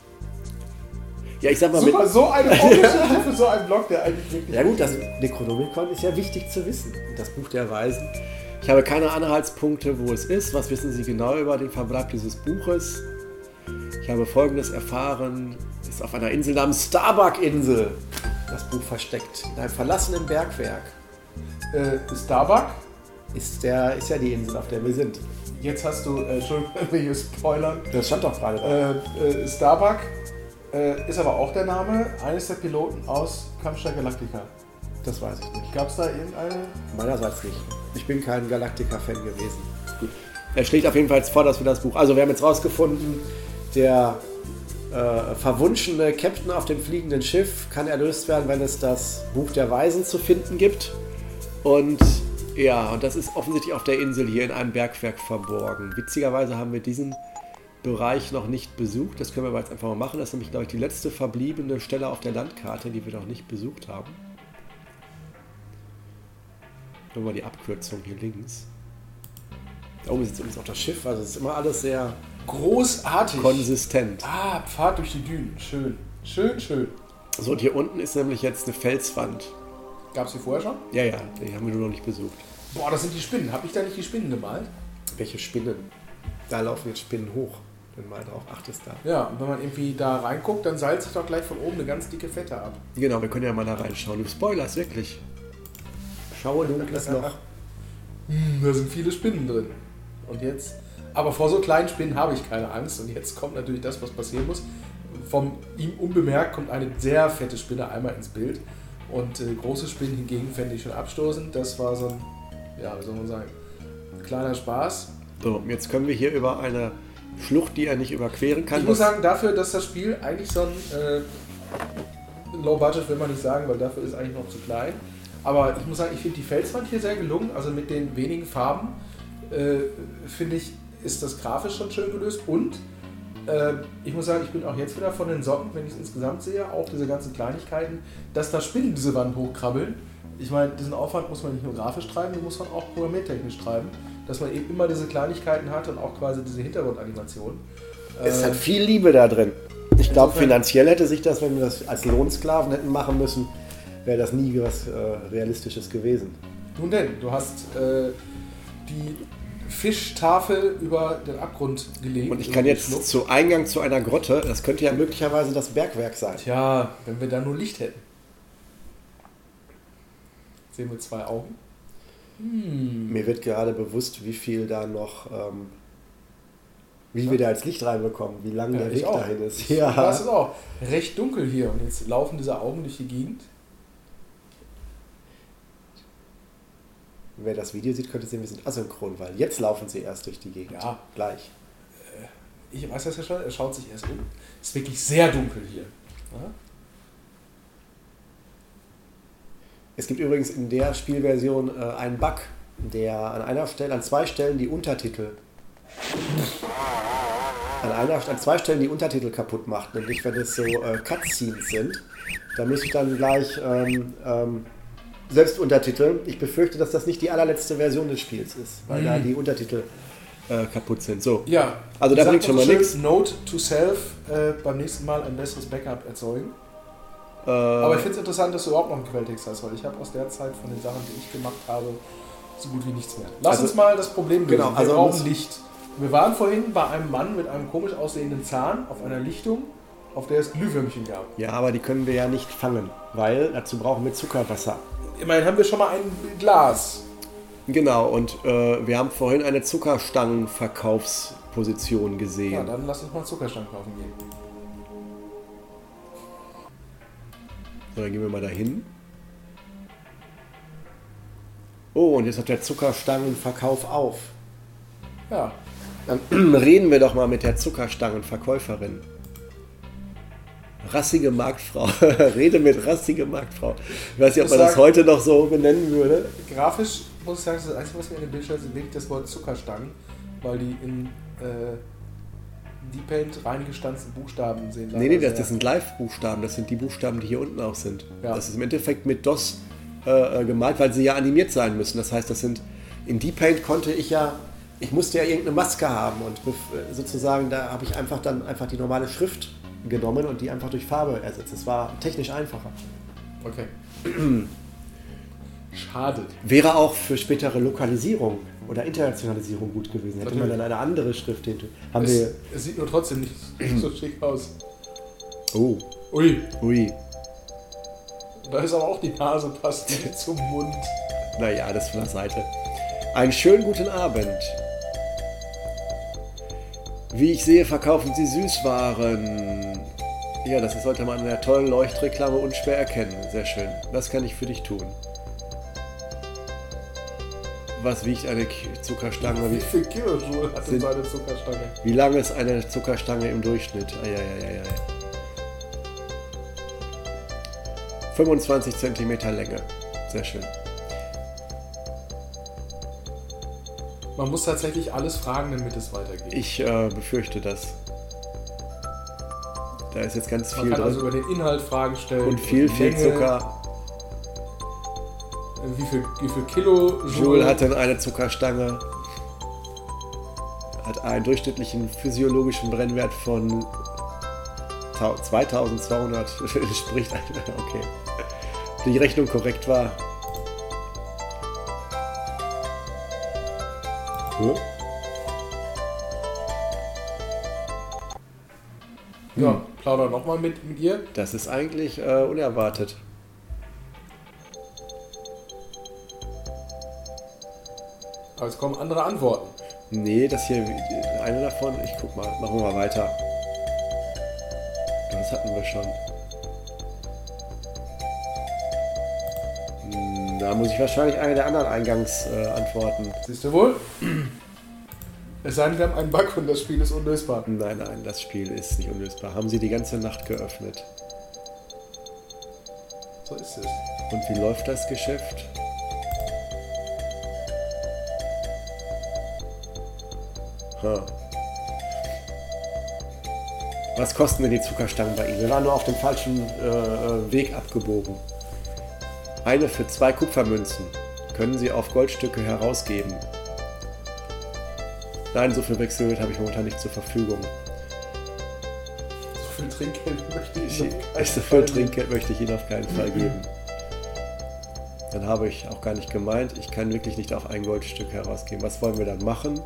Ja, ich sag mal mit. Super, so eine Vorgeschichte für so einen Blog, der eigentlich wirklich. Ja gut, das Necronomicon ist ja wichtig zu wissen. Das Buch der Weisen. Ich habe keine Anhaltspunkte, wo es ist. Was wissen Sie genau über den Verbleib dieses Buches? Ich habe Folgendes erfahren. Es ist auf einer Insel namens Starbuck-Insel das Buch versteckt. In einem verlassenen Bergwerk. Äh, Starbuck, Ist, der, ist ja die Insel, auf der wir sind. Jetzt hast du, äh, Entschuldigung, wenn hier spoilern. Das stand doch gerade da. Äh, äh, Starbuck äh, ist aber auch der Name eines der Piloten aus Kampfstein Galactica. Das weiß ich nicht. Gab es da irgendeine? Meinerseits nicht. Ich bin kein Galactica-Fan gewesen. Gut. Er schlägt auf jeden Fall vor, dass wir das Buch. Also, wir haben jetzt rausgefunden, der äh, verwunschene Captain auf dem fliegenden Schiff kann erlöst werden, wenn es das Buch der Weisen zu finden gibt. Und ja, und das ist offensichtlich auf der Insel hier in einem Bergwerk verborgen. Witzigerweise haben wir diesen Bereich noch nicht besucht. Das können wir aber jetzt einfach mal machen. Das ist nämlich, glaube ich, die letzte verbliebene Stelle auf der Landkarte, die wir noch nicht besucht haben. Nur mal die Abkürzung hier links. Da oben ist jetzt übrigens auch das Schiff, also es ist immer alles sehr Großartig. konsistent. ah, Pfad durch die Dünen. Schön. Schön, schön. So, und hier unten ist nämlich jetzt eine Felswand. Gab es die vorher schon? Ja, ja, die haben wir nur noch nicht besucht. Boah, das sind die Spinnen. Hab ich da nicht die Spinnen gemalt? Welche Spinnen? Da laufen jetzt Spinnen hoch, wenn mal drauf achtest da. Ja, und wenn man irgendwie da reinguckt, dann seilt sich doch gleich von oben eine ganz dicke Fette ab. Genau, wir können ja mal da reinschauen. Du spoilerst wirklich. Schaue dunkles Loch. Hm, da sind viele Spinnen drin. Und jetzt. Aber vor so kleinen Spinnen habe ich keine Angst. Und jetzt kommt natürlich das, was passieren muss. Vom ihm unbemerkt kommt eine sehr fette Spinne einmal ins Bild. Und äh, große Spinnen hingegen fände ich schon abstoßend. Das war so ein, ja, wie soll man sagen, kleiner Spaß. So, jetzt können wir hier über eine Schlucht, die er nicht überqueren kann. Ich muss sagen, dafür, dass das Spiel eigentlich so ein äh, Low Budget will man nicht sagen, weil dafür ist eigentlich noch zu klein. Aber ich muss sagen, ich finde die Felswand hier sehr gelungen. Also mit den wenigen Farben äh, finde ich, ist das grafisch schon schön gelöst. Und äh, ich muss sagen, ich bin auch jetzt wieder von den Socken, wenn ich es insgesamt sehe, auch diese ganzen Kleinigkeiten, dass da Spinnen diese Wand hochkrabbeln. Ich meine, diesen Aufwand muss man nicht nur grafisch treiben, den muss man auch programmiertechnisch treiben. Dass man eben immer diese Kleinigkeiten hat und auch quasi diese Hintergrundanimation. Es Äh, hat viel Liebe da drin. Ich glaube, finanziell hätte sich das, wenn wir das als Lohnsklaven hätten machen müssen, wäre das nie was äh, Realistisches gewesen. Nun denn, du hast äh, die Fischtafel über den Abgrund gelegt. Und ich kann jetzt Schlucht. zu Eingang zu einer Grotte, das könnte ja möglicherweise das Bergwerk sein. Tja, wenn wir da nur Licht hätten. Sehen wir zwei Augen? Hm. Mir wird gerade bewusst, wie viel da noch ähm, Wie wir da als Licht reinbekommen, wie lang Ja, der Weg auch. dahin ist. Ja. Ja. Das ist auch recht dunkel hier und jetzt laufen diese Augen durch die Gegend. Wer das Video sieht, könnte sehen, wir sind asynchron, weil jetzt laufen sie erst durch die Gegend. Ja. Gleich. Ich weiß das ja schon, er schaut sich erst um. Es ist wirklich sehr dunkel hier. Ja? Es gibt übrigens in der Spielversion äh, einen Bug, der an einer Stelle, an zwei Stellen die Untertitel an einer, an zwei Stellen die Untertitel kaputt macht, nämlich wenn es so äh, Cutscenes sind. Da muss ich dann gleich ähm, ähm, selbst untertiteln. Ich befürchte, dass das nicht die allerletzte Version des Spiels ist, weil da die Untertitel äh, kaputt sind. So. Ja, Also da bringt schon mal nichts. Note to self, äh, beim nächsten Mal ein besseres Backup erzeugen. Äh, Aber ich finde es interessant, dass du überhaupt noch einen Quelltext hast, weil ich habe aus der Zeit von den Sachen, die ich gemacht habe, so gut wie nichts mehr. Lass Also- uns mal das Problem lösen. Genau, Wir also brauchen muss- Licht. Wir waren vorhin bei einem Mann mit einem komisch aussehenden Zahn auf einer Lichtung, auf der es Glühwürmchen gab. ja, aber die können wir ja nicht fangen, weil dazu brauchen wir Zuckerwasser. Immerhin haben wir schon mal ein Glas. Genau, und äh, wir haben vorhin eine Zuckerstangenverkaufsposition gesehen. Ja, dann lass uns mal Zuckerstangen kaufen gehen. So, dann gehen wir mal dahin. Oh, und jetzt hat der Zuckerstangenverkauf auf. Ja, Dann reden wir doch mal mit der Zuckerstangenverkäuferin. Rassige Marktfrau. Rede mit rassige Marktfrau. Ich weiß nicht, ob man das heute noch so benennen würde. grafisch muss ich sagen, das Einzige, was mir in den Bildschirm ist, wirklich das Wort Zuckerstangen, weil die in äh, Deep Paint reingestanzten Buchstaben sehen. Nee, nee, das, sehr- das sind Live-Buchstaben. Das sind die Buchstaben, die hier unten auch sind. Ja. Das ist im Endeffekt mit DOS äh, äh, gemalt, weil sie ja animiert sein müssen. Das heißt, das sind in Deep Paint konnte ich ja, ich musste ja irgendeine Maske haben und sozusagen da habe ich einfach dann einfach die normale Schrift genommen und die einfach durch Farbe ersetzt. Das war technisch einfacher. Okay. Schade. Wäre auch für spätere Lokalisierung oder Internationalisierung gut gewesen. Hätte man Natürlich. dann eine andere Schrift hinter. Haben Es, wir. es sieht nur trotzdem nicht so schick aus. Oh, Ui, ui. da ist aber auch die Nase passt nicht zum Mund. Naja, das von der Seite. Einen schönen guten Abend. Wie ich sehe, verkaufen Sie Süßwaren. Ja, das sollte man in der tollen Leuchtreklame unschwer erkennen. Sehr schön. Was kann ich für dich tun? Was wiegt eine Zuckerstange? Wie Wie, viel Kilojoule hat denn Sind- seine Zuckerstange? wie lang ist eine Zuckerstange im Durchschnitt? Eieieiei. 25 cm Länge. Sehr schön. Man muss tatsächlich alles fragen, damit es weitergeht. Ich äh, befürchte das. Da ist jetzt ganz Man viel kann also drin. über den Inhalt Fragen stellen. Und viel, viel Länge, Zucker. Wie viel, wie viel Kilojoule? Joule hat dann eine Zuckerstange. Hat einen durchschnittlichen physiologischen Brennwert von tau- 2200. Spricht. Okay. Die Rechnung korrekt war. Hm? Ja, plauder nochmal mit, mit ihr. Das ist eigentlich äh, unerwartet. Aber es kommen andere Antworten. Nee, das hier, eine davon, ich guck mal, machen wir mal weiter. Das hatten wir schon. Da muss ich wahrscheinlich eine der anderen Eingangsantworten. Äh, antworten. Siehst du wohl? Es sei denn, wir haben einen Bug und das Spiel ist unlösbar. nein, nein, das Spiel ist nicht unlösbar. Haben sie die ganze Nacht geöffnet. So ist es. Und wie läuft das Geschäft? Ha. Was kosten denn die Zuckerstangen bei Ihnen? Wir waren nur auf dem falschen äh, äh, Weg abgebogen. Eine für zwei Kupfermünzen. Können Sie auf Goldstücke herausgeben? Nein, so viel Wechselgeld habe ich momentan nicht zur Verfügung. So viel Trinkgeld möchte ich Ich, noch keinen so viel Trinkgeld möchte ich Ihnen auf keinen Fall geben. Dann habe ich auch gar nicht gemeint, ich kann wirklich nicht auf ein Goldstück herausgeben. Was wollen wir dann machen?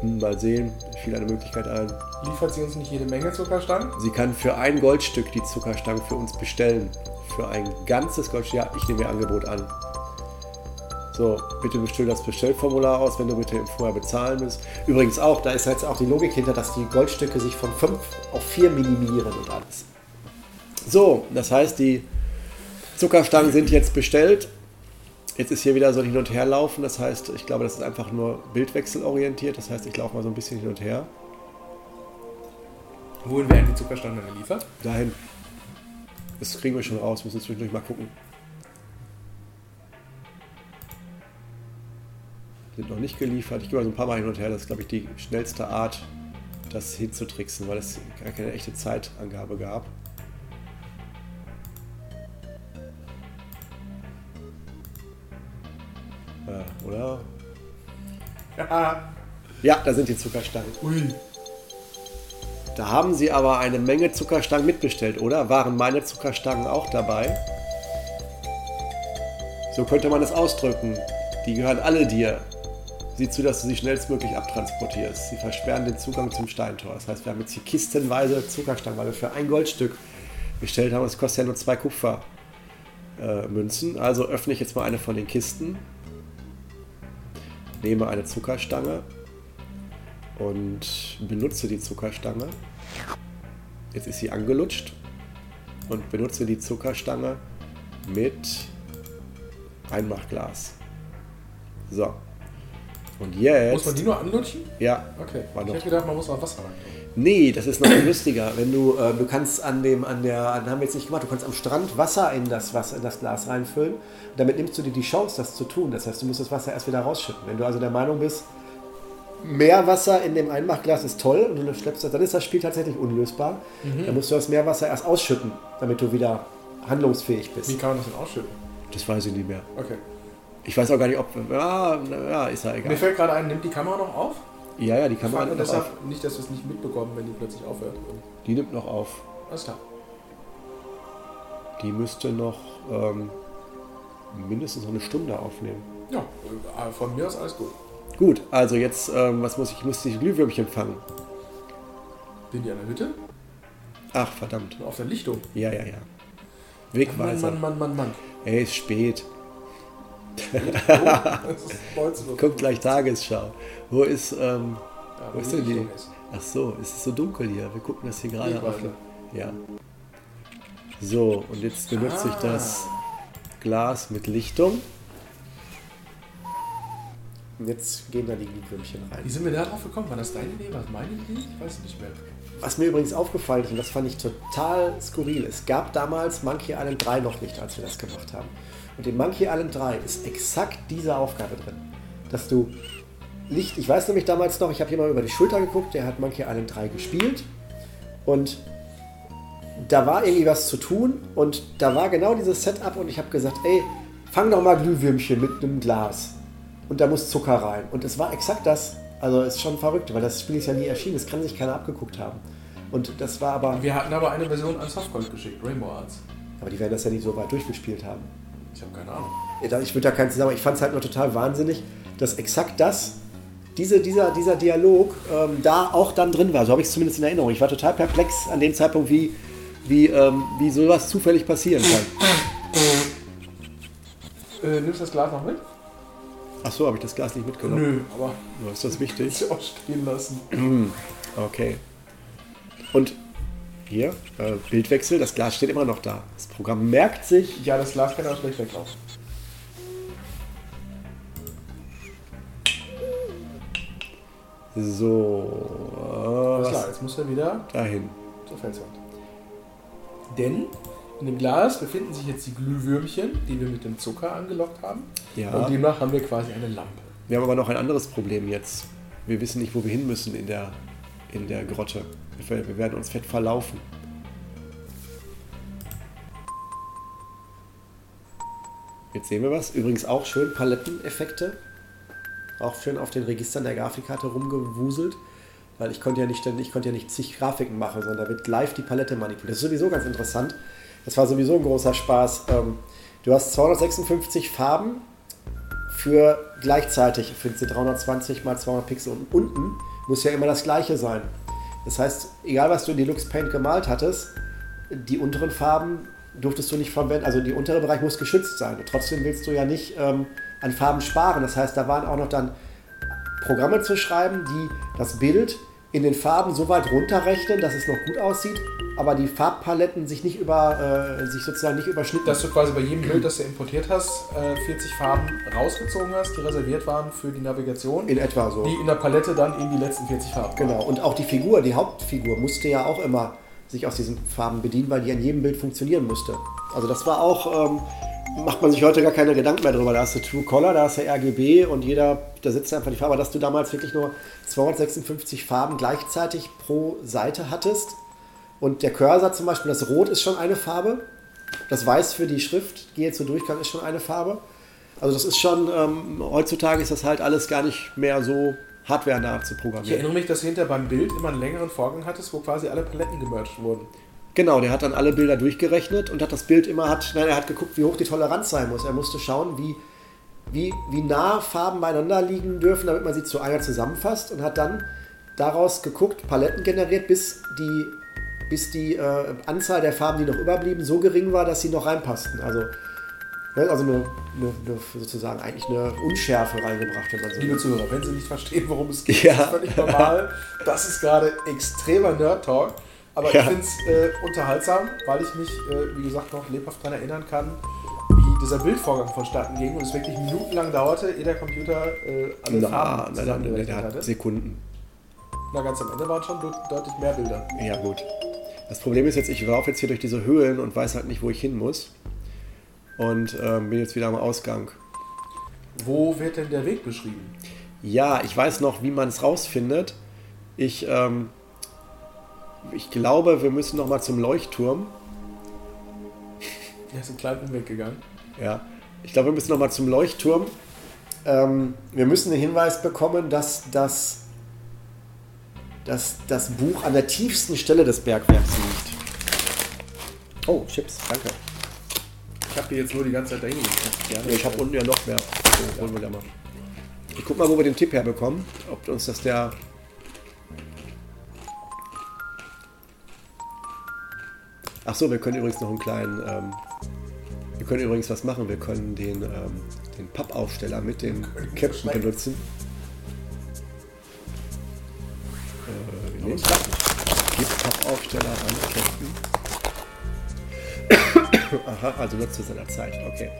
Hm, mal sehen, fiel eine Möglichkeit ein. Liefert sie uns nicht jede Menge Zuckerstangen? Sie kann für ein Goldstück die Zuckerstangen für uns bestellen. Für ein ganzes Goldstück. Ja, ich nehme Ihr Angebot an. So, bitte bestell das Bestellformular aus, wenn du bitte vorher bezahlen musst. Übrigens auch, da ist jetzt auch die Logik hinter, dass die Goldstücke sich von 5 auf 4 minimieren und alles. So, das heißt, die Zuckerstangen sind jetzt bestellt. Jetzt ist hier wieder so ein Hin- und Herlaufen. Das heißt, ich glaube, das ist einfach nur bildwechselorientiert. Das heißt, ich laufe mal so ein bisschen hin und her. Wohin werden die Zuckerstangen geliefert? Dahin. Das kriegen wir schon raus. Müssen zwischendurch mal gucken. Sind noch nicht geliefert. Ich gehe mal so ein paar Mal hin und her. Das ist, glaube ich, die schnellste Art, das hinzutricksen, weil es gar keine echte Zeitangabe gab. Ja, oder? Ja. Ja, da sind die Zuckerstangen. Ui. Da haben sie aber eine Menge Zuckerstangen mitbestellt, oder? Waren meine Zuckerstangen auch dabei? So könnte man es ausdrücken. Die gehören alle dir. Sieh zu, dass du sie schnellstmöglich abtransportierst. Sie versperren den Zugang zum Steintor. Das heißt, wir haben jetzt hier kistenweise Zuckerstangen, weil wir für ein Goldstück bestellt haben. Es kostet ja nur zwei Kupfermünzen. also öffne ich jetzt mal eine von den Kisten. Nehme eine Zuckerstange und benutze die Zuckerstange. Jetzt ist sie angelutscht und benutze die Zuckerstange mit Einmachglas. So. Und Muss jetzt. man die nur anlutschen? Ja. Okay. War Ich hätte gedacht, man muss auch Wasser rein. Nee, das ist noch lustiger. Wenn du, äh, du kannst an dem, an der, an, haben wir jetzt nicht gemacht, du kannst am Strand Wasser in das, Wasser, in das Glas reinfüllen. Damit nimmst du dir die Chance, das zu tun. Das heißt, du musst das Wasser erst wieder rausschütten. Wenn du also der Meinung bist, mehr Wasser in dem Einmachglas ist toll und du schleppst das, dann ist das Spiel tatsächlich unlösbar. Dann musst du das Meerwasser erst ausschütten, damit du wieder handlungsfähig Wie bist. kann man das denn ausschütten? Das weiß ich nicht mehr. Okay. Ich weiß auch gar nicht, ob. Ja, ja ist ja egal. Mir fällt gerade ein, nimmt die Kamera noch auf? Ja, ja, die man nur noch auf. deshalb nicht, dass wir es nicht mitbekommen, wenn die plötzlich aufhört. Die nimmt noch auf. Alles klar. Die müsste noch ähm, mindestens noch eine Stunde aufnehmen. Ja, äh, von mir aus alles gut. Gut, also jetzt, ähm, was muss ich? Ich muss die Glühwürmchen fangen. Sind die an der Hütte? Ach, verdammt. Auf der Lichtung. Ja, ja, ja. Mann, Wegweiser. Mann, Mann, Mann, Mann. Ey, ist spät. Das ist 19 Uhr. Guck gleich Tagesschau. Wo ist, ähm, Ja, wo ist denn die? Ist. Ach so, es ist so dunkel hier. Wir gucken das hier gerade auf. Ja. So, und jetzt benutze ich Ah. das Glas mit Lichtung. Und jetzt gehen da die Glühwürmchen rein. Wie sind wir da drauf gekommen? War das deine Idee? War das meine Idee? Ich weiß es nicht mehr. Was mir übrigens aufgefallen ist, und das fand ich total skurril, es gab damals Monkey Island 3 noch nicht, als wir das gemacht haben. Und in Monkey Island 3 ist exakt diese Aufgabe drin. Dass du Licht, ich weiß nämlich damals noch, ich habe jemand über die Schulter geguckt, der hat Monkey Island 3 gespielt. Und da war irgendwie was zu tun und da war genau dieses Setup und ich habe gesagt, ey, fang doch mal Glühwürmchen mit einem Glas. Und da muss Zucker rein. Und es war exakt das. Also ist schon verrückt, weil das Spiel ist ja nie erschienen, das kann sich keiner abgeguckt haben. Und das war aber, Wir hatten aber eine Version an Softgold geschickt, Rainbow Arts. aber die werden das ja nicht so weit durchgespielt haben. Ich habe keine Ahnung. Ich würde da keinen Zusammenhang, ich fand es halt nur total wahnsinnig, dass exakt das, diese, dieser, dieser Dialog ähm, da auch dann drin war. So habe ich es zumindest in Erinnerung. Ich war total perplex an dem Zeitpunkt, wie, wie, ähm, wie sowas zufällig passieren kann. Äh, nimmst du das Glas noch mit? Ach so, habe ich das Glas nicht mitgenommen? Nö, aber Oh, Ist das wichtig? ich auch stehen lassen. Okay. Und hier, äh, Bildwechsel, das Glas steht immer noch da. Das Programm merkt sich. Ja, das Glas kann auch schlecht weglaufen. So, Alles äh, klar, jetzt muss er wieder dahin. zur Felswand. Denn in dem Glas befinden sich jetzt die Glühwürmchen, die wir mit dem Zucker angelockt haben. Ja. Und demnach haben wir quasi eine Lampe. Wir haben aber noch ein anderes Problem jetzt. Wir wissen nicht, wo wir hin müssen in der, in der Grotte. Wir, werden uns fett verlaufen. Jetzt sehen wir was. Übrigens auch schön Paletteneffekte. Auch schön auf den Registern der Grafikkarte rumgewuselt. Weil ich konnte ja nicht, ich konnte ja nicht zig Grafiken machen, sondern da wird live die Palette manipuliert. Das ist sowieso ganz interessant. Das war sowieso ein großer Spaß. Ähm, Du hast 256 Farben für gleichzeitig, für diese 320 mal 200 Pixel und unten muss ja immer das gleiche sein. Das heißt, egal was du in Deluxe Paint gemalt hattest, die unteren Farben durftest du nicht verwenden, also der untere Bereich muss geschützt sein. Trotzdem willst du ja nicht ähm, an Farben sparen. Das heißt, da waren auch noch dann Programme zu schreiben, die das Bild in den Farben so weit runterrechnen, dass es noch gut aussieht, aber die Farbpaletten sich nicht über äh, sich sozusagen nicht überschnitten. Dass du quasi bei jedem Bild, das du importiert hast, äh, 40 Farben rausgezogen hast, die reserviert waren für die Navigation. In etwa so. Die in der Palette dann eben die letzten 40 Farben. Genau. Und auch die Figur, die Hauptfigur, musste ja auch immer sich aus diesen Farben bedienen, weil die an jedem Bild funktionieren musste. Also das war auch, ähm, macht man sich heute gar keine Gedanken mehr drüber. Da hast du True Color, da hast du RGB und jeder, da sitzt einfach die Farbe. Dass du damals wirklich nur 256 Farben gleichzeitig pro Seite hattest. Und der Cursor zum Beispiel, das Rot ist schon eine Farbe. Das Weiß für die Schrift, die jetzt so durchkam, ist schon eine Farbe. Also das ist schon, ähm, heutzutage ist das halt alles gar nicht mehr so hardware-nah zu Ich erinnere mich, dass du hinter beim Bild immer einen längeren Vorgang hattest, wo quasi alle Paletten gemerged wurden. Genau, der hat dann alle Bilder durchgerechnet und hat das Bild immer, hat, nein, er hat geguckt, wie hoch die Toleranz sein muss. Er musste schauen, wie, wie, wie nah Farben beieinander liegen dürfen, damit man sie zu einer zusammenfasst und hat dann daraus geguckt, Paletten generiert, bis die, bis die äh, Anzahl der Farben, die noch überblieben, so gering war, dass sie noch reinpassten. Also, also eine, eine, eine, sozusagen eigentlich eine Unschärfe reingebracht, wenn man so Liebe. Zuhörer, wenn Sie nicht verstehen, worum es geht, Ja. das ist völlig normal. Das ist gerade extremer Nerd-Talk. Aber Ja. ich finde es äh, unterhaltsam, weil ich mich, äh, wie gesagt, noch lebhaft daran erinnern kann, wie dieser Bildvorgang vonstatten ging und es wirklich minutenlang dauerte, ehe der Computer äh, alle Na, Farben nein, nein, nein, zusammengerechnet hatte. Sekunden. Na, ganz am Ende waren schon deut- deutlich mehr Bilder. Ja, gut. Das Problem ist jetzt, ich laufe jetzt hier durch diese Höhlen und weiß halt nicht, wo ich hin muss. Und ähm, bin jetzt wieder am Ausgang. Wo wird denn der Weg beschrieben? Ja, ich weiß noch, wie man es rausfindet. Ich, ähm, ich glaube, wir müssen noch mal zum Leuchtturm. Er ist einen kleinen Umweg gegangen. Ja, ich glaube, wir müssen noch mal zum Leuchtturm. Ähm, wir müssen den Hinweis bekommen, dass das, dass das Buch an der tiefsten Stelle des Bergwerks liegt. Oh, Chips, danke. Ich habe hier jetzt nur die ganze Zeit dahin geguckt. Ja, ich habe unten ja noch mehr. So, holen wir da mal. Ich guck mal, wo wir den Tipp herbekommen. Ob uns das der. Ach so, wir können übrigens noch einen kleinen. Ähm, wir können übrigens was machen. Wir können den, ähm, den Pappaufsteller mit dem Captain benutzen. Äh. Gib Pappaufsteller an Captain. Aha, also nutzt zu seiner Zeit. Okay.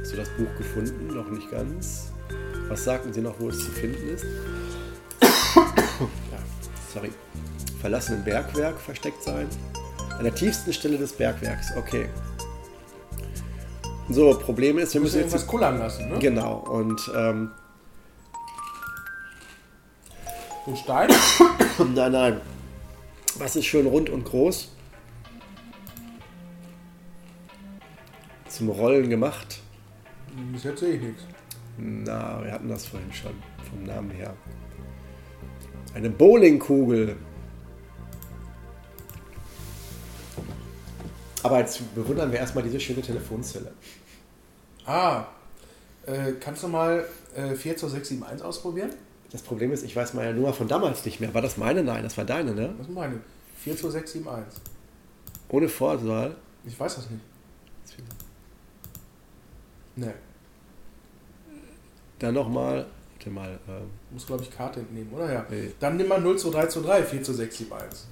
Hast du das Buch gefunden? Noch nicht ganz. Was sagten Sie noch, wo es zu finden ist? ja, sorry. Verlassenen Bergwerk versteckt sein. An der tiefsten Stelle des Bergwerks. Okay. So, Problem ist, wir müssen müssen jetzt. kullern lassen, ne? Genau, und ähm, Den Stein. Nein, nein. Was ist schön rund und groß? Zum Rollen gemacht? Bis jetzt sehe ich nichts. Na, wir hatten das vorhin schon vom Namen her. Eine Bowlingkugel. Aber jetzt bewundern wir erstmal diese schöne Telefonzelle. Ah, äh, kannst du mal äh, 4 zu 6, 7, 1 ausprobieren? Das Problem ist, ich weiß meine Nummer von damals nicht mehr. War das meine? Nein, das war deine, ne? Was meine ich? 4 zu 6, 7, 1. Ohne Vorwahl. Ich weiß das nicht. Ne, Dann nochmal. Warte mal. Ähm, muss glaube ich Karte entnehmen, oder? Ja. Nee. Dann nimm mal 0 zu 3 zu 3, 4 zu 6, 7, 1.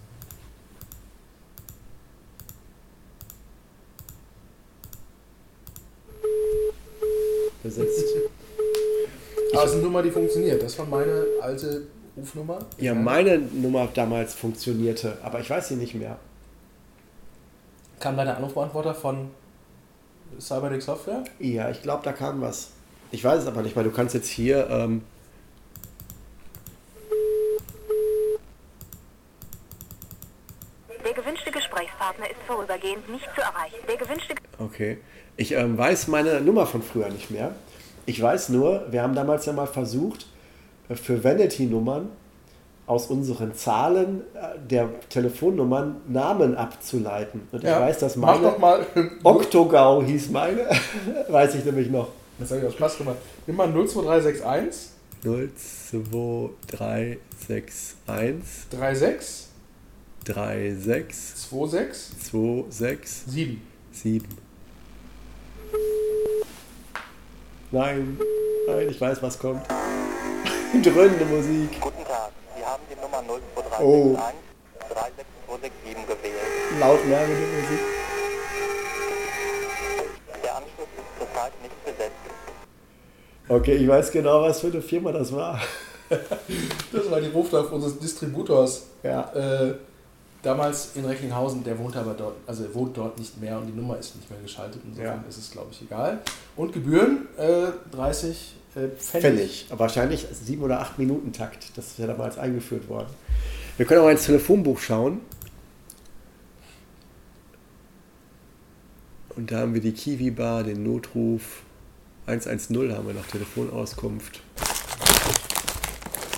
besetzt. Aber es ist eine Nummer, die funktioniert. Das war meine alte Rufnummer. Ja, meine Nummer damals funktionierte, aber ich weiß sie nicht mehr. Kam dein Anrufbeantworter von Cyberdeck Software? Ja, ich glaube, da kam was. Ich weiß es aber nicht, weil du kannst jetzt hier. Ähm, Der gewünschte Gesprächspartner ist vorübergehend nicht zu erreichen. Der gewünschte okay. Ich ähm, weiß meine Nummer von früher nicht mehr. Ich weiß nur, wir haben damals ja mal versucht, äh, für Vanity-Nummern aus unseren Zahlen äh, der Telefonnummern Namen abzuleiten. Und ich weiß, dass Mach meine doch mal. Oktogau hieß meine. weiß ich nämlich noch. Das habe ich aus Spaß gemacht. Nimm mal 02361 02361 36 36 26 26 7. Sieben. Nein, nein, ich weiß, was kommt. Dröhnende Musik. Guten Tag, Sie haben die Nummer 02361 Oh. 36267 gewählt. Laut lärmende Musik. Der Anschluss ist zurzeit nicht besetzt. Okay, ich weiß genau, was für eine Firma das war. Das war die Ruflauf unseres Distributors. Ja. Äh, damals in Recklinghausen, der wohnt aber dort, also er wohnt dort nicht mehr und die Nummer ist nicht mehr geschaltet. Insofern Ja. ist es, glaube ich, egal. Und Gebühren äh, 30 äh, Pfennig. Pfennig. Aber wahrscheinlich sieben oder acht Minuten Takt. Das ist ja damals eingeführt worden. Wir können auch ins Telefonbuch schauen. Und da haben wir die Kiwi Bar, den Notruf. 110 haben wir noch Telefonauskunft.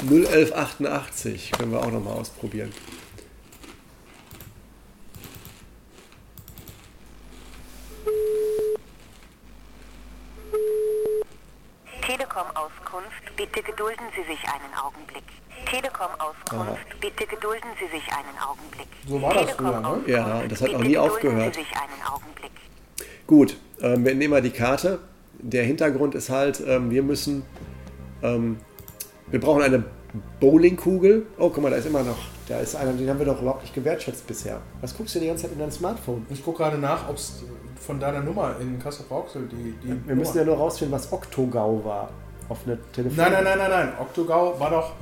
01188 können wir auch noch mal ausprobieren. Telekom-Auskunft, bitte gedulden Sie sich einen Augenblick. Telekom-Auskunft, bitte gedulden Sie sich einen Augenblick. So war das früher, ne? Ja, das hat auch nie aufgehört. Sie sich einen Augenblick. Gut, ähm, wir nehmen mal die Karte. Der Hintergrund ist halt, ähm, wir müssen, ähm, wir brauchen eine Bowlingkugel. Oh, guck mal, da ist immer noch, da ist einer, den haben wir doch überhaupt nicht gewertschätzt bisher. Was guckst du die ganze Zeit in dein Smartphone? Ich gucke gerade nach, ob es von deiner Nummer in Kassel Brauxel die, die Wir müssen ja nur rausfinden, was Oktogau war. Auf eine Telefon. Nein, nein, nein, nein, nein. Octogau war doch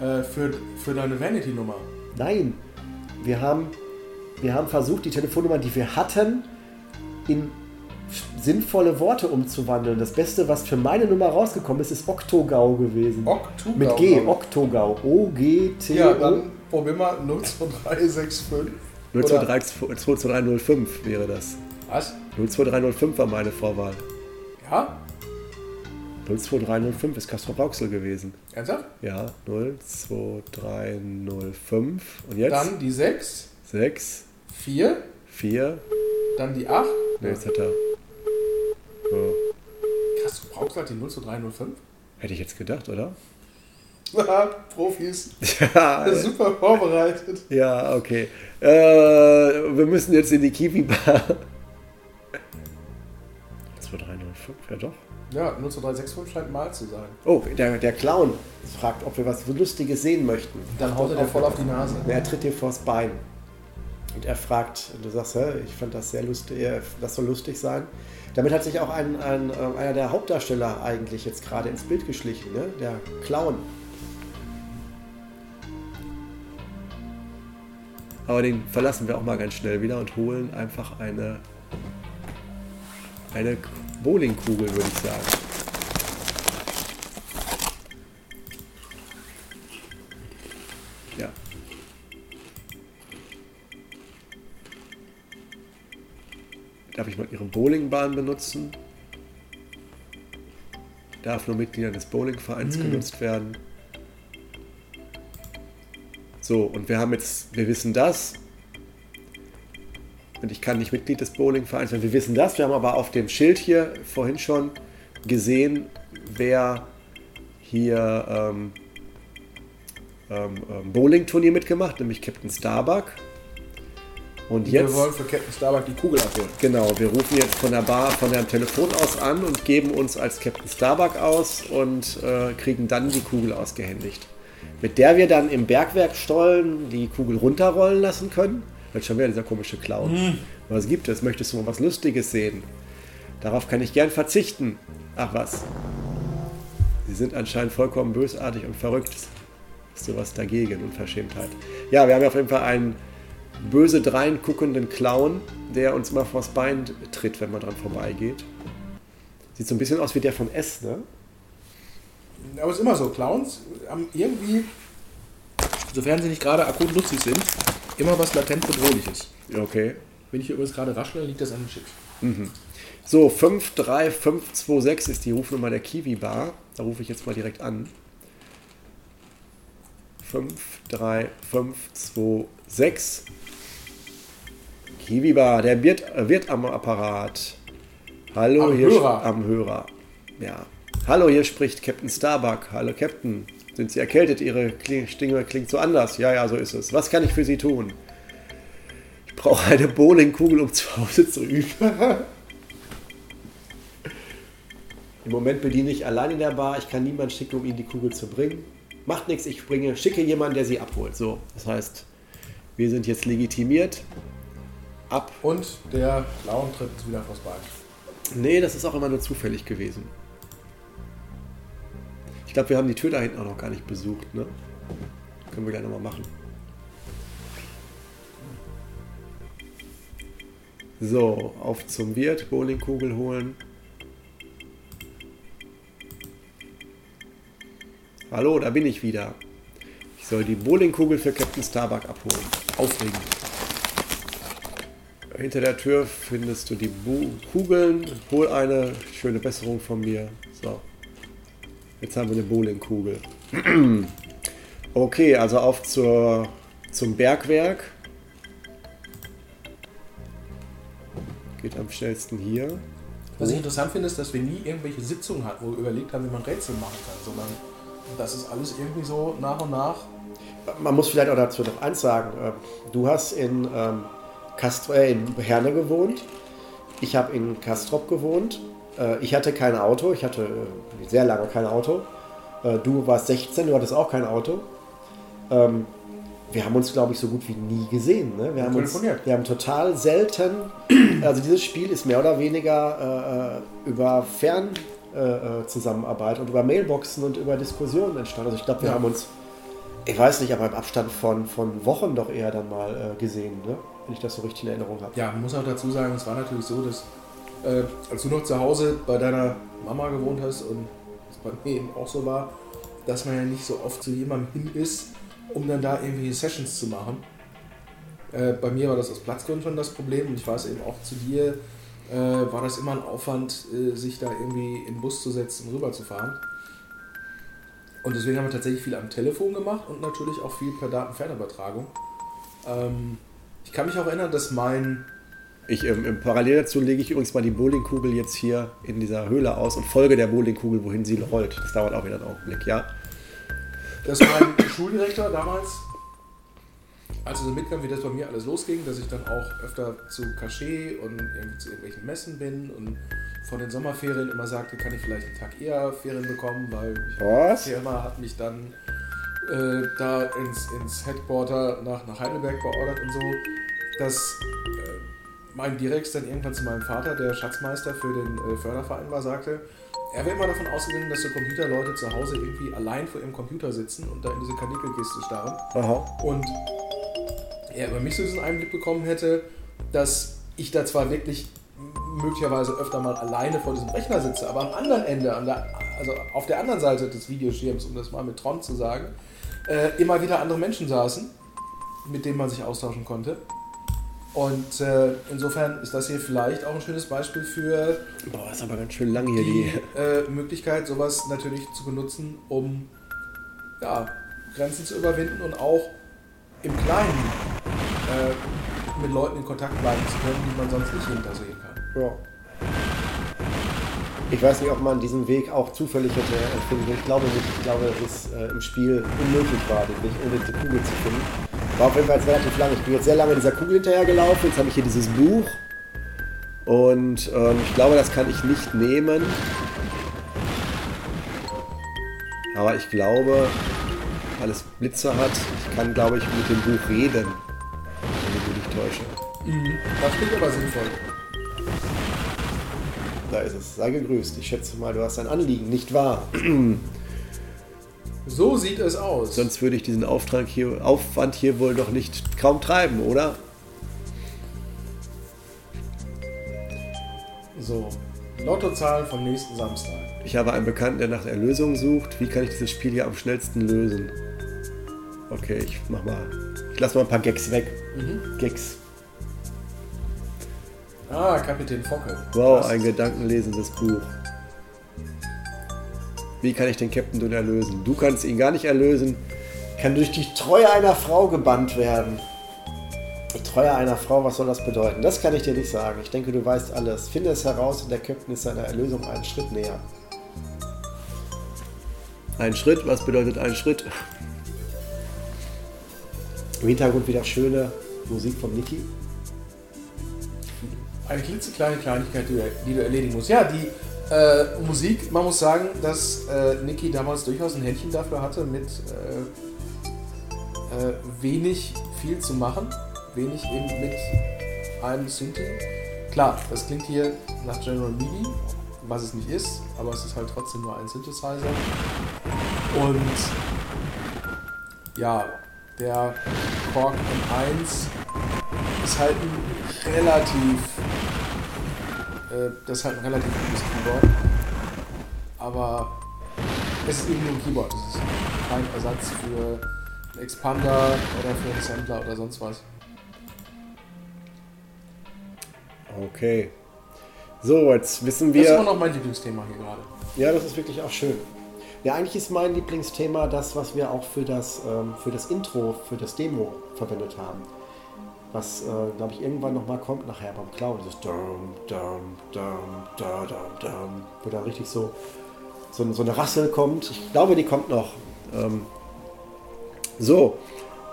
äh, für, für deine Vanity-Nummer. Nein, wir haben, wir haben versucht, die Telefonnummer, die wir hatten, in sinnvolle Worte umzuwandeln. Das Beste, was für meine Nummer rausgekommen ist, ist Oktogau gewesen. Oktogau, Mit G. Oktogau. O-G-T-O. Ja, dann probier mal 02365. 022305 wäre das. Was? 02305 war meine Vorwahl. Ja? 02305 ist Castro Rauxel gewesen. Ernsthaft? Ja, 02305. Und jetzt? Dann die 6, 6, 4, 4. dann die 8. Ne, jetzt hat er. So. Du brauchst halt die 02305? Hätte ich jetzt gedacht, oder? Profis. Ja, Super vorbereitet. ja okay. Äh, wir müssen jetzt in die Kiwi-Bar. 2305, ja doch. Ja, 02365 scheint mal zu sein. Oh, der, der Clown fragt, ob wir was Lustiges sehen möchten. Dann haut er dir voll auf die Nase. Er tritt dir vors Bein. Und er fragt, und du sagst, Hä, ich fand das sehr lustig, äh, das soll lustig sein. Damit hat sich auch ein, ein, äh, einer der Hauptdarsteller eigentlich jetzt gerade ins Bild geschlichen, ne? der Clown. Aber den verlassen wir auch mal ganz schnell wieder und holen einfach eine, eine Bowlingkugel, würde ich sagen. Ja. Darf ich mal Ihre Bowlingbahn benutzen? Darf nur Mitgliedern des Bowlingvereins genutzt werden. So, und wir haben jetzt, wir wissen das. Und ich kann nicht Mitglied des Bowlingvereins werden. Wir wissen das. Wir haben aber auf dem Schild hier vorhin schon gesehen, wer hier ähm, ähm, ähm, Bowling-Turnier mitgemacht, nämlich Captain Starbuck. Und Wir jetzt. wollen für Captain Starbuck die Kugel abholen. Genau, wir rufen jetzt von der Bar, von dem Telefon aus an und geben uns als Captain Starbuck aus und äh, kriegen dann die Kugel ausgehändigt. Mit der wir dann im Bergwerkstollen die Kugel runterrollen lassen können. Jetzt schon wieder dieser komische Clown. Was gibt es? Möchtest du mal was Lustiges sehen? Darauf kann ich gern verzichten. Ach was. Sie sind anscheinend vollkommen bösartig und verrückt. Ist sowas dagegen, Unverschämtheit. Ja, wir haben ja auf jeden Fall einen böse dreinguckenden Clown, der uns mal vors Bein tritt, wenn man dran vorbeigeht. Sieht so ein bisschen aus wie der von S, ne? Aber es ist immer so, Clowns haben irgendwie, sofern sie nicht gerade akut lustig sind, immer was latent bedrohliches. Okay. Wenn ich hier übrigens gerade raschle, liegt das an den Chips. So, 53526 ist die Rufnummer der Kiwi Bar. Da rufe ich jetzt mal direkt an. 53526. Kiwi Bar, der Wirt am Apparat. Hallo, Am hier Hörer. am Hörer. Ja. Hallo, hier spricht Captain Starbuck. Hallo, Captain. Sind Sie erkältet? Ihre Stimme klingt so anders. Ja, ja, so ist es. Was kann ich für Sie tun? brauche eine Bowlingkugel, um zu Hause zu üben. Im Moment bediene ich allein in der Bar. Ich kann niemanden schicken, um ihnen die Kugel zu bringen. Macht nichts, ich bringe, schicke jemanden, der sie abholt. So, das heißt, wir sind jetzt legitimiert. Ab. Und der Clown tritt wieder vors Bein. Nee, das ist auch immer nur zufällig gewesen. Ich glaube, wir haben die Tür da hinten auch noch gar nicht besucht. Ne? Können wir gleich nochmal machen. So, auf zum Wirt, Bowlingkugel holen. Hallo, da bin ich wieder. Ich soll die Bowlingkugel für Captain Starbuck abholen. Aufregend. Hinter der Tür findest du die Bu Kugeln. Hol eine. Schöne Besserung von mir. So. Jetzt haben wir eine Bowlingkugel. Okay, also auf zur, zum Bergwerk. Geht am schnellsten hier. Was ich interessant finde, ist, dass wir nie irgendwelche Sitzungen hatten, wo wir überlegt haben, wie man Rätsel machen kann, sondern das ist alles irgendwie so nach und nach. Man muss vielleicht auch dazu noch eins sagen. Ähm, Du hast in, ähm, äh, in Herne gewohnt. Ich habe in Kastrop gewohnt. Äh, ich hatte kein Auto. Ich hatte äh, sehr lange kein Auto. Äh, du warst 16, du hattest auch kein Auto. Ähm, wir haben uns, glaube ich, so gut wie nie gesehen. Ne? Wir, haben uns, wir haben total selten, also dieses Spiel ist mehr oder weniger äh, äh, über Fernzusammenarbeit äh, Zusammenarbeit und über Mailboxen und über Diskussionen entstanden. Also ich glaube, wir Ja. haben uns, ich weiß nicht, aber im Abstand von, von Wochen doch eher dann mal äh, gesehen, ne? wenn ich das so richtig in Erinnerung habe. Ja, man muss auch dazu sagen, es war natürlich so, dass äh, als du noch zu Hause bei deiner Mama gewohnt hast und es bei mir eben auch so war, dass man ja nicht so oft zu jemandem hin ist, um dann da irgendwie Sessions zu machen. Äh, bei mir war das aus Platzgründen schon das Problem und ich weiß eben auch zu dir, äh, war das immer ein Aufwand, äh, sich da irgendwie in den Bus zu setzen und rüber zu fahren. Und deswegen haben wir tatsächlich viel am Telefon gemacht und natürlich auch viel per Datenfernübertragung. Ähm, ich kann mich auch erinnern, dass mein Ich, ähm, im Parallel dazu lege ich übrigens mal die Bowlingkugel jetzt hier in dieser Höhle aus und folge der Bowlingkugel, wohin sie rollt. Das dauert auch wieder einen Augenblick, ja? dass mein Schuldirektor damals, als er so mitkam, wie das bei mir alles losging, dass ich dann auch öfter zu Cachet und zu irgendwelchen Messen bin und vor den Sommerferien immer sagte, kann ich vielleicht einen Tag eher Ferien bekommen, weil ich Was? die Firma hat mich dann äh, da ins, ins Headquarter nach, nach Heidelberg beordert und so, dass äh, mein Direx dann irgendwann zu meinem Vater, der Schatzmeister für den äh, Förderverein war, sagte, er wäre immer davon ausgegangen, dass so Computerleute zu Hause irgendwie allein vor ihrem Computer sitzen und da in diese Kanickelkiste starren. Aha. Und er über mich so diesen Einblick bekommen hätte, dass ich da zwar wirklich möglicherweise öfter mal alleine vor diesem Rechner sitze, aber am anderen Ende, an der, also auf der anderen Seite des Videoschirms, um das mal mit Tron zu sagen, äh, immer wieder andere Menschen saßen, mit denen man sich austauschen konnte. Und äh, insofern ist das hier vielleicht auch ein schönes Beispiel für Boah, ist aber ganz schön lang hier die die. äh, Möglichkeit, sowas natürlich zu benutzen, um ja, Grenzen zu überwinden und auch im Kleinen äh, mit Leuten in Kontakt bleiben zu können, die man sonst nicht hintersehen kann. Ja. Ich weiß nicht, ob man diesen Weg auch zufällig hätte können. Ich glaube nicht. Ich glaube, dass es äh, im Spiel unmöglich war, den Weg ohne diese Kugel zu finden. War auf jeden Fall jetzt relativ lang. Ich bin jetzt sehr lange dieser Kugel hinterhergelaufen. Jetzt habe ich hier dieses Buch. Und ähm, ich glaube, das kann ich nicht nehmen. Aber ich glaube, weil es Blitze hat, ich kann, glaube ich, mit dem Buch reden. Wenn ich mich nicht täusche. Das klingt aber sinnvoll. Da ist es. Sei gegrüßt. Ich schätze mal, du hast ein Anliegen, nicht wahr? So sieht es aus. Sonst würde ich diesen Auftrag hier, Aufwand hier wohl noch nicht kaum treiben, oder? So, Lottozahlen vom nächsten Samstag. Ich habe einen Bekannten, der nach der Lösung sucht. Wie kann ich dieses Spiel hier am schnellsten lösen? Okay, ich mach mal. Ich lasse mal ein paar Gags weg. Gags. Ah, Kapitän Focke. Wow, Das- ein gedankenlesendes Buch. Wie kann ich den Captain Dun erlösen? Du kannst ihn gar nicht erlösen. Kann durch die Treue einer Frau gebannt werden. Die Treue einer Frau, was soll das bedeuten? Das kann ich dir nicht sagen. Ich denke, du weißt alles. Finde es heraus und der Captain ist seiner Erlösung einen Schritt näher. Ein Schritt? Was bedeutet ein Schritt? Im Hintergrund wieder schöne Musik von Niki. Eine klitzekleine Kleinigkeit, die du erledigen musst. Ja, die äh, Musik, man muss sagen, dass äh, Niki damals durchaus ein Händchen dafür hatte, mit äh, äh, wenig viel zu machen. Wenig eben mit einem Synthi. Klar, das klingt hier nach General MIDI, was es nicht ist, aber es ist halt trotzdem nur ein Synthesizer. Und ja, der Korg M1 ist halt ein relativ äh, das ist halt ein relativ gutes Keyboard. Aber es ist eben nur ein Keyboard. Es ist kein Ersatz für einen Expander oder für einen Sampler oder sonst was. Okay. So, jetzt wissen Das ist immer wir. noch mein Lieblingsthema hier gerade. Ja, das ist wirklich auch schön. Ja, eigentlich ist mein Lieblingsthema das, was wir auch für das, ähm, für das Intro, für das Demo verwendet haben. Was, äh, glaube ich, irgendwann nochmal kommt nachher beim Clown. Dieses Dum, Dum, Dum, Dum, Dum, wo da richtig so, so, so eine Rassel kommt. Ich glaube, die kommt noch. Ähm, so,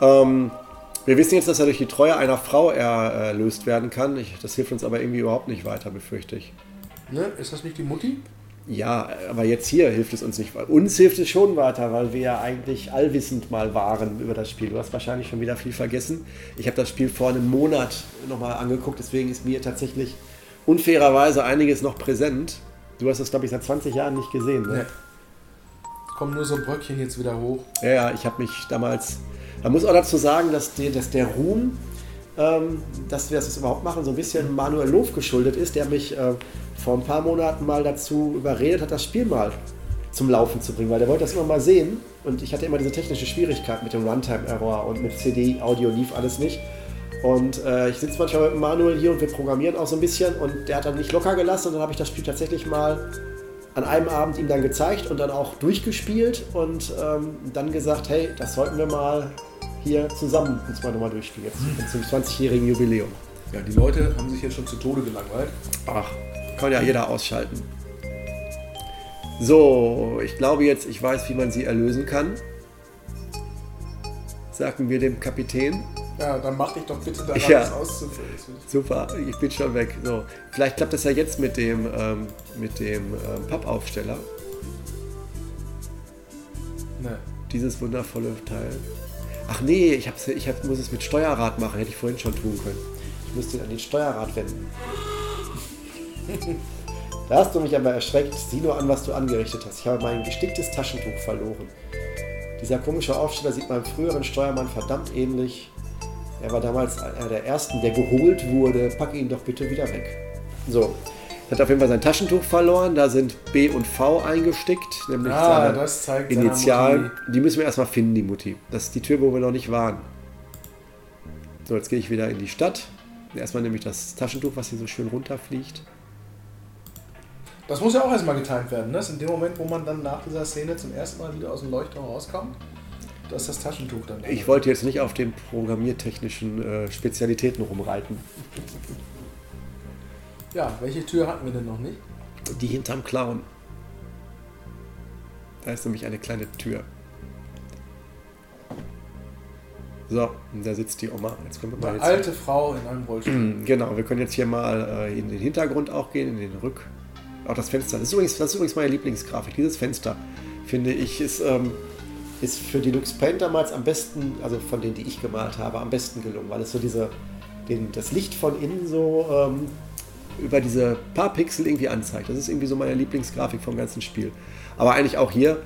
ähm, wir wissen jetzt, dass er durch die Treue einer Frau erlöst werden kann. Ich, das hilft uns aber irgendwie überhaupt nicht weiter, befürchte ich. Ne? Ist das nicht die Mutti? Ja, aber jetzt hier hilft es uns nicht. weiter. Uns hilft es schon weiter, weil wir ja eigentlich allwissend mal waren über das Spiel. Du hast wahrscheinlich schon wieder viel vergessen. Ich habe das Spiel vor einem Monat nochmal angeguckt, deswegen ist mir tatsächlich unfairerweise einiges noch präsent. Du hast das, glaube ich, seit 20 Jahren nicht gesehen. Ne? Ne. Kommen nur so Bröckchen jetzt wieder hoch. Ja, ja, ich habe mich damals. Man muss auch dazu sagen, dass, die, dass der Ruhm, ähm, dass wir das überhaupt machen, so ein bisschen Manuel Lof geschuldet ist, der mich äh, vor ein paar Monaten mal dazu überredet hat, das Spiel mal zum Laufen zu bringen, weil der wollte das immer mal sehen und ich hatte immer diese technische Schwierigkeit mit dem Runtime-Error und mit CD-Audio lief alles nicht. Und äh, ich sitze manchmal mit Manuel hier und wir programmieren auch so ein bisschen und der hat dann nicht locker gelassen und dann habe ich das Spiel tatsächlich mal an einem Abend ihm dann gezeigt und dann auch durchgespielt und ähm, dann gesagt, hey, das sollten wir mal hier zusammen uns mal nochmal durchspielen, jetzt zum 20-jährigen Jubiläum. Ja, die Leute haben sich jetzt schon zu Tode gelangweilt. Ach, kann ja jeder ausschalten. So, ich glaube jetzt, ich weiß, wie man sie erlösen kann. Sagen wir dem Kapitän. Ja, dann mach dich doch bitte daran, Ja. das auszufüllen. Super, ich bin schon weg. So, vielleicht klappt das ja jetzt mit dem, ähm, mit dem ähm, Pappaufsteller. Ne. Dieses wundervolle Teil. Ach nee, ich, hab's, ich hab, muss es mit Steuerrad machen, hätte ich vorhin schon tun können. Ich müsste an den Steuerrad wenden. da hast du mich aber erschreckt. Sieh nur an, was du angerichtet hast. Ich habe mein gesticktes Taschentuch verloren. Dieser komische Aufsteller sieht meinem früheren Steuermann verdammt ähnlich. Er war damals einer der ersten, der geholt wurde. Packe ihn doch bitte wieder weg. So. Er hat auf jeden Fall sein Taschentuch verloren. Da sind B und V eingestickt, nämlich Ah, das zeigt Initialen. Die müssen wir erstmal finden, die Mutti. Das ist die Tür, wo wir noch nicht waren. So, jetzt gehe ich wieder in die Stadt. Erstmal nämlich das Taschentuch, was hier so schön runterfliegt. Das muss ja auch erstmal getimt werden. Ne? Das ist in dem Moment, wo man dann nach dieser Szene zum ersten Mal wieder aus dem Leuchtturm rauskommt, da ist das Taschentuch dann. da. Ich wollte jetzt nicht auf den programmiertechnischen äh, Spezialitäten rumreiten. Ja, welche Tür hatten wir denn noch nicht? Die hinterm Clown. Da ist nämlich eine kleine Tür. So, und da sitzt die Oma. Jetzt können wir mal Eine jetzt alte Frau in einem Rollstuhl. Genau, wir können jetzt hier mal äh, in den Hintergrund auch gehen, in den Rück. Auch das Fenster. Das ist übrigens, das ist übrigens meine Lieblingsgrafik. Dieses Fenster, finde ich, ist, ähm, ist für die Lux Paint damals am besten, also von denen, die ich gemalt habe, am besten gelungen, weil es so diese, den, das Licht von innen so ähm, über diese paar Pixel irgendwie anzeigt. Das ist irgendwie so meine Lieblingsgrafik vom ganzen Spiel. Aber eigentlich auch hier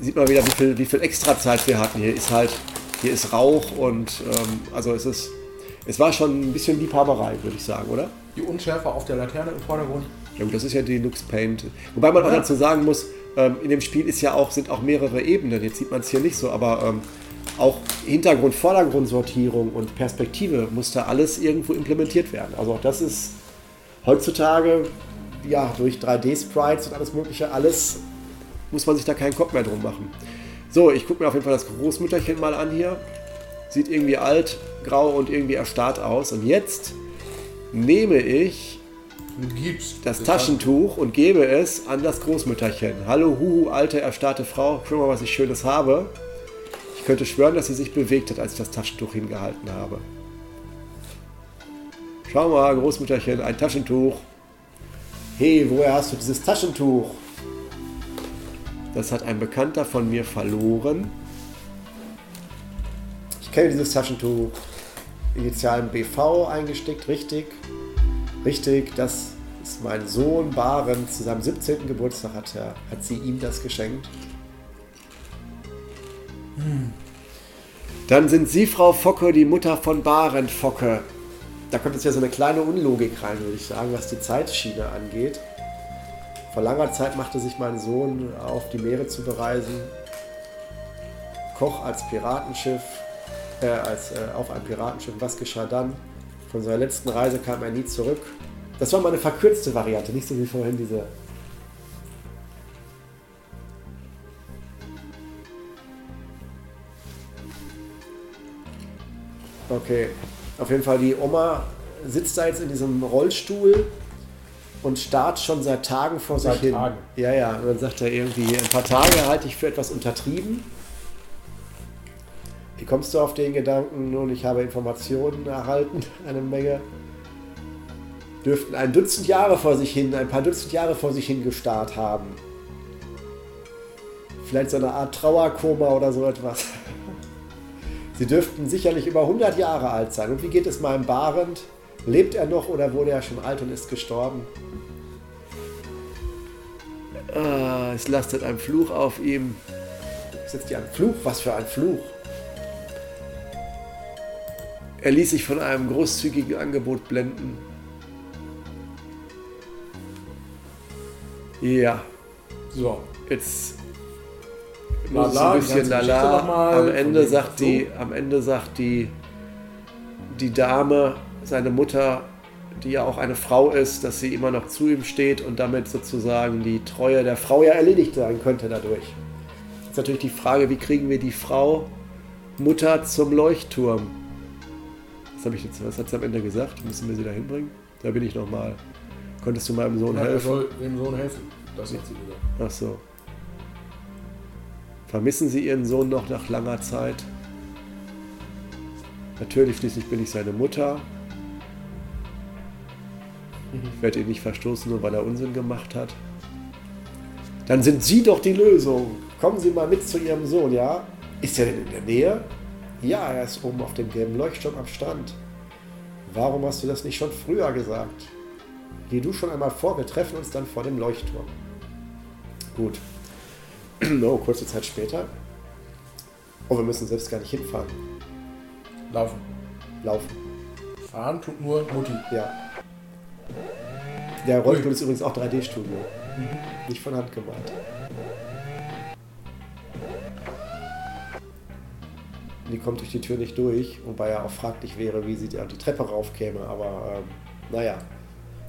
sieht man wieder, wie viel, wie viel Extrazeit wir hatten. Hier ist halt, hier ist Rauch und ähm, also es ist, es war schon ein bisschen Liebhaberei, würde ich sagen, oder? Die Unschärfe auf der Laterne im Vordergrund. Ja, gut, das ist ja die Lux Paint. Wobei man auch dazu sagen muss, ähm, in dem Spiel ist ja auch, sind auch mehrere Ebenen. Jetzt sieht man es hier nicht so, aber ähm, auch Hintergrund, Vordergrundsortierung und Perspektive muss da alles irgendwo implementiert werden. Also auch das ist heutzutage, ja, durch 3D-Sprites und alles mögliche, alles muss man sich da keinen Kopf mehr drum machen. So, ich gucke mir auf jeden Fall das Großmütterchen mal an hier. Sieht irgendwie alt, grau und irgendwie erstarrt aus. Und jetzt nehme ich das Taschentuch und gebe es an das Großmütterchen. Hallo, huhu, alte, erstarrte Frau, guck mal, was ich Schönes habe. Ich könnte schwören, dass sie sich bewegt hat, als ich das Taschentuch hingehalten habe. Schau mal, Großmütterchen, ein Taschentuch. Hey, woher hast du dieses Taschentuch? Das hat ein Bekannter von mir verloren. Ich kenne dieses Taschentuch. Initialen BV eingesteckt, richtig. Richtig, das ist mein Sohn Baren. Zu seinem 17. Geburtstag hat, er, hat sie ihm das geschenkt. Dann sind Sie, Frau Focke, die Mutter von Baren Focke. Da kommt jetzt ja so eine kleine Unlogik rein, würde ich sagen, was die Zeitschiene angeht. Vor langer Zeit machte sich mein Sohn auf, die Meere zu bereisen. Koch als Piratenschiff, äh, als, äh, auf einem Piratenschiff. Was geschah dann? Von seiner letzten Reise kam er nie zurück. Das war mal eine verkürzte Variante, nicht so wie vorhin diese. Okay, auf jeden Fall die Oma sitzt da jetzt in diesem Rollstuhl und starrt schon seit Tagen vor Seit sich hin. Tagen. Ja, ja, und dann sagt er irgendwie, ein paar Tage halte ich für etwas untertrieben. Wie kommst du auf den Gedanken? Nun, ich habe Informationen erhalten, eine Menge. Dürften ein Dutzend Jahre vor sich hin, ein paar Dutzend Jahre vor sich hin gestarrt haben. Vielleicht so eine Art Trauerkoma oder so etwas. Sie dürften sicherlich über 100 Jahre alt sein. Und wie geht es meinem Barend? Lebt er noch oder wurde er schon alt und ist gestorben? Ah, es lastet ein Fluch auf ihm. Ist jetzt hier ein Fluch? Was für ein Fluch? Er ließ sich von einem großzügigen Angebot blenden. Ja, So. jetzt Lala, es ein bisschen lala. noch mal Am Ende sagt so. die, am Ende sagt die, die Dame, seine Mutter, die ja auch eine Frau ist, dass sie immer noch zu ihm steht und damit sozusagen die Treue der Frau ja erledigt sein könnte dadurch. Jetzt natürlich die Frage, wie kriegen wir die Frau Mutter zum Leuchtturm? Was, hab ich jetzt, was hat sie am Ende gesagt? Müssen wir sie da hinbringen? Da bin ich nochmal. Konntest du meinem Sohn Ja, er helfen? soll dem Sohn helfen. Das hat sie gesagt. Ach so. Vermissen Sie Ihren Sohn noch nach langer Zeit? Natürlich, schließlich bin ich seine Mutter. Ich werde ihn nicht verstoßen, nur weil er Unsinn gemacht hat. Dann sind Sie doch die Lösung. Kommen Sie mal mit zu Ihrem Sohn, ja? Ist er denn in der Nähe? Ja, er ist oben auf dem gelben Leuchtturm am Strand. Warum hast du das nicht schon früher gesagt? Geh du schon einmal vor, wir treffen uns dann vor dem Leuchtturm. Gut. Oh, kurze Zeit später. Oh, wir müssen selbst gar nicht hinfahren. Laufen. Laufen. Fahren tut nur Mutti. Ja. Der Rollstuhl ist übrigens auch 3D-Studio. Nicht von Hand gemalt. Die kommt durch die Tür nicht durch, wobei ja auch fraglich wäre, wie sie die Treppe raufkäme. Aber ähm, naja,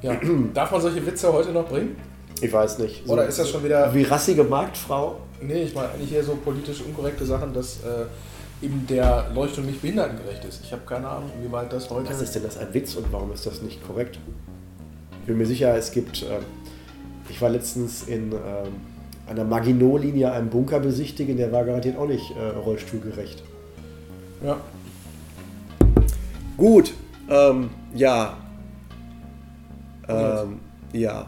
Ja. Darf man solche Witze heute noch bringen? Ich weiß nicht. So- Oder ist das schon wieder. Wie rassige Marktfrau? Nee, ich meine eigentlich eher so politisch unkorrekte Sachen, dass äh, eben der Leuchtturm nicht behindertengerecht ist. Ich habe keine Ahnung, inwieweit das heute. Was ist denn das ein Witz und warum ist das nicht korrekt? Ich bin mir sicher, es gibt. ähm, ich war letztens in ähm, einer Maginot-Linie einen Bunker besichtigen, der war garantiert auch nicht äh, rollstuhlgerecht. Ja. Gut, ähm, ja. Ähm, ja.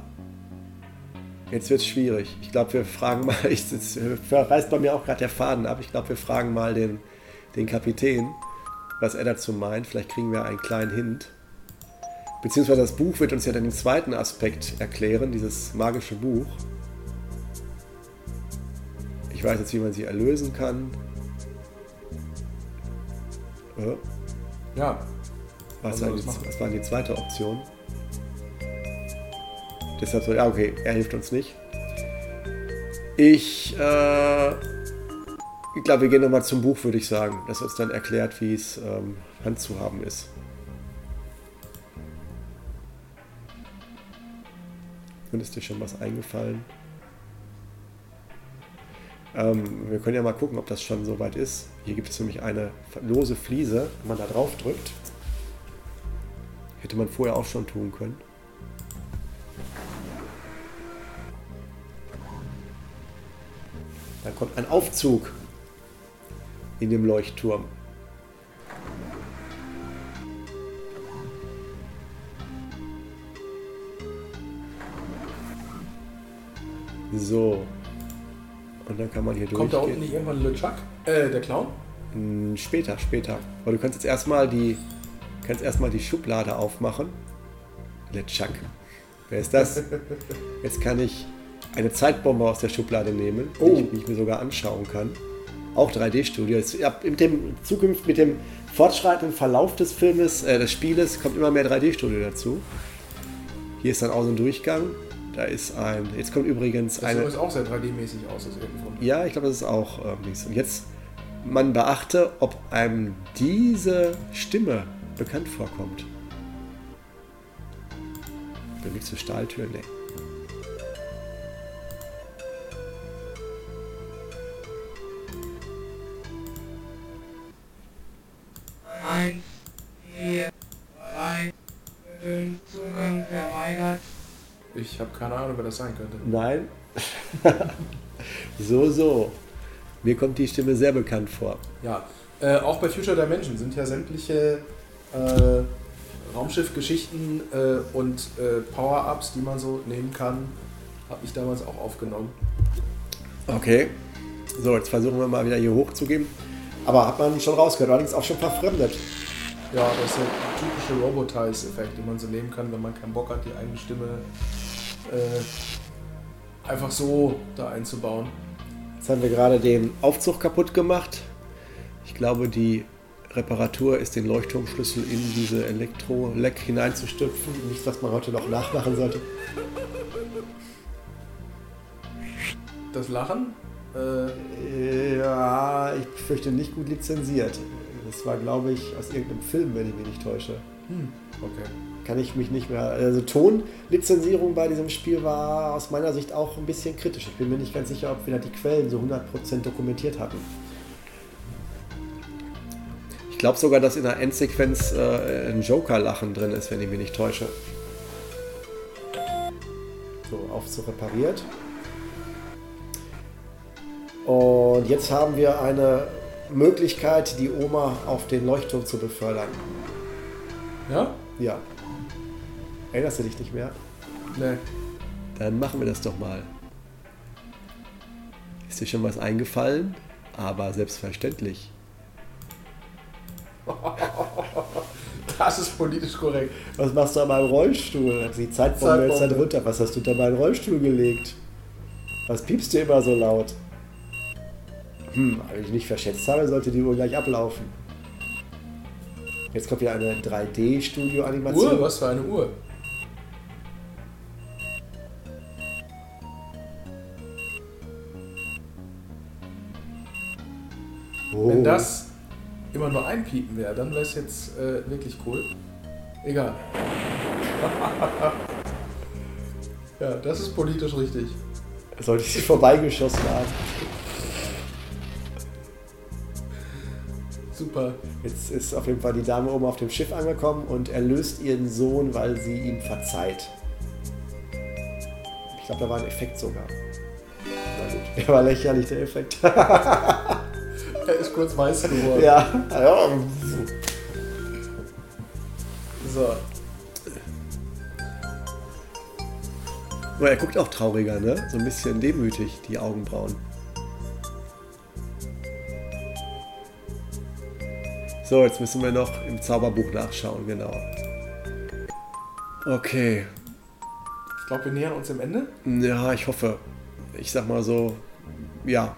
Jetzt wird es schwierig. Ich glaube, wir fragen mal, ich, jetzt reißt bei mir auch gerade der Faden ab. Ich glaube, wir fragen mal den, den Kapitän, was er dazu meint. Vielleicht kriegen wir einen kleinen Hint. Beziehungsweise das Buch wird uns ja dann den zweiten Aspekt erklären, dieses magische Buch. Ich weiß jetzt, wie man sie erlösen kann. Äh, Ja. Was, Also war die, was war die zweite Option? Deshalb so, ja, okay, er hilft uns nicht. Ich, äh, ich glaube, wir gehen nochmal zum Buch, würde ich sagen, das uns dann erklärt, wie es ähm, handzuhaben ist. Und ist dir schon was eingefallen? Ähm, wir können ja mal gucken, ob das schon soweit ist. Hier gibt es nämlich eine lose Fliese. Wenn man da drauf drückt, hätte man vorher auch schon tun können. Dann kommt ein Aufzug in dem Leuchtturm. So. Und dann kann man hier Kommt durchgehen. Kommt da unten nicht irgendwann LeChuck? Äh, der Clown? Hm, später, später. Aber du kannst jetzt erstmal die, kannst erstmal die Schublade aufmachen. LeChuck. Wer ist das? Jetzt kann ich eine Zeitbombe aus der Schublade nehmen, die, Oh. ich, die ich mir sogar anschauen kann. Auch 3D-Studio. Jetzt, ja, mit dem Zukunft, mit dem fortschreitenden Verlauf des Filmes, äh, des Spieles, kommt immer mehr 3D-Studio dazu. Hier ist dann auch so ein Durchgang. Da ist ein. Jetzt kommt übrigens Das sieht eine. übrigens auch sehr 3D-mäßig aus aus. Ja, ich glaube, das ist auch so. Und jetzt, man beachte, ob einem diese Stimme bekannt vorkommt. Bin ich zur Stahltür? Nee. Eins, vier, drei, fünf, Zugang verweigert. Ich habe keine Ahnung, wer das sein könnte. Nein? so, so. Mir kommt die Stimme sehr bekannt vor. Ja, äh, auch bei Future Dimension sind ja sämtliche äh, Raumschiff-Geschichten äh, und äh, Power-Ups, die man so nehmen kann, habe ich damals auch aufgenommen. Okay. So, jetzt versuchen wir mal wieder hier hochzugehen. Aber hat man schon rausgehört, allerdings auch schon verfremdet. Ja, das ist der typische Robotize-Effekt, den man so nehmen kann, wenn man keinen Bock hat, die eigene Stimme äh, einfach so da einzubauen. Jetzt haben wir gerade den Aufzug kaputt gemacht. Ich glaube, die Reparatur ist den Leuchtturmschlüssel in diese Elektro-Leck hineinzustüpfen. Nicht, was man heute noch nachmachen sollte. Das Lachen, äh, Ja, ich fürchte nicht gut lizenziert. Das war, glaube ich, aus irgendeinem Film, wenn ich mich nicht täusche. okay. Kann ich mich nicht mehr. Also Tonlizenzierung bei diesem Spiel war aus meiner Sicht auch ein bisschen kritisch. Ich bin mir nicht ganz sicher, ob wir da die Quellen so 100% dokumentiert hatten. Ich glaube sogar, dass in der Endsequenz äh, ein Joker-Lachen drin ist, wenn ich mich nicht täusche. So, Aufzug repariert. Und jetzt haben wir eine Möglichkeit, die Oma auf den Leuchtturm zu befördern. Ja? Ja. Erinnerst du dich nicht mehr? Nee. Dann machen wir das doch mal. Ist dir schon was eingefallen? Aber selbstverständlich. Das ist politisch korrekt. Was machst du an meinem Rollstuhl? Die Zeitbombe ist da drunter. Was hast du da meinen Rollstuhl gelegt? Was piepst dir immer so laut? Hm, wenn ich nicht verschätzt habe, sollte die Uhr gleich ablaufen. Jetzt kommt wieder eine 3D-Studio-Animation. Uhr? Was für eine Uhr? Oh. Wenn das immer nur ein Piepen wäre, dann wäre es jetzt äh, wirklich cool. Egal. ja, das ist politisch richtig. Sollte ich sie vorbeigeschossen haben. Super. Jetzt ist auf jeden Fall die Dame oben auf dem Schiff angekommen und erlöst ihren Sohn, weil sie ihm verzeiht. Ich glaube, da war ein Effekt sogar. Na gut, der war lächerlich, der Effekt. Er ist kurz weiß geworden. ja, ja. So. Aber er guckt auch trauriger, ne? So ein bisschen demütig, die Augenbrauen. So, jetzt müssen wir noch im Zauberbuch nachschauen, genau. Okay. Ich glaube, wir nähern uns dem Ende. Ja, ich hoffe. Ich sag mal so, ja.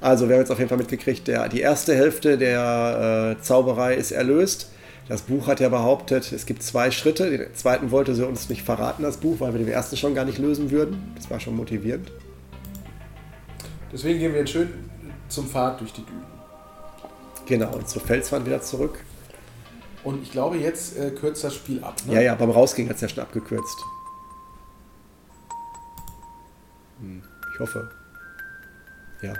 Also, wir haben jetzt auf jeden Fall mitgekriegt, der, die erste Hälfte der äh, Zauberei ist erlöst. Das Buch hat ja behauptet, es gibt zwei Schritte. Den zweiten wollte sie uns nicht verraten, das Buch, weil wir den ersten schon gar nicht lösen würden. Das war schon motivierend. Deswegen gehen wir jetzt schön zum Pfad durch die Dünen. Genau, und zur Felswand wieder zurück. Und ich glaube, jetzt äh, kürzt das Spiel ab. Ne? Ja, ja, beim Rausgehen hat es ja schon abgekürzt. Hm, ich hoffe. Ja.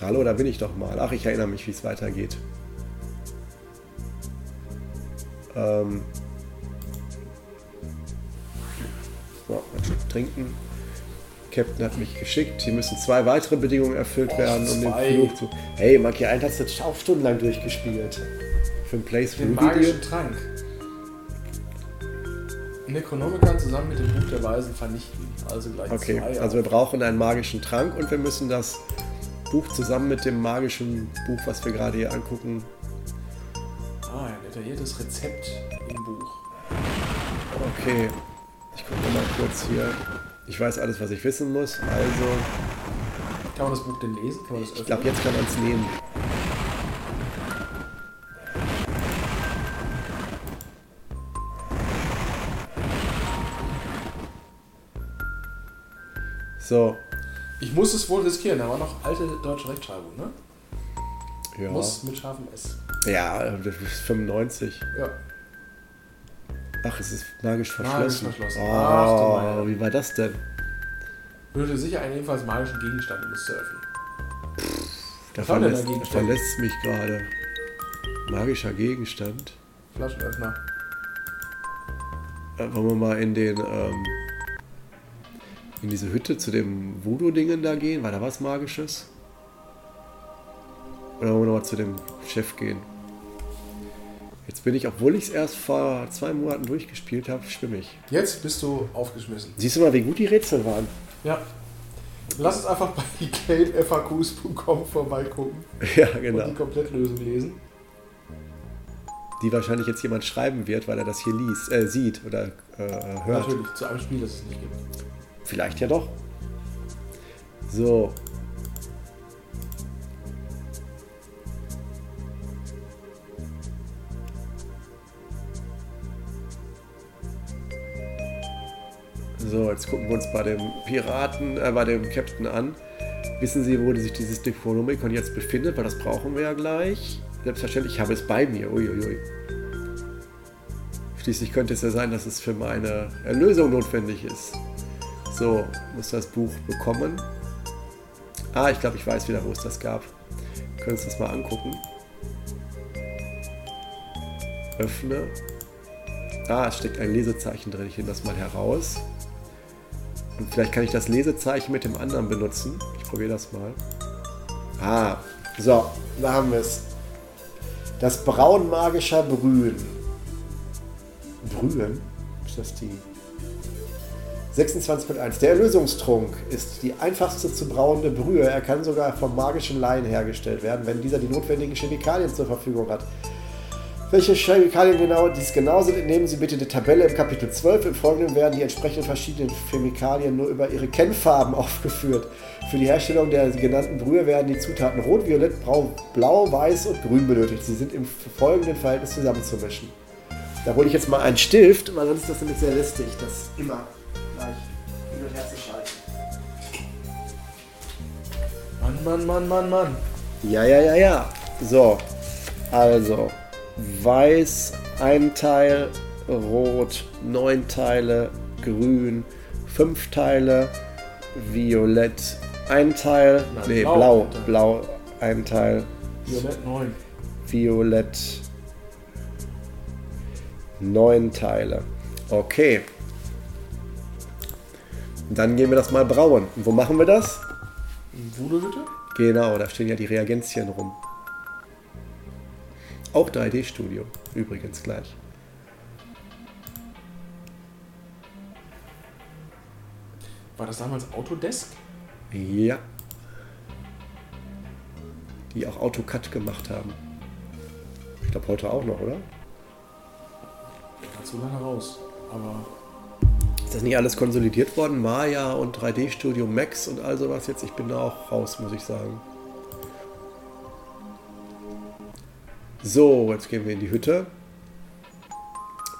Hallo, da bin ich doch mal. Ach, ich erinnere mich, wie es weitergeht. Ähm. So, trinken. Captain hat mich geschickt. Hier müssen zwei weitere Bedingungen erfüllt werden, um den. Flug zu. Hey, Monkey 1 hast du auch stundenlang durchgespielt. Für ein Den Playthrough-Video. magischen Trank. Necronomicon zusammen mit dem Buch der Weisen vernichten. Also gleich Okay, zwei. also wir brauchen einen magischen Trank und wir müssen das Buch zusammen mit dem magischen Buch, was wir gerade hier angucken, ah, ein detailliertes Rezept im Buch. Okay, ich gucke mal kurz hier. Ich weiß alles, was ich wissen muss. Also, Kann man das Buch denn lesen? Kann man das ich glaube, jetzt kann man es nehmen. So, Ich muss es wohl riskieren. Da war noch alte deutsche Rechtschreibung, ne? ja. Muss mit scharfem S. Ja, das ist 95. Ja. Ach, es ist magisch Magisch verschlossen. verschlossen. Oh, Ach wie war das denn? Würde sicher einen ebenfalls magischen Gegenstand, es zu öffnen. Da verlässt, verlässt mich gerade. Magischer Gegenstand. Flaschenöffner. Äh, wollen wir mal in den ähm, in diese Hütte zu dem Voodoo-Dingen da gehen? War da was Magisches? Oder wollen wir nochmal zu dem Chef gehen? Jetzt bin ich, obwohl ich es erst vor zwei Monaten durchgespielt habe, schwimmig. Jetzt bist du aufgeschmissen. Siehst du mal, wie gut die Rätsel waren? Ja. Lass uns einfach bei gatefaqs.com vorbeigucken Ja, und genau. die Komplettlösung lesen. Die wahrscheinlich jetzt jemand schreiben wird, weil er das hier liest, äh, sieht oder äh, hört. Natürlich, zu einem Spiel, das es nicht gibt. Vielleicht ja doch. So. So, jetzt gucken wir uns bei dem Piraten, äh, bei dem Captain an. Wissen Sie, wo sich dieses Necronomicon jetzt befindet? Weil das brauchen wir ja gleich. Selbstverständlich, ich habe es bei mir. Uiuiui. Schließlich könnte es ja sein, dass es für meine Erlösung notwendig ist. So, muss das Buch bekommen. Ah, ich glaube, ich weiß wieder, wo es das gab. Können uns das mal angucken. Öffne. Ah, es steckt ein Lesezeichen drin. Ich nehme das mal heraus. Und vielleicht kann ich das Lesezeichen mit dem anderen benutzen. Ich probiere das mal. Ah, so, da haben wir es. Das Braun magischer Brühen. Brühen? Ist das die 26.1. Der Erlösungstrunk ist die einfachste zu brauende Brühe. Er kann sogar vom magischen Laien hergestellt werden, wenn dieser die notwendigen Chemikalien zur Verfügung hat. Welche Chemikalien genau dies genau sind, entnehmen Sie bitte die Tabelle im Kapitel 12. Im Folgenden werden die entsprechenden verschiedenen Chemikalien nur über ihre Kennfarben aufgeführt. Für die Herstellung der genannten Brühe werden die Zutaten Rot, Violett, Brau, Blau, Weiß und Grün benötigt. Sie sind im folgenden Verhältnis zusammenzumischen. Da hole ich jetzt mal einen Stift, weil sonst ist das nämlich sehr lästig, das immer gleich hin und her zu schalten. Mann, Mann, Mann, Mann, Mann. Ja, ja, ja, ja. So, also weiß ein Teil, rot neun Teile, grün fünf Teile, violett ein Teil, Nein, nee, blau blau, ein Teil. blau ein Teil, Violett 9. violett neun Teile. Okay. Dann gehen wir das mal brauen. Und wo machen wir das? Voodoo-Hütte? Genau, da stehen ja die Reagenzien rum. Auch 3D-Studio, übrigens gleich. War das damals Autodesk? Ja. Die auch AutoCAD gemacht haben. Ich glaube heute auch noch, oder? War zu lange raus. Aber Ist das nicht alles konsolidiert worden? Maya und 3D-Studio Max und all sowas jetzt? Ich bin da auch raus, muss ich sagen. So, jetzt gehen wir in die Hütte.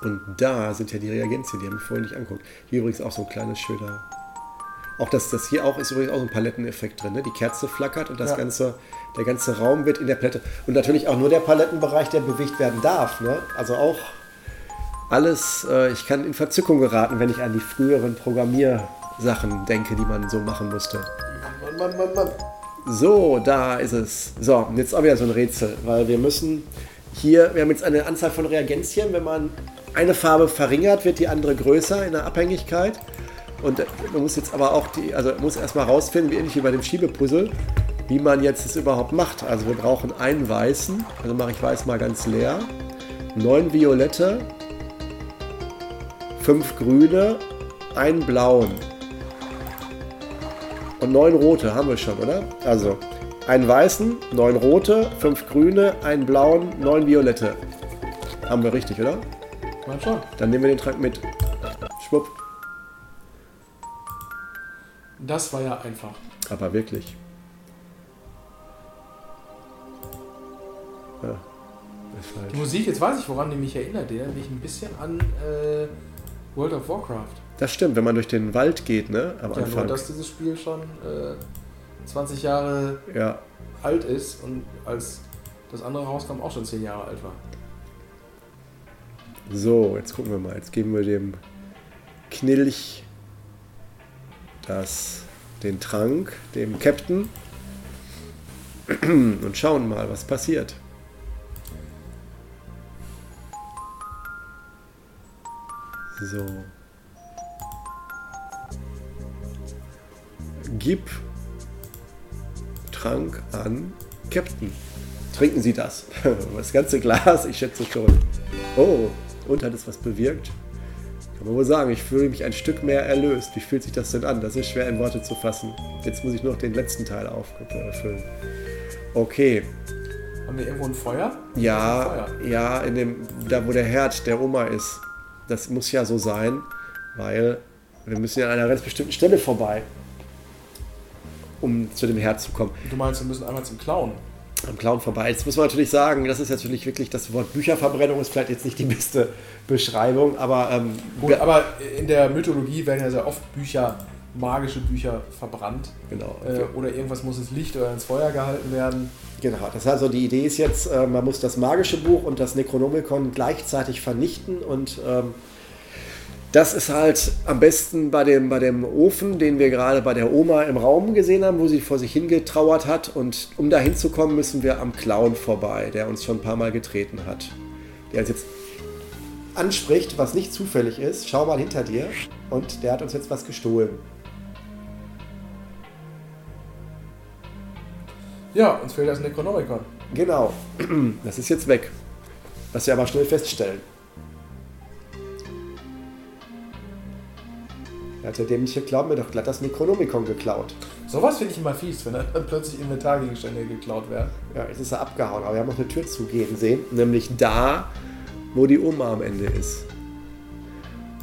Und da sind ja die Reagenzien, die haben wir vorhin nicht angeguckt. Hier übrigens auch so ein kleines schöner. Auch das, das hier auch ist übrigens auch so ein Paletteneffekt drin. Ne? Die Kerze flackert und das Ja. ganze, der ganze Raum wird in der Palette. Und natürlich auch nur der Palettenbereich, der bewegt werden darf. Ne? Also auch alles, äh, ich kann in Verzückung geraten, wenn ich an die früheren Programmiersachen denke, die man so machen musste. Mann, Mann, Mann, Mann. So, da ist es. So, jetzt auch wieder so ein Rätsel, weil wir müssen hier, wir haben jetzt eine Anzahl von Reagenzien. Wenn man eine Farbe verringert, wird die andere größer in der Abhängigkeit. Und man muss jetzt aber auch die, also muss erstmal rausfinden, wie ähnlich wie bei dem Schiebepuzzle, wie man jetzt das überhaupt macht. Also wir brauchen einen weißen, also mache ich weiß mal ganz leer, neun violette, fünf grüne, einen blauen. Und neun rote haben wir schon, oder? Also, einen weißen, neun rote, fünf grüne, einen blauen, neun violette. Haben wir richtig, oder? Meine schon. Dann nehmen wir den Trank mit. Schwupp. Das war ja einfach. Aber wirklich. Ja. Die. Musik, jetzt weiß ich, woran die mich erinnert. Die erinnert mich ein bisschen an äh, World of Warcraft. Das stimmt, wenn man durch den Wald geht, ne? Am Ja, nur Anfang. dass dieses Spiel schon äh, 20 Jahre Ja. alt ist und als das andere rauskam auch schon 10 Jahre alt war. So, jetzt gucken wir mal. Jetzt geben wir dem Knilch das, den Trank, dem Captain und schauen mal, was passiert. So. Gib Trank an Captain. Trinken Sie das. Das ganze Glas, ich schätze schon. Oh, und hat es was bewirkt? Kann man wohl sagen, ich fühle mich ein Stück mehr erlöst. Wie fühlt sich das denn an? Das ist schwer in Worte zu fassen. Jetzt muss ich noch den letzten Teil auffüllen. Okay, Haben wir irgendwo ein Feuer? ja, Feuer. ja, in dem, da wo der Herd der Oma ist. Das muss ja so sein, weil wir müssen ja an einer ganz bestimmten Stelle vorbei, um zu dem Herd zu kommen. Du meinst, wir müssen einmal zum Clown. am Clown vorbei. Jetzt muss man natürlich sagen, das ist natürlich wirklich, das Wort Bücherverbrennung ist vielleicht jetzt nicht die beste Beschreibung, aber ähm, Gut, aber in der Mythologie werden ja sehr oft Bücher, magische Bücher verbrannt. genau. Äh, oder irgendwas muss ins Licht oder ins Feuer gehalten werden. Genau, das heißt also die Idee ist jetzt, äh, man muss das magische Buch und das Necronomicon gleichzeitig vernichten und ähm, das ist halt am besten bei dem, bei dem Ofen, den wir gerade bei der Oma im Raum gesehen haben, wo sie vor sich hingetrauert hat. Und um da hinzukommen, müssen wir am Clown vorbei, der uns schon ein paar Mal getreten hat. Der uns jetzt anspricht, was nicht zufällig ist. Schau mal hinter dir. Und der hat uns jetzt was gestohlen. Ja, uns fehlt das Necronomicon. Genau, das ist jetzt weg. Was wir aber schnell feststellen. Er hat der dämliche Clown mir doch glatt das Necronomicon geklaut. Sowas finde ich immer fies, wenn dann plötzlich Inventargegenstände geklaut werden. Ja, jetzt ist er abgehauen, aber wir haben noch eine Tür zugehen sehen, nämlich da, wo die Oma am Ende ist.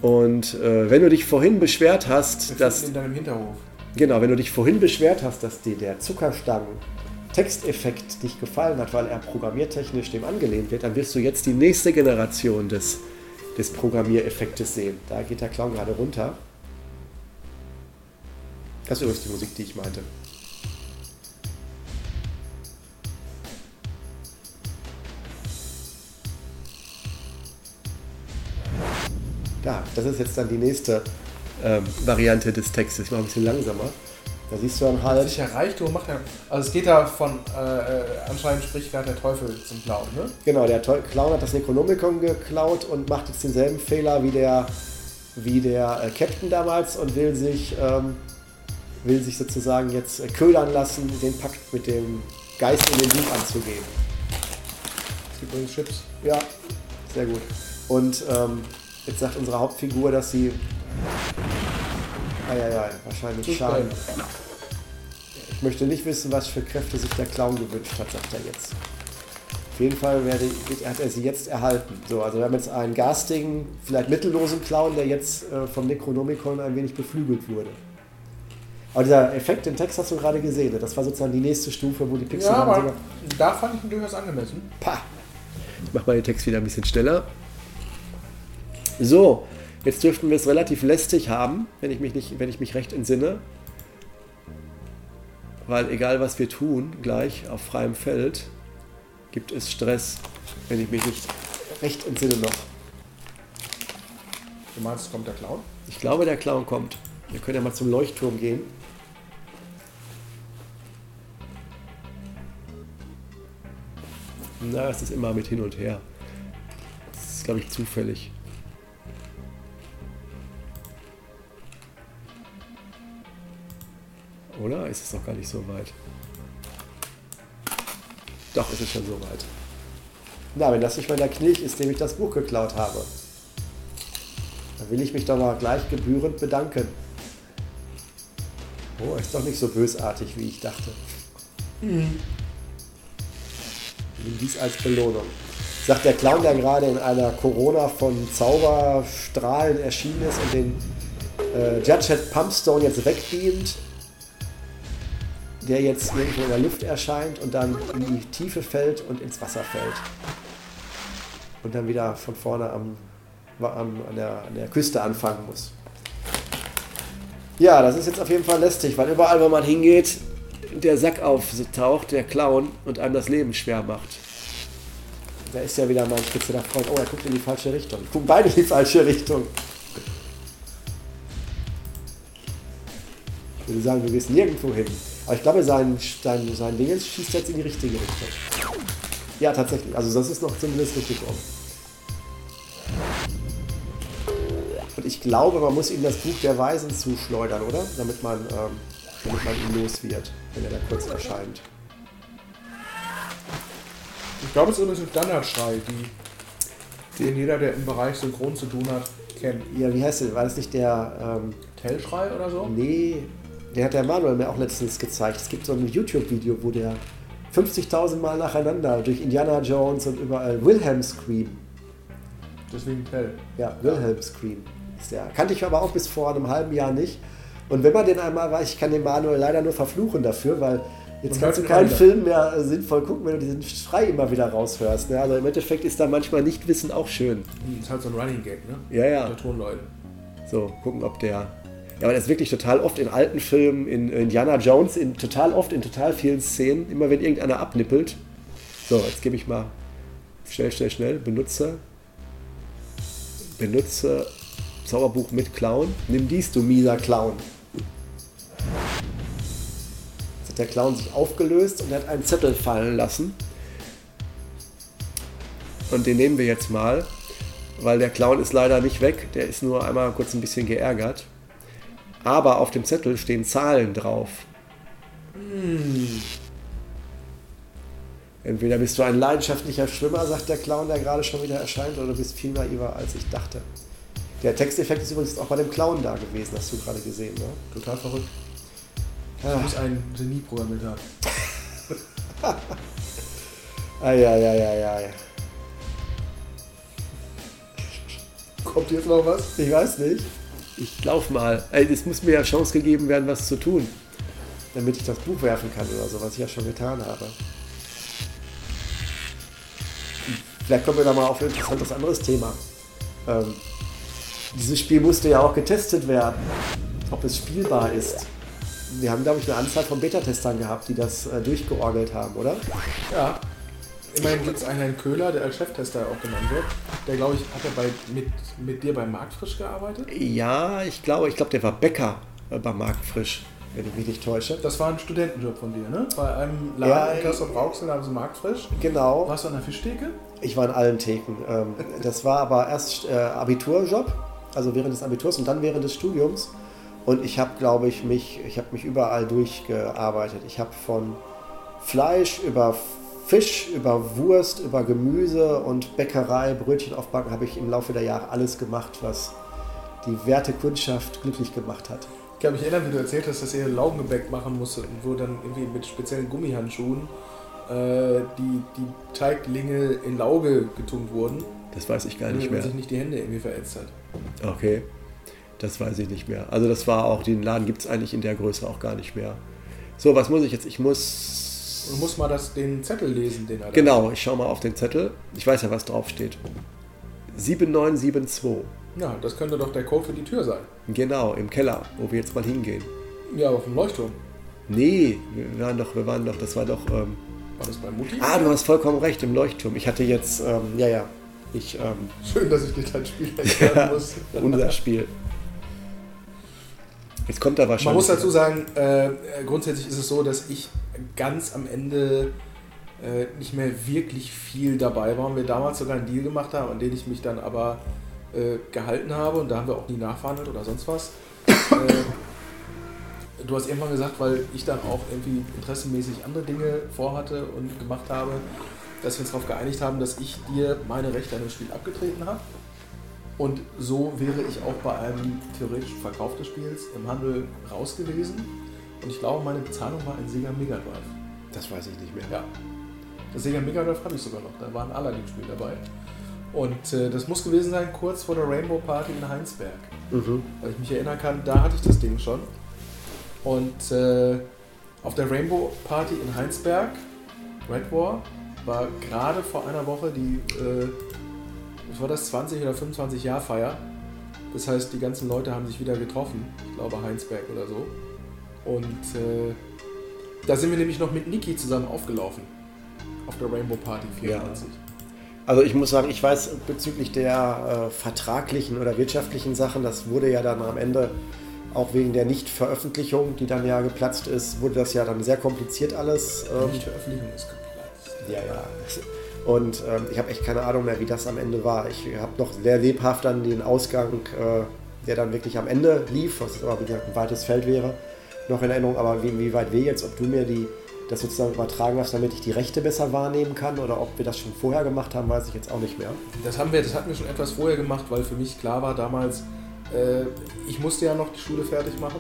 Und äh, wenn du dich vorhin beschwert hast, Wir dass dann im Hinterhof. Genau, wenn du dich vorhin beschwert hast, dass dir der Zuckerstangen-Texteffekt nicht gefallen hat, weil er programmiertechnisch dem angelehnt wird, dann wirst du jetzt die nächste Generation des, des Programmiereffektes sehen. Da geht der Clown gerade runter. Das ist übrigens die Musik, die ich meinte. Da, das ist jetzt dann die nächste ähm, Variante des Textes. Ich mache ein bisschen langsamer. Da siehst du dann halt. Sicher Reichtum macht ja. Also es geht da von, äh, äh, anscheinend spricht gerade der Teufel zum Clown, ne? Genau, der Teu- Clown hat das Necronomicon geklaut und macht jetzt denselben Fehler wie der, wie der äh, Captain damals und will sich, ähm, will sich sozusagen jetzt äh, ködern lassen, den Pakt mit dem Geist in den Buch anzugehen. Es gibt übrigens Chips. Ja, sehr gut. Und ähm, jetzt sagt unsere Hauptfigur, dass sie. Eieiei, wahrscheinlich Schaden. Ich möchte nicht wissen, was für Kräfte sich der Clown gewünscht hat, sagt er jetzt. Auf jeden Fall werde, hat er sie jetzt erhalten. So, also wir haben jetzt einen garstigen, vielleicht mittellosen Clown, der jetzt äh, vom Necronomicon ein wenig beflügelt wurde. Aber dieser Effekt im Text hast du gerade gesehen. Das war sozusagen die nächste Stufe, wo die Pixel Ja, dann aber sogar- da fand ich ihn durchaus angemessen. Pah. Ich mache mal den Text wieder ein bisschen schneller. So, jetzt dürften wir es relativ lästig haben, wenn ich mich, nicht, wenn ich mich recht entsinne. Weil egal was wir tun, gleich auf freiem Feld, gibt es Stress, wenn ich mich nicht recht entsinne noch. Du meinst, es kommt der Clown? Ich glaube, der Clown kommt. Wir können ja mal zum Leuchtturm gehen. Na, es ist immer mit hin und her. Das ist, glaube ich, zufällig. Oder? Ist es noch gar nicht so weit? Doch, ist es schon so weit. Na, wenn das nicht mal der Knilch ist, dem ich das Buch geklaut habe. Da will ich mich doch mal gleich gebührend bedanken. Oh, ist doch nicht so bösartig, wie ich dachte. Nimm dies als Belohnung. Sagt der Clown, der gerade in einer Corona von Zauberstrahlen erschienen ist und den äh, Judgehead Pumpstone jetzt wegbeamt, der jetzt irgendwo in der Luft erscheint und dann in die Tiefe fällt und ins Wasser fällt. Und dann wieder von vorne am, am, an, der, an der Küste anfangen muss. Ja, das ist jetzt auf jeden Fall lästig, weil überall, wo man hingeht, der Sack auftaucht, der Clown, und einem das Leben schwer macht. Da ist ja wieder mein spezieller Freund. Oh, er guckt in die falsche Richtung. Gucken beide in die falsche Richtung. Ich würde sagen, wir wissen nirgendwo hin. Aber ich glaube, sein, sein, sein Ding schießt jetzt in die richtige Richtung. Ja, tatsächlich. Also das ist noch zumindest richtig rum. Und ich glaube, man muss ihm das Buch der Weisen zuschleudern, oder? Damit man, ähm, damit man ihn los wird, wenn er da kurz erscheint. Ich glaube, es ist übrigens ein Standardschrei, die, den jeder, der im Bereich Synchron zu tun hat, kennt. Ja, wie heißt der? War das nicht der... Ähm, Tellschrei oder so? Nee, der hat der Manuel mir auch letztens gezeigt. Es gibt so ein YouTube-Video, wo der 50.000 Mal nacheinander durch Indiana Jones und überall Wilhelm Scream. Deswegen Tell. Ja, Wilhelm Scream ist der. Kannte ich aber auch bis vor einem halben Jahr nicht. Und wenn man den einmal weiß, ich kann den Manuel leider nur verfluchen dafür, weil jetzt kannst du keinen Film mehr äh, sinnvoll gucken, wenn du diesen Schrei immer wieder raushörst. Ne? Also im Endeffekt ist da manchmal Nichtwissen auch schön. Hm, Ist halt so ein Running Gag, ne? Ja, ja. Der Tonleuten. So, gucken, ob der. Ja, aber das ist wirklich total oft in alten Filmen, in Indiana Jones, in total oft in total vielen Szenen, immer wenn irgendeiner abnippelt. So, jetzt gebe ich mal schnell, schnell, schnell. Benutze. Benutze Zauberbuch mit Clown. Nimm dies, du mieser Clown. Jetzt hat der Clown sich aufgelöst und er hat einen Zettel fallen lassen. Und den nehmen wir jetzt mal, weil der Clown ist leider nicht weg. Der ist nur einmal kurz ein bisschen geärgert. Aber auf dem Zettel stehen Zahlen drauf. Entweder bist du ein leidenschaftlicher Schwimmer, sagt der Clown, der gerade schon wieder erscheint, oder du bist viel naiver, als ich dachte. Der Texteffekt ist übrigens auch bei dem Clown da gewesen, hast du gerade gesehen, ne? Total verrückt. Ja. Da muss ein Genie programmiert haben. Eieieiei. Kommt jetzt noch was? Ich weiß nicht. Ich lauf mal. Ey, Es muss mir ja Chance gegeben werden, was zu tun. Damit ich das Buch werfen kann oder so, was ich ja schon getan habe. Vielleicht kommen wir da mal auf ein interessantes anderes Thema. Ähm, dieses Spiel musste ja auch getestet werden, ob es spielbar ist. Wir haben, glaube ich, eine Anzahl von Beta-Testern gehabt, die das äh, durchgeorgelt haben, oder? Ja. Immerhin gibt es einen Herrn Köhler, der als Cheftester auch genannt wird. Der, glaube ich, hat er bei, mit, mit dir bei Marktfrisch gearbeitet. Ja, ich glaube, ich glaube, der war Bäcker äh, bei Marktfrisch, wenn ich mich nicht täusche. Das war ein Studentenjob von dir, ne? Bei einem Ja, Laden in Kassel Brauxel sie Marktfrisch. Genau. Warst du an der Fischtheke? Ich war in allen Theken. Ähm, das war aber erst äh, Abiturjob, also während des Abiturs und dann während des Studiums. Und ich habe, glaube ich, mich, ich habe mich überall durchgearbeitet. Ich habe von Fleisch über Fisch, über Wurst, über Gemüse und Bäckerei, Brötchen aufbacken, habe ich im Laufe der Jahre alles gemacht, was die werte Kundschaft glücklich gemacht hat. Ich kann mich erinnern, wie du erzählt hast, dass ihr Laugengebäck machen musstet und wo dann irgendwie mit speziellen Gummihandschuhen äh, die, die Teiglinge in Lauge getunkt wurden, Das weiß ich gar damit nicht man mehr. sich nicht die Hände irgendwie verätzt hat. Okay, das weiß ich nicht mehr. Also das war auch, den Laden gibt es eigentlich in der Größe auch gar nicht mehr. So, was muss ich jetzt? Ich muss... Du musst mal das, den Zettel lesen, den er da Genau, ich schaue mal auf den Zettel. Ich weiß ja, was drauf steht. 7972. Ja, das könnte doch der Code für die Tür sein. Genau, im Keller, wo wir jetzt mal hingehen. Ja, auf dem Leuchtturm. Nee, wir waren doch, wir waren doch, das war doch. Ähm, War das bei Mutti? ah, du hast vollkommen recht, im Leuchtturm. Ich hatte jetzt, ähm, ja, ja, ich, ähm, Schön, dass ich dir dein Spiel erklären muss. unser Spiel. Jetzt kommt da wahrscheinlich. Man muss dazu sagen, äh, grundsätzlich ist es so, dass ich ganz am Ende äh, nicht mehr wirklich viel dabei war und wir damals sogar einen Deal gemacht haben, an den ich mich dann aber äh, gehalten habe und da haben wir auch nie nachverhandelt oder sonst was. äh, du hast irgendwann gesagt, weil ich dann auch irgendwie interessenmäßig andere Dinge vorhatte und gemacht habe, dass wir uns darauf geeinigt haben, dass ich dir meine Rechte an dem Spiel abgetreten habe. Und so wäre ich auch bei einem theoretischen Verkauf des Spiels im Handel raus gewesen. Und ich glaube, meine Bezahlung war ein Sega Mega Drive. Das weiß ich nicht mehr. Ja. Das Sega Mega Drive habe ich sogar noch. Da war ein Aladdin-Spiel dabei. Und äh, das muss gewesen sein kurz vor der Rainbow Party in Heinsberg. Mhm. Weil ich mich erinnern kann, da hatte ich das Ding schon. Und äh, auf der Rainbow Party in Heinsberg, Red War, war gerade vor einer Woche die, äh, was war das, 20 oder 25 Jahr Feier. Das heißt, die ganzen Leute haben sich wieder getroffen. Ich glaube Heinsberg oder so. Und äh, da sind wir nämlich noch mit Niki zusammen aufgelaufen. Auf der Rainbow Party 94. Also ich muss sagen, ich weiß bezüglich der äh, vertraglichen oder wirtschaftlichen Sachen, das wurde ja dann am Ende auch wegen der Nichtveröffentlichung, die dann ja geplatzt ist, wurde das ja dann sehr kompliziert alles. Ähm, Die Veröffentlichung ist geplatzt. Ja, ja. Und ähm, ich habe echt keine Ahnung mehr, wie das am Ende war. Ich habe noch sehr lebhaft dann den Ausgang, äh, der dann wirklich am Ende lief, was aber wie gesagt ein weites Feld wäre, noch in Erinnerung. Aber wie, wie weit wir jetzt, ob du mir die, das sozusagen übertragen hast, damit ich die Rechte besser wahrnehmen kann oder ob wir das schon vorher gemacht haben, weiß ich jetzt auch nicht mehr. Das haben wir, das hatten wir schon etwas vorher gemacht, weil für mich klar war damals, äh, ich musste ja noch die Schule fertig machen.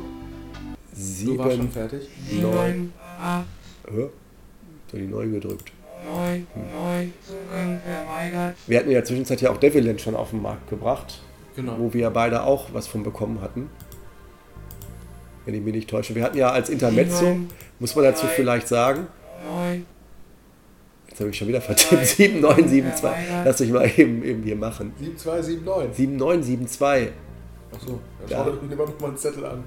Du warst schon Sieben, fertig. neun, 7, 8, Hä? So die 9 gedrückt. 9, 9, Zugang verweigert. Wir hatten ja zwischenzeit ja auch Devilland schon auf den Markt gebracht, Genau. wo wir ja beide auch was von bekommen hatten. Wenn ich mich nicht täusche. Wir hatten ja als Intermezzo, muss man dazu vielleicht sagen, 9, Jetzt habe ich schon wieder vertippt. 7972. Lass dich mal eben, eben hier machen. 7279. 7972. Achso, dann Ja. schau dir lieber noch mal einen Zettel an.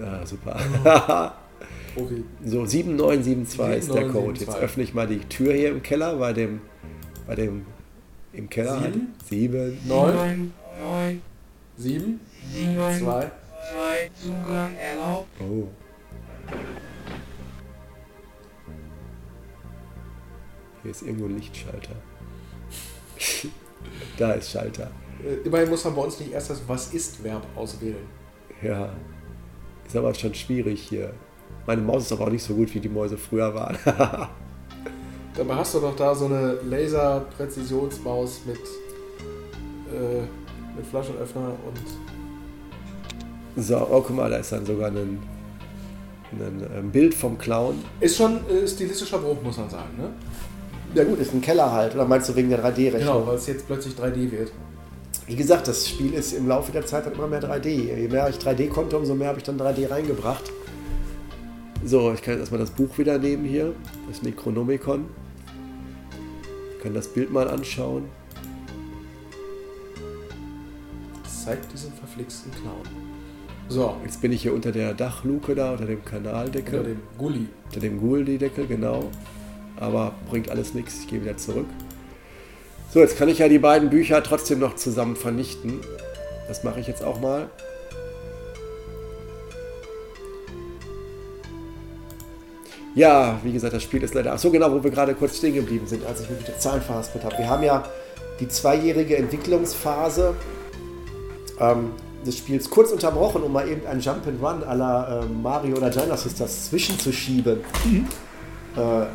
Ja, super. Profi. so, 7972 ist der Code. 7972. Jetzt öffne ich mal die Tür hier im Keller bei dem, bei dem, im Keller. halt. Sieben? Sieben. 9, 9, 9, 7, 7, 2. 2, Zugang erlaubt. Oh. Hier ist irgendwo ein Lichtschalter. da ist Schalter. Äh, immerhin muss man bei uns nicht erst das Was ist-Verb auswählen. Ja. Ist aber schon schwierig hier. Meine Maus ist aber auch nicht so gut, wie die Mäuse früher waren. Dabei hast du doch da so eine Laser-Präzisionsmaus mit, äh, mit Flaschenöffner und so, oh, guck mal, da ist dann sogar ein, ein, Bild vom Clown. ist schon äh, stilistischer Bruch, muss man sagen, ne? Ja gut, ist ein Keller halt. Oder meinst du wegen der 3D-Rechnung? Genau, weil es jetzt plötzlich 3D wird. Wie gesagt, das Spiel ist im Laufe der Zeit dann immer mehr 3D. Je mehr ich 3D konnte, umso mehr habe ich dann 3D reingebracht. So, ich kann jetzt erstmal das Buch wieder nehmen hier, das Necronomicon. Ich kann das Bild mal anschauen. Zeigt diesen verflixten Clown. So, Jetzt bin ich hier unter der Dachluke da, unter dem Kanaldeckel. unter dem Gully. unter dem Guldi-Deckel, genau. Aber bringt alles nichts, ich gehe wieder zurück. So, jetzt kann ich ja die beiden Bücher trotzdem noch zusammen vernichten. Das mache ich jetzt auch mal. Ja, wie gesagt, das Spiel ist leider. Ach so, genau, wo wir gerade kurz stehen geblieben sind, als ich mich mit den Zahlen verhaspelt habe. Wir haben ja die zweijährige Entwicklungsphase ähm, des Spiels kurz unterbrochen, um mal eben ein Jump'n'Run à la äh, Mario oder Giant Sisters zwischenzuschieben. Äh,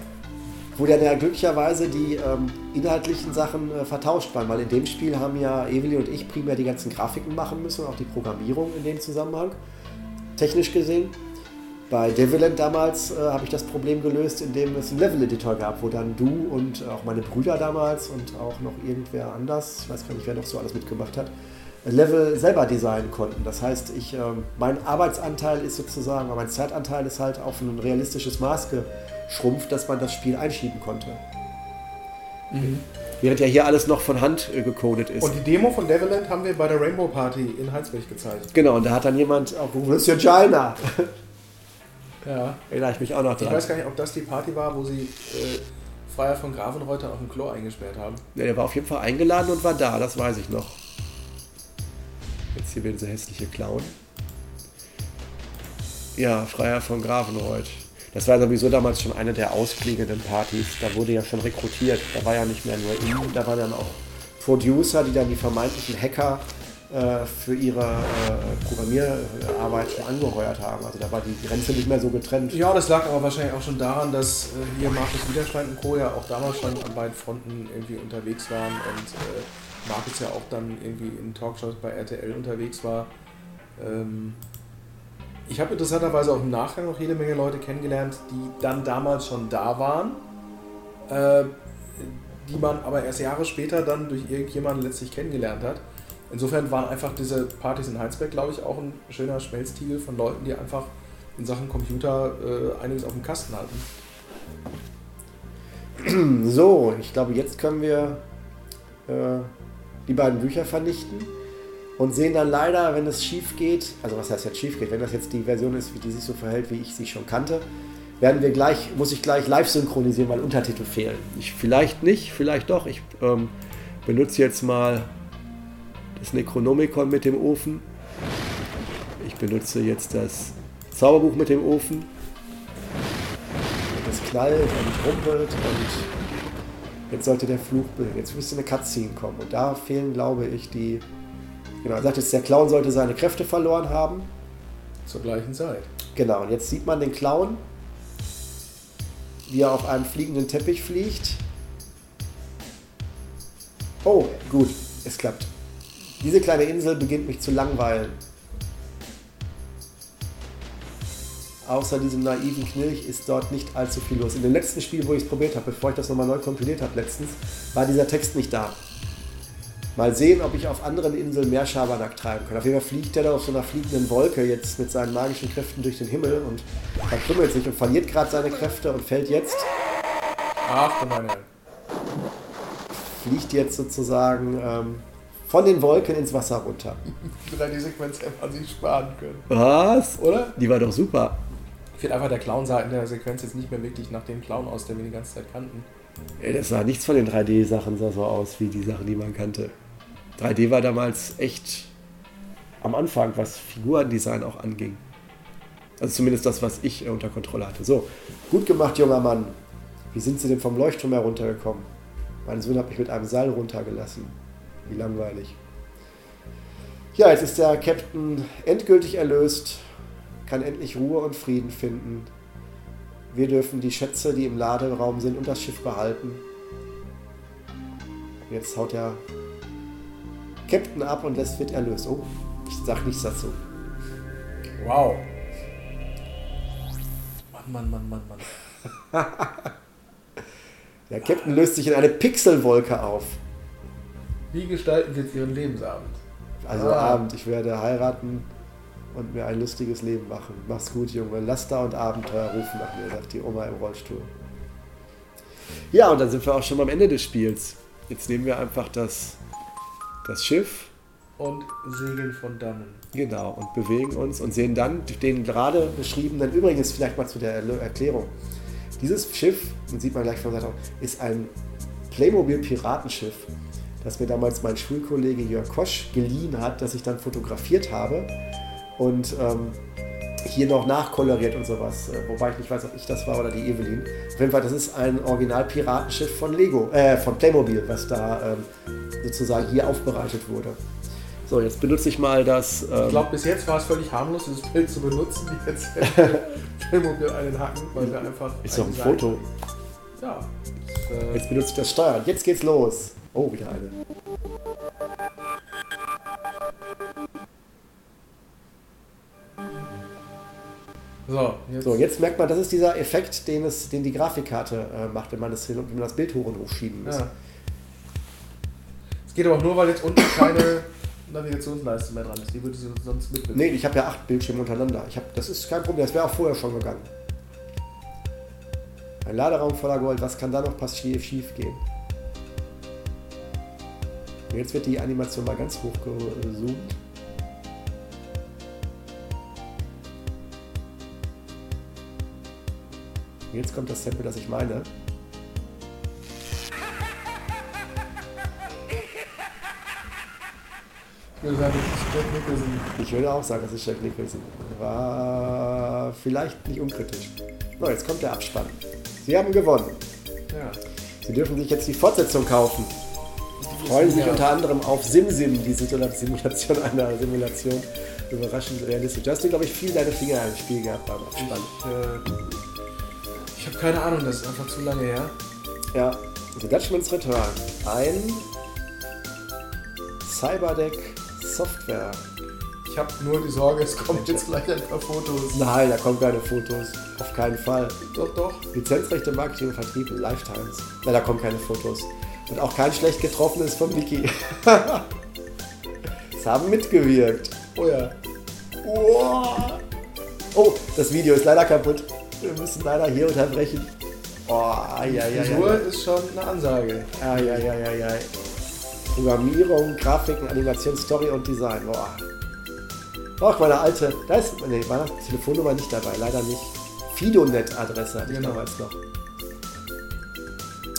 wo dann ja glücklicherweise die ähm, inhaltlichen Sachen äh, vertauscht waren, weil in dem Spiel haben ja Evely und ich primär die ganzen Grafiken machen müssen, auch die Programmierung in dem Zusammenhang, technisch gesehen. Bei Deviland damals äh, habe ich das Problem gelöst, indem es einen Level-Editor gab, wo dann du und auch meine Brüder damals und auch noch irgendwer anders, ich weiß gar nicht, wer noch so alles mitgemacht hat, Level selber designen konnten. Das heißt, ich, ähm, mein Arbeitsanteil ist sozusagen, aber mein Zeitanteil ist halt auf ein realistisches Maß geschrumpft, dass man das Spiel einschieben konnte. Während ja hier alles noch von Hand äh, gecodet ist. Und die Demo von Deviland haben wir bei der Rainbow Party in Heinsberg gezeigt. genau, und da hat dann jemand ist ja China. Ja. Erinnere ich mich auch noch Ich dran. weiß gar nicht, ob das die Party war, wo sie äh, Freier von Gravenreuter auf dem Klo eingesperrt haben. Ja, der war auf jeden Fall eingeladen und war da, das weiß ich noch. Jetzt hier wieder dieser hässliche Clown. Ja, Freier von Grafenreuth. Das war sowieso damals schon eine der ausklingenden Partys. Da wurde ja schon rekrutiert. Da war ja nicht mehr nur ihn, da waren dann auch Producer, die dann die vermeintlichen Hacker äh, für ihre äh, Programmierarbeit schon angeheuert haben. Also da war die Grenze nicht mehr so getrennt. Ja, das lag aber wahrscheinlich auch schon daran, dass äh, hier Markus Widerstein und Co. ja auch damals schon an beiden Fronten irgendwie unterwegs waren und äh, Markus ja auch dann irgendwie in Talkshows bei RTL unterwegs war. Ähm, ich habe interessanterweise auch im Nachgang noch jede Menge Leute kennengelernt, die dann damals schon da waren, äh, die man aber erst Jahre später dann durch irgendjemanden letztlich kennengelernt hat. Insofern waren einfach diese Partys in Heinsberg, glaube ich, auch ein schöner Schmelztiegel von Leuten, die einfach in Sachen Computer äh, einiges auf dem Kasten hatten. So, ich glaube, jetzt können wir äh, die beiden Bücher vernichten und sehen dann leider, wenn es schief geht, also was heißt jetzt schief geht, wenn das jetzt die Version ist, wie die sich so verhält, wie ich sie schon kannte, werden wir gleich, muss ich gleich live synchronisieren, weil Untertitel fehlen. Ich, vielleicht nicht, vielleicht doch. Ich ähm, benutze jetzt mal das Necronomicon mit dem Ofen. Ich benutze jetzt das Zauberbuch mit dem Ofen. Das knallt und rumpelt und jetzt sollte der Fluch bilden. Jetzt müsste eine Cutscene kommen und da fehlen, glaube ich, die. Genau, er sagt jetzt, der Clown sollte seine Kräfte verloren haben. Zur gleichen Zeit. Genau, und jetzt sieht man den Clown, wie er auf einem fliegenden Teppich fliegt. Oh, gut, es klappt. Diese kleine Insel beginnt mich zu langweilen. Außer diesem naiven Knilch ist dort nicht allzu viel los. In dem letzten Spiel, wo ich es probiert habe, bevor ich das nochmal neu kompiliert habe letztens, war dieser Text nicht da. Mal sehen, ob ich auf anderen Inseln mehr Schabernack treiben kann. Auf jeden Fall fliegt er da auf so einer fliegenden Wolke jetzt mit seinen magischen Kräften durch den Himmel und verkrümmelt sich und verliert gerade seine Kräfte und fällt jetzt, Ach du meine. fliegt jetzt sozusagen ähm, von den Wolken ins Wasser runter. Die Sequenz hätte man sich sparen können. Was? Oder? Die war doch super. Ich finde einfach, der Clown sah in der Sequenz jetzt nicht mehr wirklich nach dem Clown aus, den wir die ganze Zeit kannten. Ey, das sah nichts von den 3D-Sachen sah so aus wie die Sachen, die man kannte. 3D war damals echt am Anfang, was Figurendesign auch anging. Also zumindest das, was ich unter Kontrolle hatte. So, gut gemacht, junger Mann. Wie sind Sie denn vom Leuchtturm heruntergekommen? Mein Sohn hat mich mit einem Seil runtergelassen. Wie langweilig. Ja, jetzt ist der Captain endgültig erlöst, kann endlich Ruhe und Frieden finden. Wir dürfen die Schätze, die im Laderaum sind, und das Schiff behalten. Jetzt haut der Captain ab und lässt wird erlöst. Oh, ich sag nichts dazu. Wow. Mann, Mann, Mann, Mann, Mann. Der Captain löst sich in eine Pixelwolke auf. Wie gestalten Sie jetzt Ihren Lebensabend? Also Ah. Abend, ich werde heiraten und mir ein lustiges Leben machen. Mach's gut, Junge. Laster und Abenteuer rufen nach mir, sagt die Oma im Rollstuhl. Ja, und dann sind wir auch schon am Ende des Spiels. Jetzt nehmen wir einfach das, das Schiff Und Segeln von dannen. Genau, und bewegen uns und sehen dann den gerade beschriebenen, übrigens vielleicht mal zu der Erklärung. Dieses Schiff, das sieht man gleich von der Seite ist ein Playmobil-Piratenschiff, das mir damals mein Schulkollege Jörg Kosch geliehen hat, das ich dann fotografiert habe und ähm, hier noch nachkoloriert und sowas. Äh, Wobei ich nicht weiß, ob ich das war oder die Evelyn. Auf jeden Fall, das ist ein Original-Piratenschiff von Lego, äh, von Playmobil, was da ähm, sozusagen hier aufbereitet wurde. So, jetzt benutze ich mal das. Ich Ähm, glaube, bis jetzt war es völlig harmlos, dieses Bild zu benutzen, jetzt Filmobil einen Haken, weil wir einfach. ist doch ein Foto. Ja. Äh, Jetzt benutze ich das Steuern. Jetzt geht's los. Oh, wieder eine. so, jetzt. So, jetzt merkt man, das ist dieser Effekt, den, es, den die Grafikkarte äh, macht, wenn man das, hin, wenn man das Bild hoch und hoch schieben muss. Ja. Es geht aber auch nur, weil jetzt unten keine Navigationsleiste mehr dran ist. Die würde sie sonst mitbewegen. Nee, ich habe ja acht Bildschirme untereinander. Ich hab, das ist kein Problem, das wäre auch vorher schon gegangen. Ein Laderaum voller Gold, was kann da noch passiv schief gehen? Und Jetzt wird die Animation mal ganz hoch gezoomt. Und Jetzt kommt das Sample, das ich meine. Ich würde auch sagen, das ist Jack Nicholson. War vielleicht nicht unkritisch. So, jetzt kommt der Abspann. Sie haben gewonnen. Ja. Sie dürfen sich jetzt die Fortsetzung kaufen. Freuen sich Ja. unter anderem auf SimSim, die Simulation einer Simulation. Überraschend realistisch. Du hast, glaube ich, viel deine Finger im Spiel gehabt beim Abspann. Ich, äh, ich habe keine Ahnung, das ist einfach zu lange her. Ja, The Dutchman's Return. Ein Cyberdeck Software. Ich habe nur die Sorge, es kommt jetzt gleich ein paar Fotos. Nein, da kommen keine Fotos. Auf keinen Fall. Doch, doch. Lizenzrechte, Marketing und Vertrieb Lifetimes. Nein, da kommen keine Fotos. Und auch kein schlecht getroffenes von Niki. Es haben mitgewirkt. Oh ja. Oh. oh, das Video ist leider kaputt. Wir müssen leider hier unterbrechen. Oh, ai, ai, Frisur ai. ist schon eine Ansage. Ai, ai, ai, ai. Programmierung, Grafiken, Animation, Story und Design. Boah. Ach, meine alte. Da ist nee, meine Telefonnummer nicht dabei, leider nicht. Fidonet-Adresse hatte ich Genau. damals noch.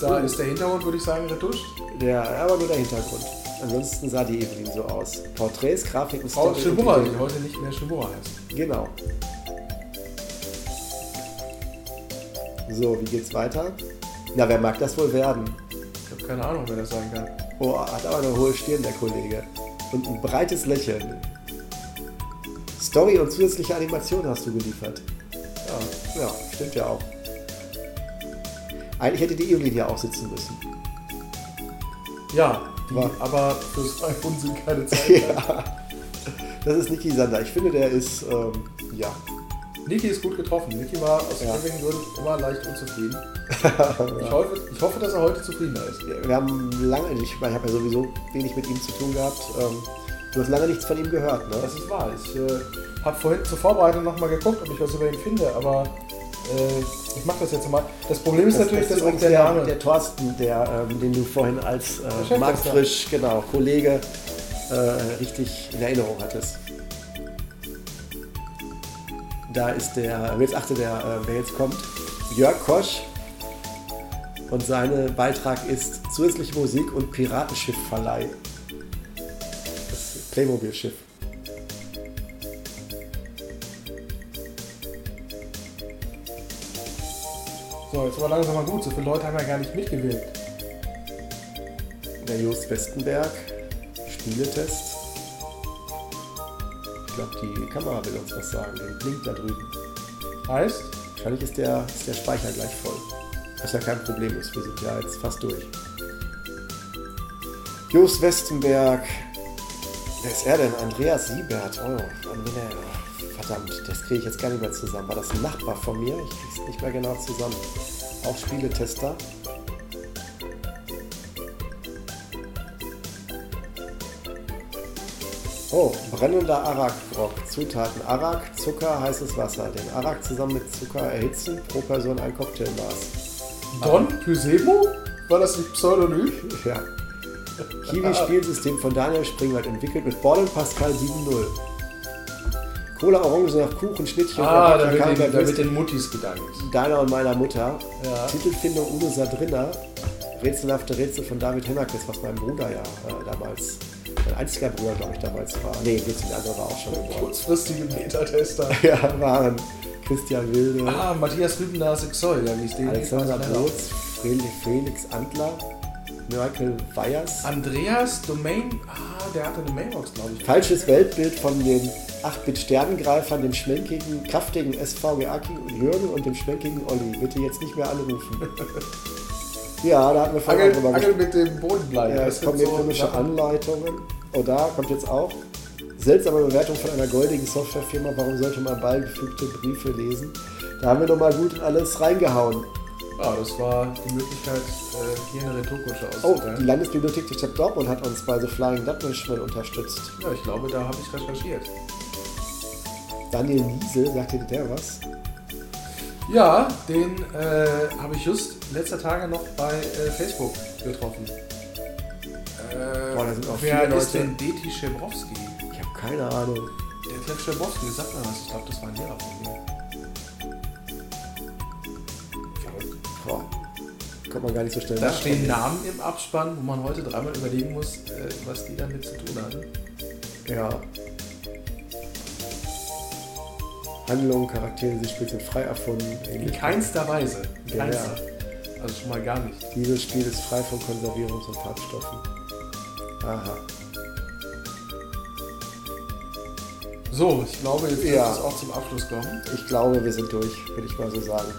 Da ist der Hintergrund, würde ich sagen, retuscht. Der, aber nur der Hintergrund. Ansonsten sah die Evelyn so aus. Porträts, Grafiken, Frau Story Shimura, Design. die heute nicht mehr Shimura heißt. Genau. So, wie geht's weiter? Na, wer mag das wohl werden? Ich habe keine Ahnung, wer das sein kann. Oh, hat aber eine hohe Stirn, der Kollege. Und ein breites Lächeln. Story und zusätzliche Animation hast du geliefert. Ja, ja stimmt ja auch. Eigentlich hätte die Evelyn hier auch sitzen müssen. Ja, die, aber fürs iPhone sind keine Zeit. ja. Das ist Niki Sander. Ich finde, der ist, ähm, ja. Niki ist gut getroffen. Niki war aus Ja. irgendwelchen Gründen immer leicht unzufrieden. ich, hoffe, ich hoffe, dass er heute zufriedener ist. Wir haben lange, ich, ich habe ja sowieso wenig mit ihm zu tun gehabt. Ähm, du hast lange nichts von ihm gehört, ne? Das ist wahr. Ich äh, habe vorhin zur Vorbereitung nochmal geguckt, ob ich was über ihn finde, aber äh, ich mache das jetzt mal. Das Problem ist natürlich, dass auch der Name. der Thorsten, der, ähm, den du vorhin als äh. Marc Frisch, genau, Kollege, äh, richtig in Erinnerung hattest. Da ist der, jetzt achte der, äh, wer jetzt kommt, Jörg Kosch. Und sein Beitrag ist zusätzliche Musik und Piratenschiffverleih. Das Playmobil-Schiff. So, jetzt aber langsam mal gut. So viele Leute haben ja gar nicht mitgewirkt. Der Jost Westenberg, Spieletest. Ich glaube, die Kamera will uns was sagen. Den blinkt da drüben. Heißt, Wahrscheinlich ist der, ist der Speicher gleich voll. Was ja kein Problem ist. Wir sind ja jetzt fast durch. Jost Westenberg. Wer ist er denn? Andreas Siebert. Oh, an wen verdammt, das kriege ich jetzt gar nicht mehr zusammen. War das ein Nachbar von mir? Ich kriege es nicht mehr genau zusammen. Auch Spieletester. Oh, brennender Arak-Grog. Zutaten Arak, Zucker, heißes Wasser. Den Arak zusammen mit Zucker erhitzen, pro Person ein Cocktailmaß. Don Pusebo? War das nicht Pseudonym? Ja. Kiwi-Spielsystem von Daniel Springwald entwickelt mit Born und Pascal 7.0. Cola, Orangensaft, Kuchen, Schnittchen, Ah, da wird, den, da wird den Muttis gedankt. Deiner und meiner Mutter. Ja. Titelfindung Udo Sadrina. Rätselhafte Rätsel von David Hennakes, was mein Bruder ja äh, damals, mein einziger Bruder, glaube ich, damals war. Nee, der andere war auch schon geboren. Kurzfristige Beta-Tester. Ja, waren Christian Wilde, Ah, Matthias Rübennase Xoy, da liest den Alexander. Brotz, Felix Antler, Michael Weyers. Andreas Domain, ah, der hatte eine Mailbox, glaube ich. Falsches Weltbild von den 8-Bit-Sternengreifern, dem schmenkigen, kraftigen SVGA Jürgen und dem schmenkigen Olli. Bitte jetzt nicht mehr anrufen. ja, da hatten wir vorhin drüber Angel mit dem Bodenbleiben. Ja, es kommen hier so komische. Anleitungen. Oh, da kommt jetzt auch. Seltsame Bewertung von einer goldigen Softwarefirma. Warum sollte man beigefügte Briefe lesen? Da haben wir nochmal gut alles reingehauen. Ja, das war die Möglichkeit, äh, hier eine Retourkutsche Oh, die auszuteilen. Landesbibliothek der Stadt Dortmund hat uns bei The Flying Dutchman unterstützt. ja, ich glaube, da habe ich recherchiert. Daniel Niesel, sagt dir der was? Ja, den äh, habe ich just letzter Tage noch bei äh, Facebook getroffen. Äh, Boah, da sind auch wer viele ist Leute. denn Deti Schebrowski? Ich habe keine Ahnung. Der Clef Schebrowski, sagt mir was. Ich glaube, das war ein Lehrer von mir. Boah, kommt man gar nicht so schnell Da stehen Namen im Abspann, wo man heute dreimal überlegen muss, äh, was die damit zu tun hatten. Ja. Handlungen, Charaktere, sie spielt sind frei erfunden. In keinster Weise. In Ja, keinster. Also schon mal gar nicht. Dieses Spiel ist frei von Konservierungs- und Farbstoffen. Aha. So, ich glaube, jetzt Ja. wird es auch zum Abschluss kommen. Ich glaube, wir sind durch, würde ich mal so sagen.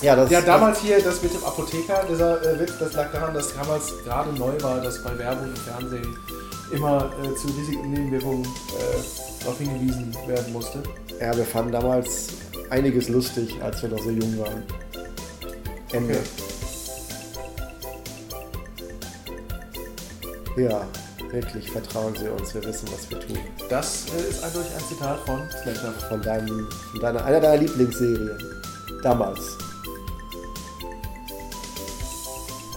Ja, das Ja, damals hier das mit dem Apotheker, dieser äh, Witz, das lag daran, dass damals gerade neu war, dass bei Werbung im Fernsehen immer äh, zu Risiken und Nebenwirkungen äh, darauf hingewiesen werden musste. Ja, wir fanden damals einiges lustig, als wir noch so jung waren. Ende. Ja, wirklich, vertrauen Sie uns, wir wissen, was wir tun. Das äh, ist eindeutig ein Zitat von Slasher. Von, deinem, von deiner, einer deiner Lieblingsserien. Damals.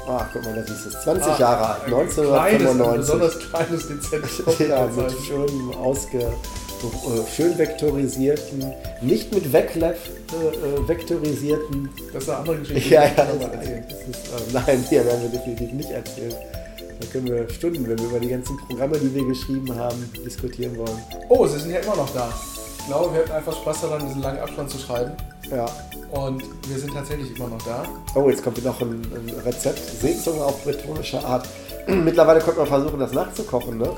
Ach, guck mal, da siehst du es. 20 Jahre alt, Ein Kleines, ein 1995. besonders kleines, dezentes Ja, mit Kopfzeichen. schön ausge, äh, schön vektorisierten, nicht mit Weglev äh, vektorisierten. Das ist eine andere Geschichte. Ja, ja, das erzählen. ist, äh, nein, hier werden wir definitiv nicht erzählen. Da können wir Stunden, wenn wir über die ganzen Programme, die wir geschrieben haben, diskutieren wollen. Oh, sie sind ja immer noch da. Ich glaube, wir hatten einfach Spaß daran, diesen langen Abstand zu schreiben. Ja. Und wir sind tatsächlich immer noch da. Oh, jetzt kommt noch ein, ein Rezept. Seezunge auf bretonische Art. Mittlerweile könnte man versuchen, das nachzukochen, ne?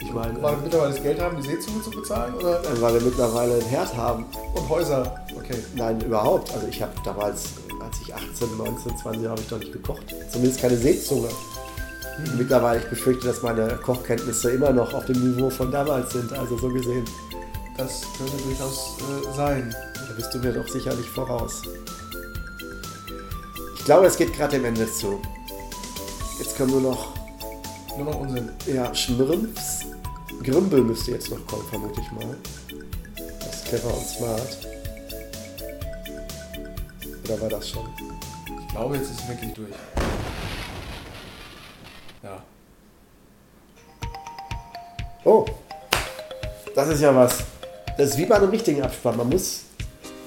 Ich meine, Weil wir mittlerweile das Geld haben, die Seezunge zu bezahlen? Oder? äh, weil wir mittlerweile einen Herd haben. Und Häuser. Okay. Nein, überhaupt. Also ich habe damals, als ich 18, 19, 20 habe ich doch nicht gekocht. Zumindest keine Seezunge. Mittlerweile, ich befürchte, dass meine Kochkenntnisse immer noch auf dem Niveau von damals sind. Also so gesehen, Das könnte durchaus äh, sein. da bist du mir doch sicherlich voraus. Ich glaube, es geht gerade dem Ende zu. Jetzt kommen nur noch Nur noch Unsinn. ja, Schmirms. Grümbel müsste jetzt noch kommen, vermute ich mal. Das ist clever und smart. Oder war das schon? Ich glaube, jetzt ist es wirklich durch. Ja. Oh, das ist ja was. Das ist wie bei einem richtigen Abspann. Man muss.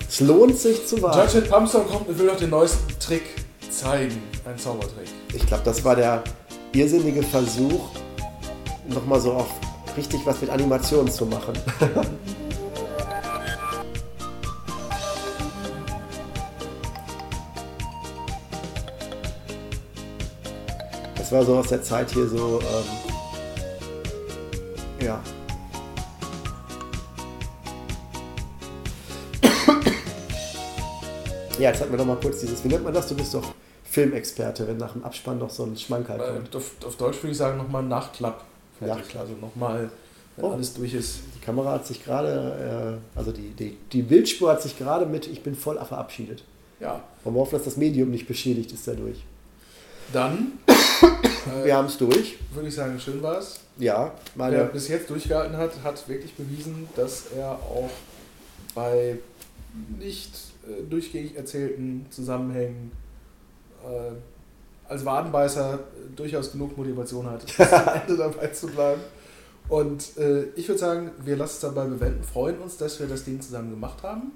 Es lohnt sich zu warten. Judge Pumpster kommt und will doch den neuesten Trick zeigen. Ein Zaubertrick. Ich glaube, das war der irrsinnige Versuch, nochmal so auf richtig was mit Animationen zu machen. Das war so aus der Zeit hier so, ähm, ja. Ja, jetzt hatten wir noch mal kurz dieses, wie nennt man das? Du bist doch Filmexperte, wenn nach dem Abspann noch so ein Schmankerl kommt. Äh, auf, auf Deutsch würde ich sagen nochmal Nachklapp. Nachklapp. Also nochmal, wenn Oh. alles durch ist. Die Kamera hat sich gerade, äh, also die, die, die Bildspur hat sich gerade mit Ich bin voll verabschiedet. Ja. Und wir hoffen, dass das Medium nicht beschädigt ist dadurch. Dann Wir haben es durch. würde ich sagen, schön war es. Ja, Wer meine, bis jetzt durchgehalten hat, hat wirklich bewiesen, dass er auch bei nicht äh, durchgängig erzählten Zusammenhängen äh, als Wadenbeißer äh, durchaus genug Motivation hat, bis zum Ende dabei zu bleiben. Und äh, ich würde sagen, wir lassen es dabei bewenden, freuen uns, dass wir das Ding zusammen gemacht haben.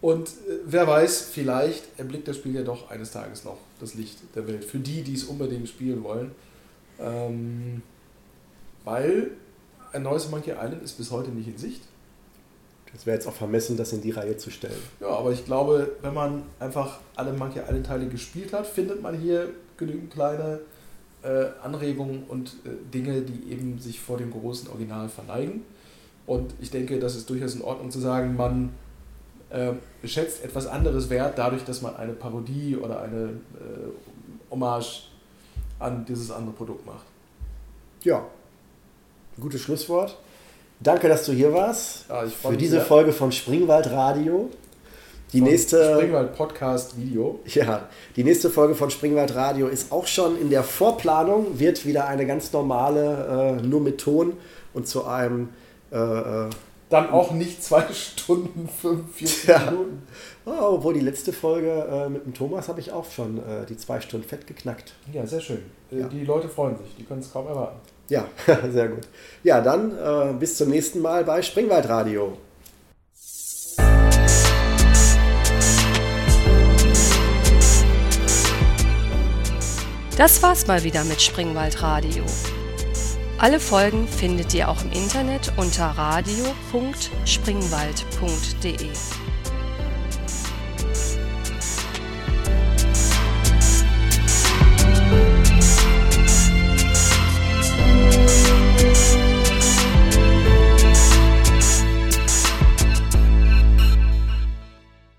Und äh, wer weiß, vielleicht erblickt das Spiel ja doch eines Tages noch das Licht der Welt. Für die, die es unbedingt spielen wollen. Ähm, weil ein neues Monkey Island ist bis heute nicht in Sicht. Das wäre jetzt auch vermessen, das in die Reihe zu stellen. Ja, aber ich glaube, wenn man einfach alle Monkey Island Teile gespielt hat, findet man hier genügend kleine äh, Anregungen und äh, Dinge, die eben sich vor dem großen Original verneigen. Und ich denke, das ist durchaus in Ordnung zu sagen, man äh, schätzt etwas anderes wert, dadurch, dass man eine Parodie oder eine äh, Hommage an dieses andere Produkt macht. Ja, gutes Schlusswort. Danke, dass du hier warst. Ja, für diese sehr. Folge von Springwald Radio. Die Von nächste, Springwald Podcast Video. ja, die nächste Folge von Springwald Radio ist auch schon in der Vorplanung, wird wieder eine ganz normale, äh, nur mit Ton und zu einem äh, äh, Dann auch nicht zwei Stunden 45 Ja. Minuten. Oh, obwohl die letzte Folge äh, mit dem Thomas habe ich auch schon äh, die zwei Stunden fett geknackt. Ja, sehr schön. Äh, Ja. Die Leute freuen sich, die können es kaum erwarten. Ja, sehr gut. Ja, dann äh, bis zum nächsten Mal bei Springwald Radio. Das war's mal wieder mit Springwald Radio. Alle Folgen findet ihr auch im Internet unter radio.springwald.de.